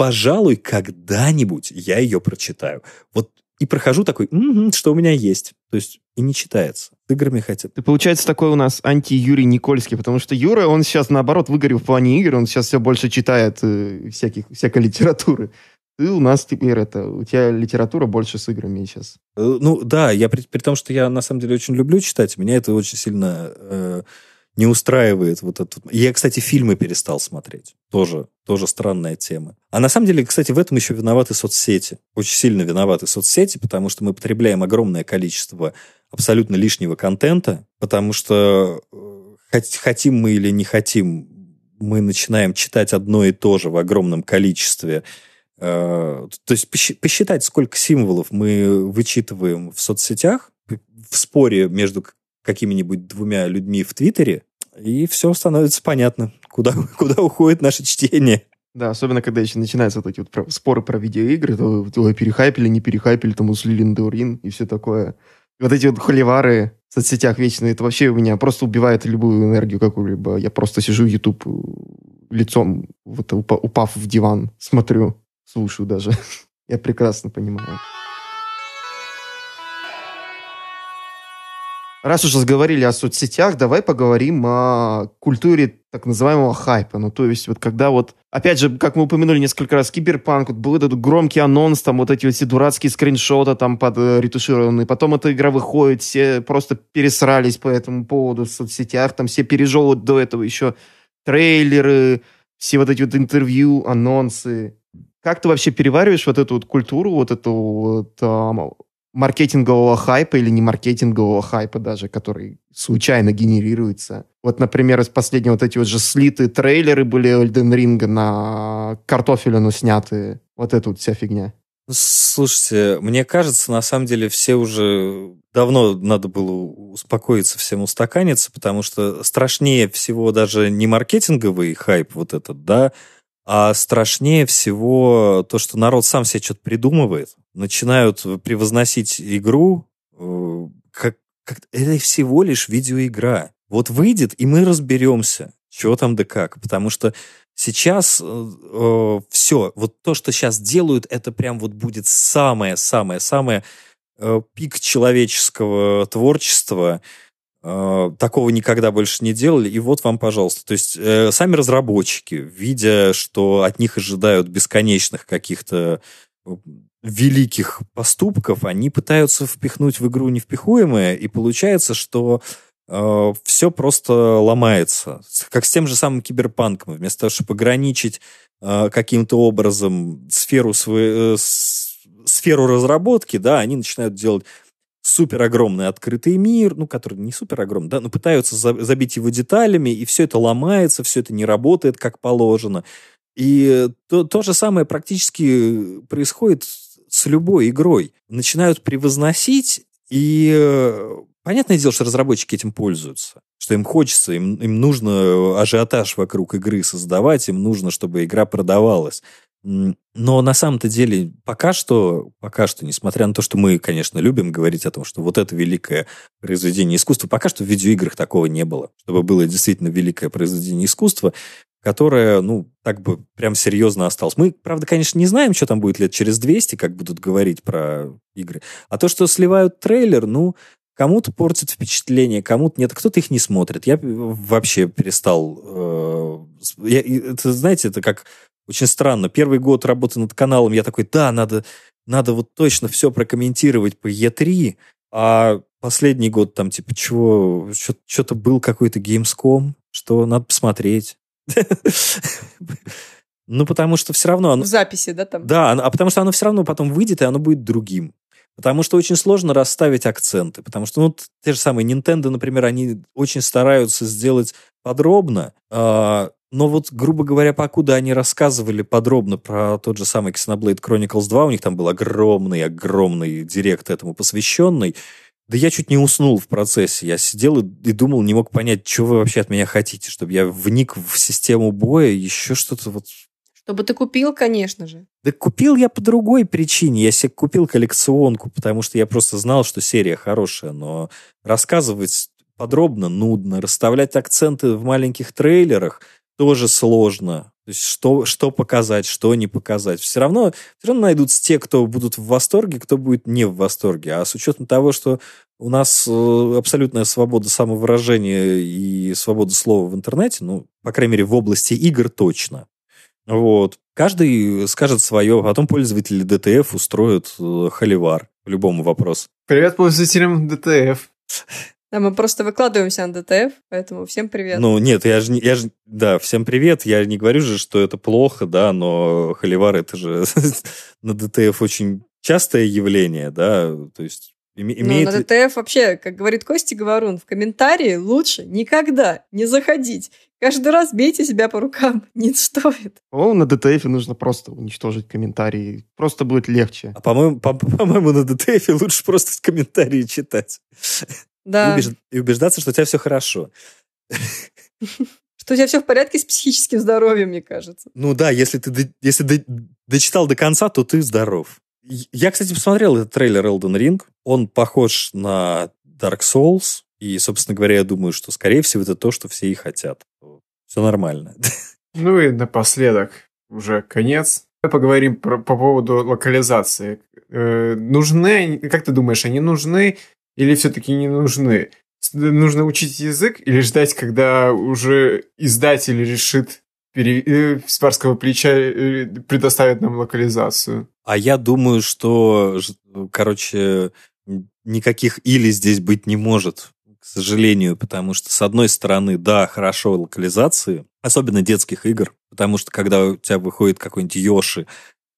Пожалуй, когда-нибудь я ее прочитаю. Вот и прохожу такой, «Мгм, что у меня есть. То есть и не читается. С играми хотя бы. Ты, получается, такой у нас анти-Юрий Никольский, потому что Юра, он сейчас, наоборот, выгорел в плане игр, он сейчас все больше читает э, всяких, всякой (laughs) литературы. Ты у нас теперь это, у тебя литература больше с играми сейчас. Э, Ну да, я при, при том, что я на самом деле очень люблю читать, меня это очень сильно э, не устраивает. Вот это. Я, кстати, фильмы перестал смотреть. Тоже, тоже странная тема. А на самом деле, кстати, в этом еще виноваты соцсети. Очень сильно виноваты соцсети, потому что мы потребляем огромное количество абсолютно лишнего контента, потому что э, хот- хотим мы или не хотим, мы начинаем читать одно и то же в огромном количестве. Э, То есть посчи- посчитать, сколько символов мы вычитываем в соцсетях, в споре между какими-нибудь двумя людьми в Твиттере, и все становится понятно, куда, (laughs) куда уходит наше чтение. Да, особенно когда еще начинаются вот эти вот про- споры про видеоигры, то ой, перехайпили, не перехайпили, там услили Ендурин и все такое. И вот эти вот холивары в соцсетях вечные, это вообще у меня просто убивает любую энергию какую-либо. Я просто сижу, YouTube лицом, вот упа- упав в диван, смотрю, слушаю даже. (laughs) Я прекрасно понимаю. Раз уж разговорили о соцсетях, давай поговорим о культуре так называемого хайпа. Ну, то есть, вот когда вот, опять же, как мы упомянули несколько раз, киберпанк, вот был этот громкий анонс, там вот эти вот все дурацкие скриншоты там под э, ретушированные, потом эта игра выходит, все просто пересрались по этому поводу в соцсетях, там все пережевывают до этого еще трейлеры, все вот эти вот интервью, анонсы. Как ты вообще перевариваешь вот эту вот культуру, вот эту вот а, маркетингового хайпа или не маркетингового хайпа даже, который случайно генерируется. Вот, например, из последнего вот эти вот же слитые трейлеры были Эльден Ринга на картофелину снятые. Вот эта вот вся фигня. Слушайте, мне кажется, на самом деле все уже давно надо было успокоиться, всем устаканиться, потому что страшнее всего даже не маркетинговый хайп вот этот, да, а страшнее всего то, что народ сам себе что-то придумывает, начинают превозносить игру, э, как, как это всего лишь видеоигра. Вот выйдет, и мы разберемся, что там да как. Потому что сейчас э, э все, вот то, что сейчас делают, это прям вот будет самое-самое-самое э, пик человеческого творчества, Uh, такого никогда больше не делали, и вот вам, пожалуйста. То есть э, сами разработчики, видя, что от них ожидают бесконечных каких-то э, великих поступков, они пытаются впихнуть в игру невпихуемое, и получается, что э, все просто ломается. Как с тем же самым киберпанком. Вместо того, чтобы ограничить э, каким-то образом сферу, своей, э, сферу разработки, да, они начинают делать супер огромный открытый мир, ну, который не супер огромный, да, но пытаются за, забить его деталями, и все это ломается, все это не работает как положено. И то, то же самое практически происходит с любой игрой. Начинают превозносить, и э, понятное дело, что разработчики этим пользуются, что им хочется, им, им нужно ажиотаж вокруг игры создавать, им нужно, чтобы игра продавалась. Но на самом-то деле пока что, пока что, несмотря на то, что мы, конечно, любим говорить о том, что вот это великое произведение искусства, пока что в видеоиграх такого не было, чтобы было действительно великое произведение искусства, которое, ну, так бы прям серьезно осталось. Мы, правда, конечно, не знаем, что там будет лет через 200, как будут говорить про игры. А то, что сливают трейлер, ну, кому-то портит впечатление, кому-то нет, кто-то их не смотрит. Я вообще перестал... Э, я, это, знаете, это как очень странно. Первый год работы над каналом я такой, да, надо, надо вот точно все прокомментировать по Е3, а последний год там типа чего, что-то был какой-то Gamescom, что надо посмотреть. (laughs) Ну, потому что все равно... Оно... В записи, да, там? Да, а потому что оно все равно потом выйдет, и оно будет другим. Потому что очень сложно расставить акценты. Потому что, ну, те же самые Nintendo, например, они очень стараются сделать подробно, а, но вот, грубо говоря, покуда они рассказывали подробно про тот же самый Xenoblade Chronicles 2, у них там был огромный-огромный директ этому посвященный, да я чуть не уснул в процессе. Я сидел и, и думал, не мог понять, что вы вообще от меня хотите, чтобы я вник в систему боя, еще что-то вот... Чтобы ты купил, конечно же. Да купил я по другой причине. Я себе купил коллекционку, потому что я просто знал, что серия хорошая, но рассказывать подробно нудно, расставлять акценты в маленьких трейлерах – тоже сложно. То есть что, что показать, что не показать. Все равно, все равно найдутся те, кто будут в восторге, кто будет не в восторге. А с учетом того, что у нас э, абсолютная свобода самовыражения и свобода слова в интернете, ну, по крайней мере, в области игр точно. Вот. Каждый скажет свое, а потом пользователи DTF устроят э, холивар по любому вопросу. Привет пользователям DTF. Да, мы просто выкладываемся на DTF, поэтому всем привет. Ну, нет, я же, я же, да, всем привет. Я не говорю же, что это плохо, да, но холивар это же (laughs) на DTF очень частое явление, да, то есть имеет... Ну, на DTF вообще, как говорит Костя Говорун, в комментарии лучше никогда не заходить. Каждый раз бейте себя по рукам, (laughs) не стоит. О, на DTF нужно просто уничтожить комментарии. Просто будет легче. А по-моему, по- (laughs) по-моему на DTF лучше просто комментарии читать. Да. И, убеж... и убеждаться, что у тебя все хорошо. Что у тебя все в порядке с психическим здоровьем, мне кажется. Ну да, если ты если до, дочитал до конца, то ты здоров. Я, кстати, посмотрел этот трейлер Elden Ring. Он похож на Dark Souls. И, собственно говоря, я думаю, что, скорее всего, это то, что все и хотят. Все нормально. Ну и напоследок, уже конец. Давай поговорим про, по поводу локализации. Э, нужны, как ты думаешь, они нужны или все-таки не нужны? Нужно учить язык или ждать, когда уже издатель решит пере... э, с барского плеча э, предоставит нам локализацию? А я думаю, что, короче, никаких или здесь быть не может, к сожалению, потому что, с одной стороны, да, хорошо локализации, особенно детских игр, потому что, когда у тебя выходит какой-нибудь Йоши,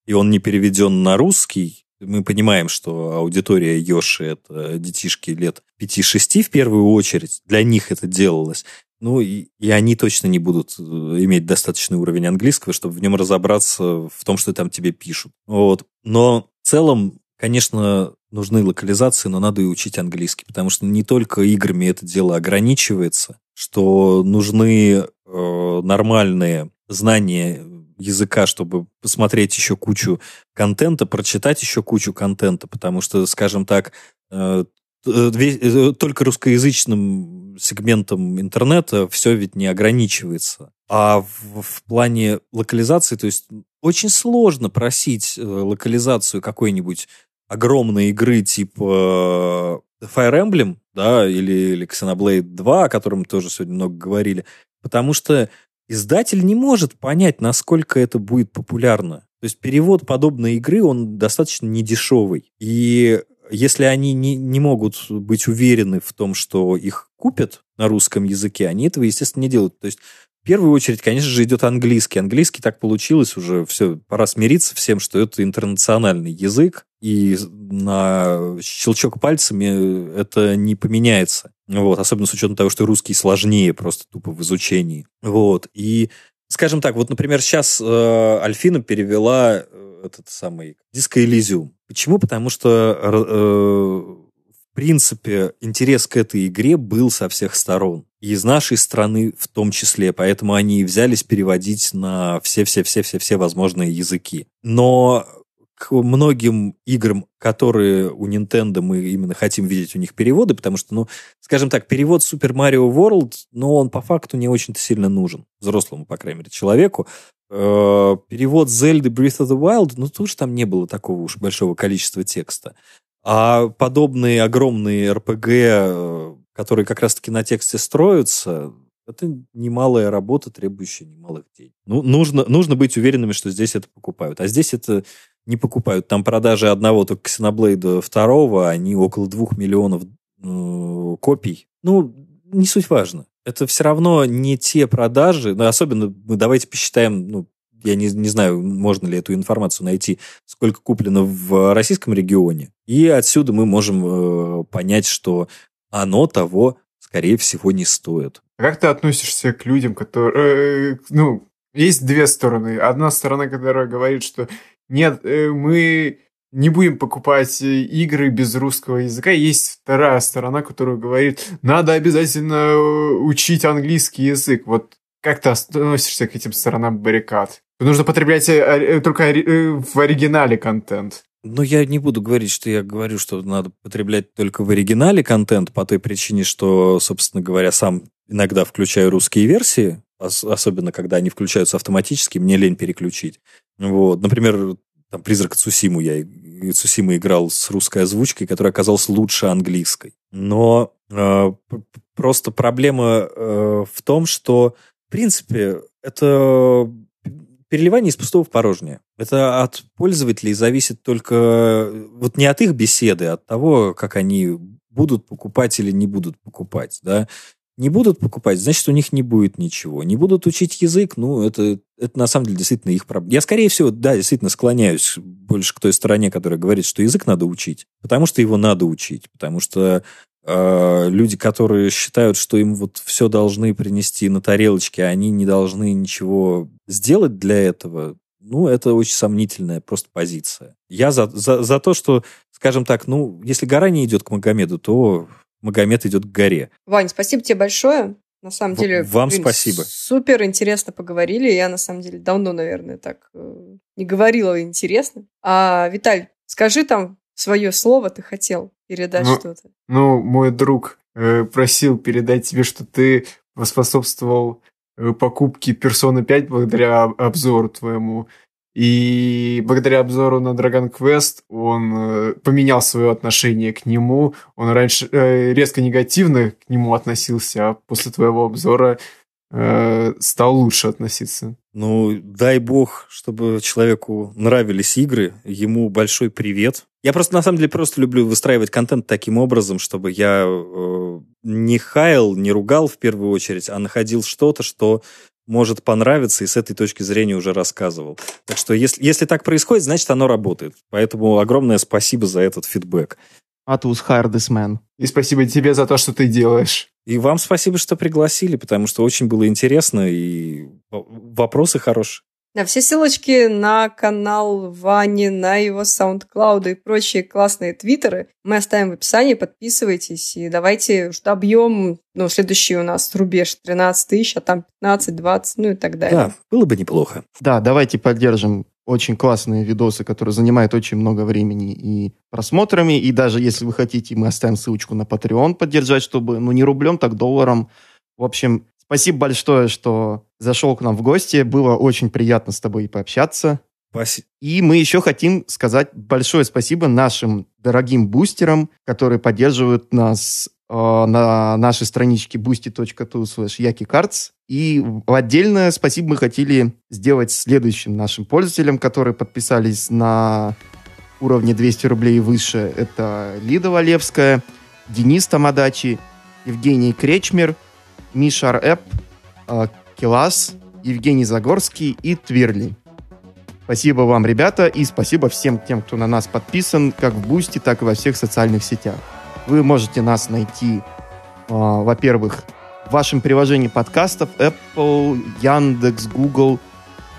и он не переведен на русский, мы понимаем, что аудитория Йоши — это детишки лет 5-6 в первую очередь, для них это делалось. Ну, и, и они точно не будут э, иметь достаточный уровень английского, чтобы в нем разобраться в том, что там тебе пишут. Вот. Но в целом, конечно, нужны локализации, но надо и учить английский, потому что не только играми это дело ограничивается, что нужны э, нормальные знания языка, чтобы посмотреть еще кучу контента, прочитать еще кучу контента, потому что, скажем так, э, э, э, только русскоязычным сегментом интернета все ведь не ограничивается. А в, в плане локализации, то есть очень сложно просить локализацию какой-нибудь огромной игры типа Fire Emblem, да, или, или Xenoblade 2, о котором тоже сегодня много говорили, потому что издатель не может понять, насколько это будет популярно. То есть перевод подобной игры, он достаточно недешевый. И если они не, не могут быть уверены в том, что их купят на русском языке, они этого, естественно, не делают. То есть в первую очередь, конечно же, идет английский. Английский так получилось уже, все, пора смириться всем, что это интернациональный язык, и на щелчок пальцами это не поменяется. Вот, особенно с учетом того, что русский сложнее просто тупо в изучении. Вот, и скажем так, вот, например, сейчас э, Альфина перевела э, этот самый Disco Elysium. Почему? Потому что э, в принципе, интерес к этой игре был со всех сторон. Из нашей страны в том числе. Поэтому они взялись переводить на все-все-все-все-все возможные языки. Но к многим играм, которые у Nintendo мы именно хотим видеть у них переводы, потому что, ну, скажем так, перевод Super Mario World, ну, он по факту не очень-то сильно нужен. Взрослому, по крайней мере, человеку. Э, Перевод Zelda Breath of the Wild, ну, тоже там не было такого уж большого количества текста. А подобные огромные э, которые как раз-таки на тексте строятся, это немалая работа, требующая немалых денег. Ну, нужно, нужно быть уверенными, что здесь это покупают. А здесь это не покупают. Там продажи одного только Xenoblade второго, они около двух миллионов э, копий. Ну, не суть важно. Это все равно не те продажи, ну, особенно мы давайте посчитаем, ну, я не, не знаю, можно ли эту информацию найти, сколько куплено в российском регионе. И отсюда мы можем э, понять, что оно того, скорее всего, не стоит. Как ты относишься к людям, которые... э, ну, есть две стороны. Одна сторона, которая говорит, что нет, э, мы не будем покупать э, игры без русского языка. Есть вторая сторона, которая говорит, надо обязательно э, учить английский язык. Вот как ты относишься к этим сторонам баррикад? Нужно потреблять э, только в оригинале контент. Но я не буду говорить, что я говорю, что надо потреблять только в оригинале контент по той причине, что, собственно говоря, сам иногда включаю русские версии, ос- особенно когда они включаются автоматически, мне лень переключить. Вот. Например, там «Призрак Цусиму» я Цусима играл с русской озвучкой, которая оказалась лучше английской. Но э, просто проблема э, в том, что, в принципе, это переливание из пустого в порожнее. Это от пользователей зависит только вот не от их беседы, а от того, как они будут покупать или не будут покупать, да. Не будут покупать, значит, у них не будет ничего. Не будут учить язык, ну, это, это на самом деле действительно их проблема. Я, скорее всего, да, действительно склоняюсь больше к той стороне, которая говорит, что язык надо учить, потому что его надо учить, потому что люди, которые считают, что им вот все должны принести на тарелочке, а они не должны ничего сделать для этого, ну, это очень сомнительная просто позиция. Я за, за, за то, что, скажем так, ну, если гора не идет к Магомеду, то Магомед идет к горе. Вань, спасибо тебе большое. На самом В- деле, вам спасибо. Супер интересно поговорили. Я на самом деле давно, наверное, так э, не говорила интересно. А Виталь, скажи там свое слово, ты хотел передать Ну, что-то. Ну, мой друг э, просил передать тебе, что ты поспособствовал э, покупки Persona 5 благодаря обзору твоему. И благодаря обзору на Dragon Quest он э, поменял свое отношение к нему. Он раньше э, резко негативно к нему относился, а после твоего обзора э, стал лучше относиться. Ну, дай бог, чтобы человеку нравились игры. Ему большой привет. Я просто, на самом деле, просто люблю выстраивать контент таким образом, чтобы я э, не хаял, не ругал в первую очередь, а находил что-то, что может понравиться, и с этой точки зрения уже рассказывал. Так что если, если так происходит, значит, оно работает. Поэтому огромное спасибо за этот фидбэк. This man. И спасибо тебе за то, что ты делаешь. И вам спасибо, что пригласили, потому что очень было интересно, и вопросы хорошие. Да, все ссылочки на канал Вани, на его SoundCloud и прочие классные твиттеры мы оставим в описании. Подписывайтесь и давайте уж добьем, ну, следующий у нас рубеж 13 тысяч, а там 15, 20, ну и так далее. Да, было бы неплохо. Да, давайте поддержим очень классные видосы, которые занимают очень много времени и просмотрами. И даже если вы хотите, мы оставим ссылочку на Patreon поддержать, чтобы, ну, не рублем, так долларом. В общем, спасибо большое, что зашел к нам в гости. Было очень приятно с тобой пообщаться. Спасибо. И мы еще хотим сказать большое спасибо нашим дорогим бустерам, которые поддерживают нас на нашей страничке boosty.tu slash yakicards. И отдельное спасибо мы хотели сделать следующим нашим пользователям, которые подписались на уровне 200 рублей и выше. Это Лида Валевская, Денис Тамадачи, Евгений Кречмер, Мишар Эп, э, Келас, Евгений Загорский и Твирли. Спасибо вам, ребята, и спасибо всем тем, кто на нас подписан, как в Boosty, так и во всех социальных сетях. Вы можете нас найти, э, во-первых, в вашем приложении подкастов Apple, Яндекс, Google.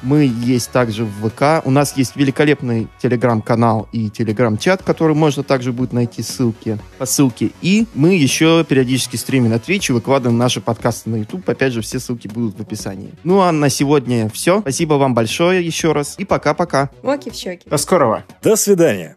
Мы есть также в ВК. У нас есть великолепный телеграм-канал и телеграм-чат, который можно также будет найти ссылки, по ссылке. И мы еще периодически стримим на Twitch и выкладываем наши подкасты на YouTube. Опять же, все ссылки будут в описании. Ну а на сегодня все. Спасибо вам большое еще раз. И пока-пока. Моки в щеки. До скорого. До свидания.